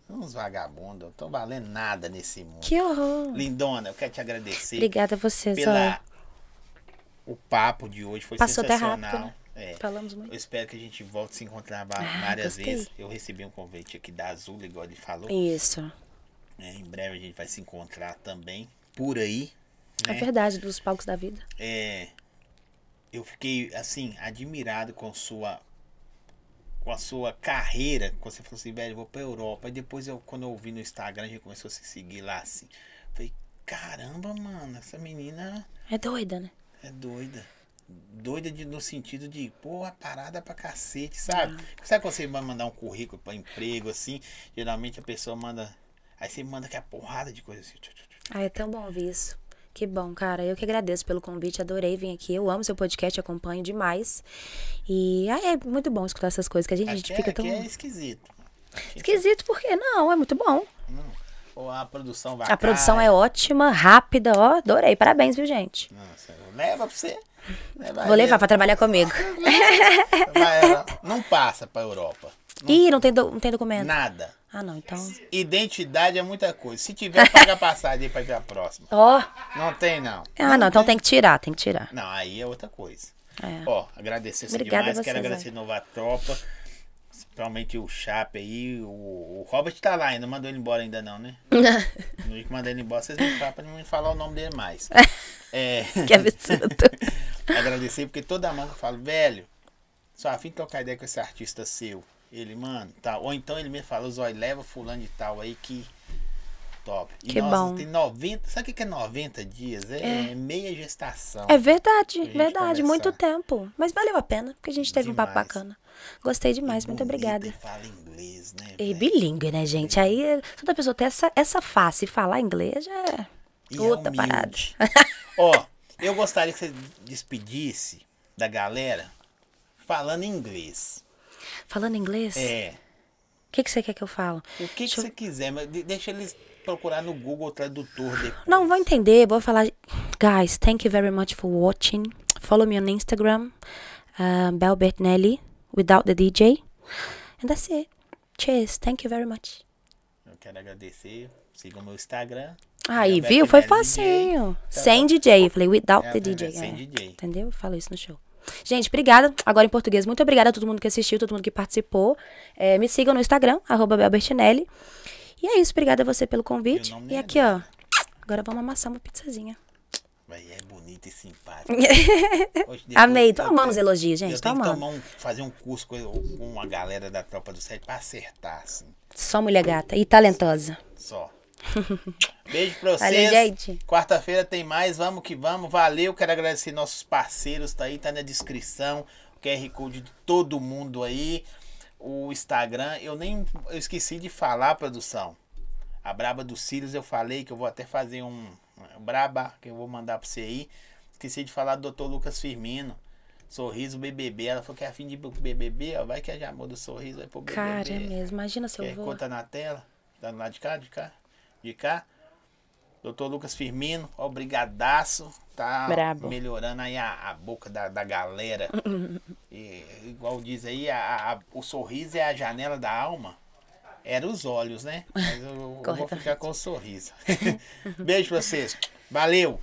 Uns vagabundos, não tô valendo nada nesse mundo. Que horror. Lindona, eu quero te agradecer Obrigada a você, Zóia. pela o papo de hoje foi Passou sensacional. rápido, né? É. Falamos muito. Eu espero que a gente volte a se encontrar Ah, várias gostei. vezes. Eu recebi um convite aqui da Azul, igual ele falou. Isso. É, em breve a gente vai se encontrar também por aí. É né? verdade, dos palcos da vida. É, eu fiquei assim admirado com sua com a sua carreira. Quando você falou assim, velho, vou pra Europa. E depois eu quando eu vi no Instagram, a gente começou a se seguir lá assim. Falei, caramba, mano, essa menina É doida, né? é doida. Doida de, no sentido de, porra, parada pra cacete, sabe? Ah. Sabe quando você vai mandar um currículo pra emprego assim? Geralmente a pessoa manda. Aí você manda aquela porrada de coisa assim. Ah, é tão bom ouvir isso. Que bom, cara. Eu que agradeço pelo convite, adorei vir aqui. Eu amo seu podcast, acompanho demais. E ah, é muito bom escutar essas coisas que a gente, a gente Aqui, é- fica tão. aqui é esquisito. Esquisito, por quê? Não, é muito bom. Ou a produção vai A produção é ótima, rápida, ó. Adorei. Parabéns, viu, gente? Nossa, leva pra você. Leva Vou levar pra trabalhar comigo. Não passa pra Europa. Ih, não tem, do- não tem documento. Nada. Ah, não, então. Identidade é muita coisa. Se tiver, paga a passagem aí pra ir pra próxima. Ó. Não tem, não. Ah, não, então tem que tirar, tem que tirar. Não, aí é outra coisa. É. Ó, agradecer você Obrigada demais. a você, Quero agradecer de novo a tropa. Principalmente o Chape aí. O, o Robert tá lá ainda. Não mandou ele embora ainda não, né? *laughs* No dia que mandar ele embora, vocês me falam pra não me falar o nome dele mais. *laughs* É, Que absurdo. *laughs* agradecer, porque toda mão que eu falo, velho, só a fim de trocar ideia com esse artista seu. Ele, mano, tá. Ou então ele me fala, Zói, leva fulano de tal aí que top. E Que nós bom. tem 90. Sabe o que é 90 dias? É, meia gestação. É verdade, verdade. Muito tempo. Mas valeu a pena, porque a gente teve um papo Demais. bacana. Gostei demais, muito Bonita obrigada. E fala inglês, né? E velho? bilíngue, né, gente? Aí, toda pessoa ter essa, essa face e falar inglês é E é outra humilde. parada. Ó, *laughs* eu gostaria que você despedisse da galera falando inglês. Falando inglês? É. O que, que você quer que eu falo? O que, que eu- você quiser, mas de- deixa eles procurar no Google Tradutor depois. Não, vou entender, vou falar. Guys, thank you very much for watching. Follow me on Instagram, uh, Bel Bertinelli, without the DJ. And that's it. Cheers, thank you very much. Eu quero agradecer. Siga o meu Instagram. Aí, Bel viu? Foi Bertinelli facinho. DJ. Sem DJ. Eu falei, without É, the é, DJ. sem é. DJ. Entendeu? Eu falo isso no show. Gente, obrigada. Agora em português, muito obrigada a todo mundo que assistiu, todo mundo que participou. É, me sigam no Instagram, arroba Belbertinelli. E é isso, obrigada a você pelo convite. E é aqui, ó. Agora vamos amassar uma pizzazinha. Mas é bonita e simpática. *laughs* Hoje, Amei, tô amando os elogios, gente. Eu Tô amando. um, fazer um curso com, com uma galera da Tropa do Sete pra acertar, assim. Só mulher gata e talentosa. Só. *laughs* Beijo pra vocês. Quarta-feira tem mais. Vamos que vamos. Valeu. Quero agradecer nossos parceiros. Tá aí, tá na descrição. O QR Code de todo mundo aí. O Instagram. Eu nem. Eu esqueci de falar, produção. A Braba dos Cílios eu falei que eu vou até fazer um. Braba, que eu vou mandar pra você aí. Esqueci de falar do Dr. Lucas Firmino. Sorriso BBB. Ela falou que é afim de ir pro BBB. Ó, vai que é de amor do sorriso. Vai pro BBB. Cara, é mesmo. Imagina se eu QR vou. Code tá na tela. Tá lá de cá, de cá, de cá. Doutor Lucas Firmino, obrigadaço. Tá Brabo. melhorando aí a, a boca da, da galera. *laughs* E, igual diz aí, a, a- o sorriso é a janela da alma. Era os olhos, né? Mas eu, eu vou ficar com o sorriso. *laughs* Beijo pra vocês. Valeu!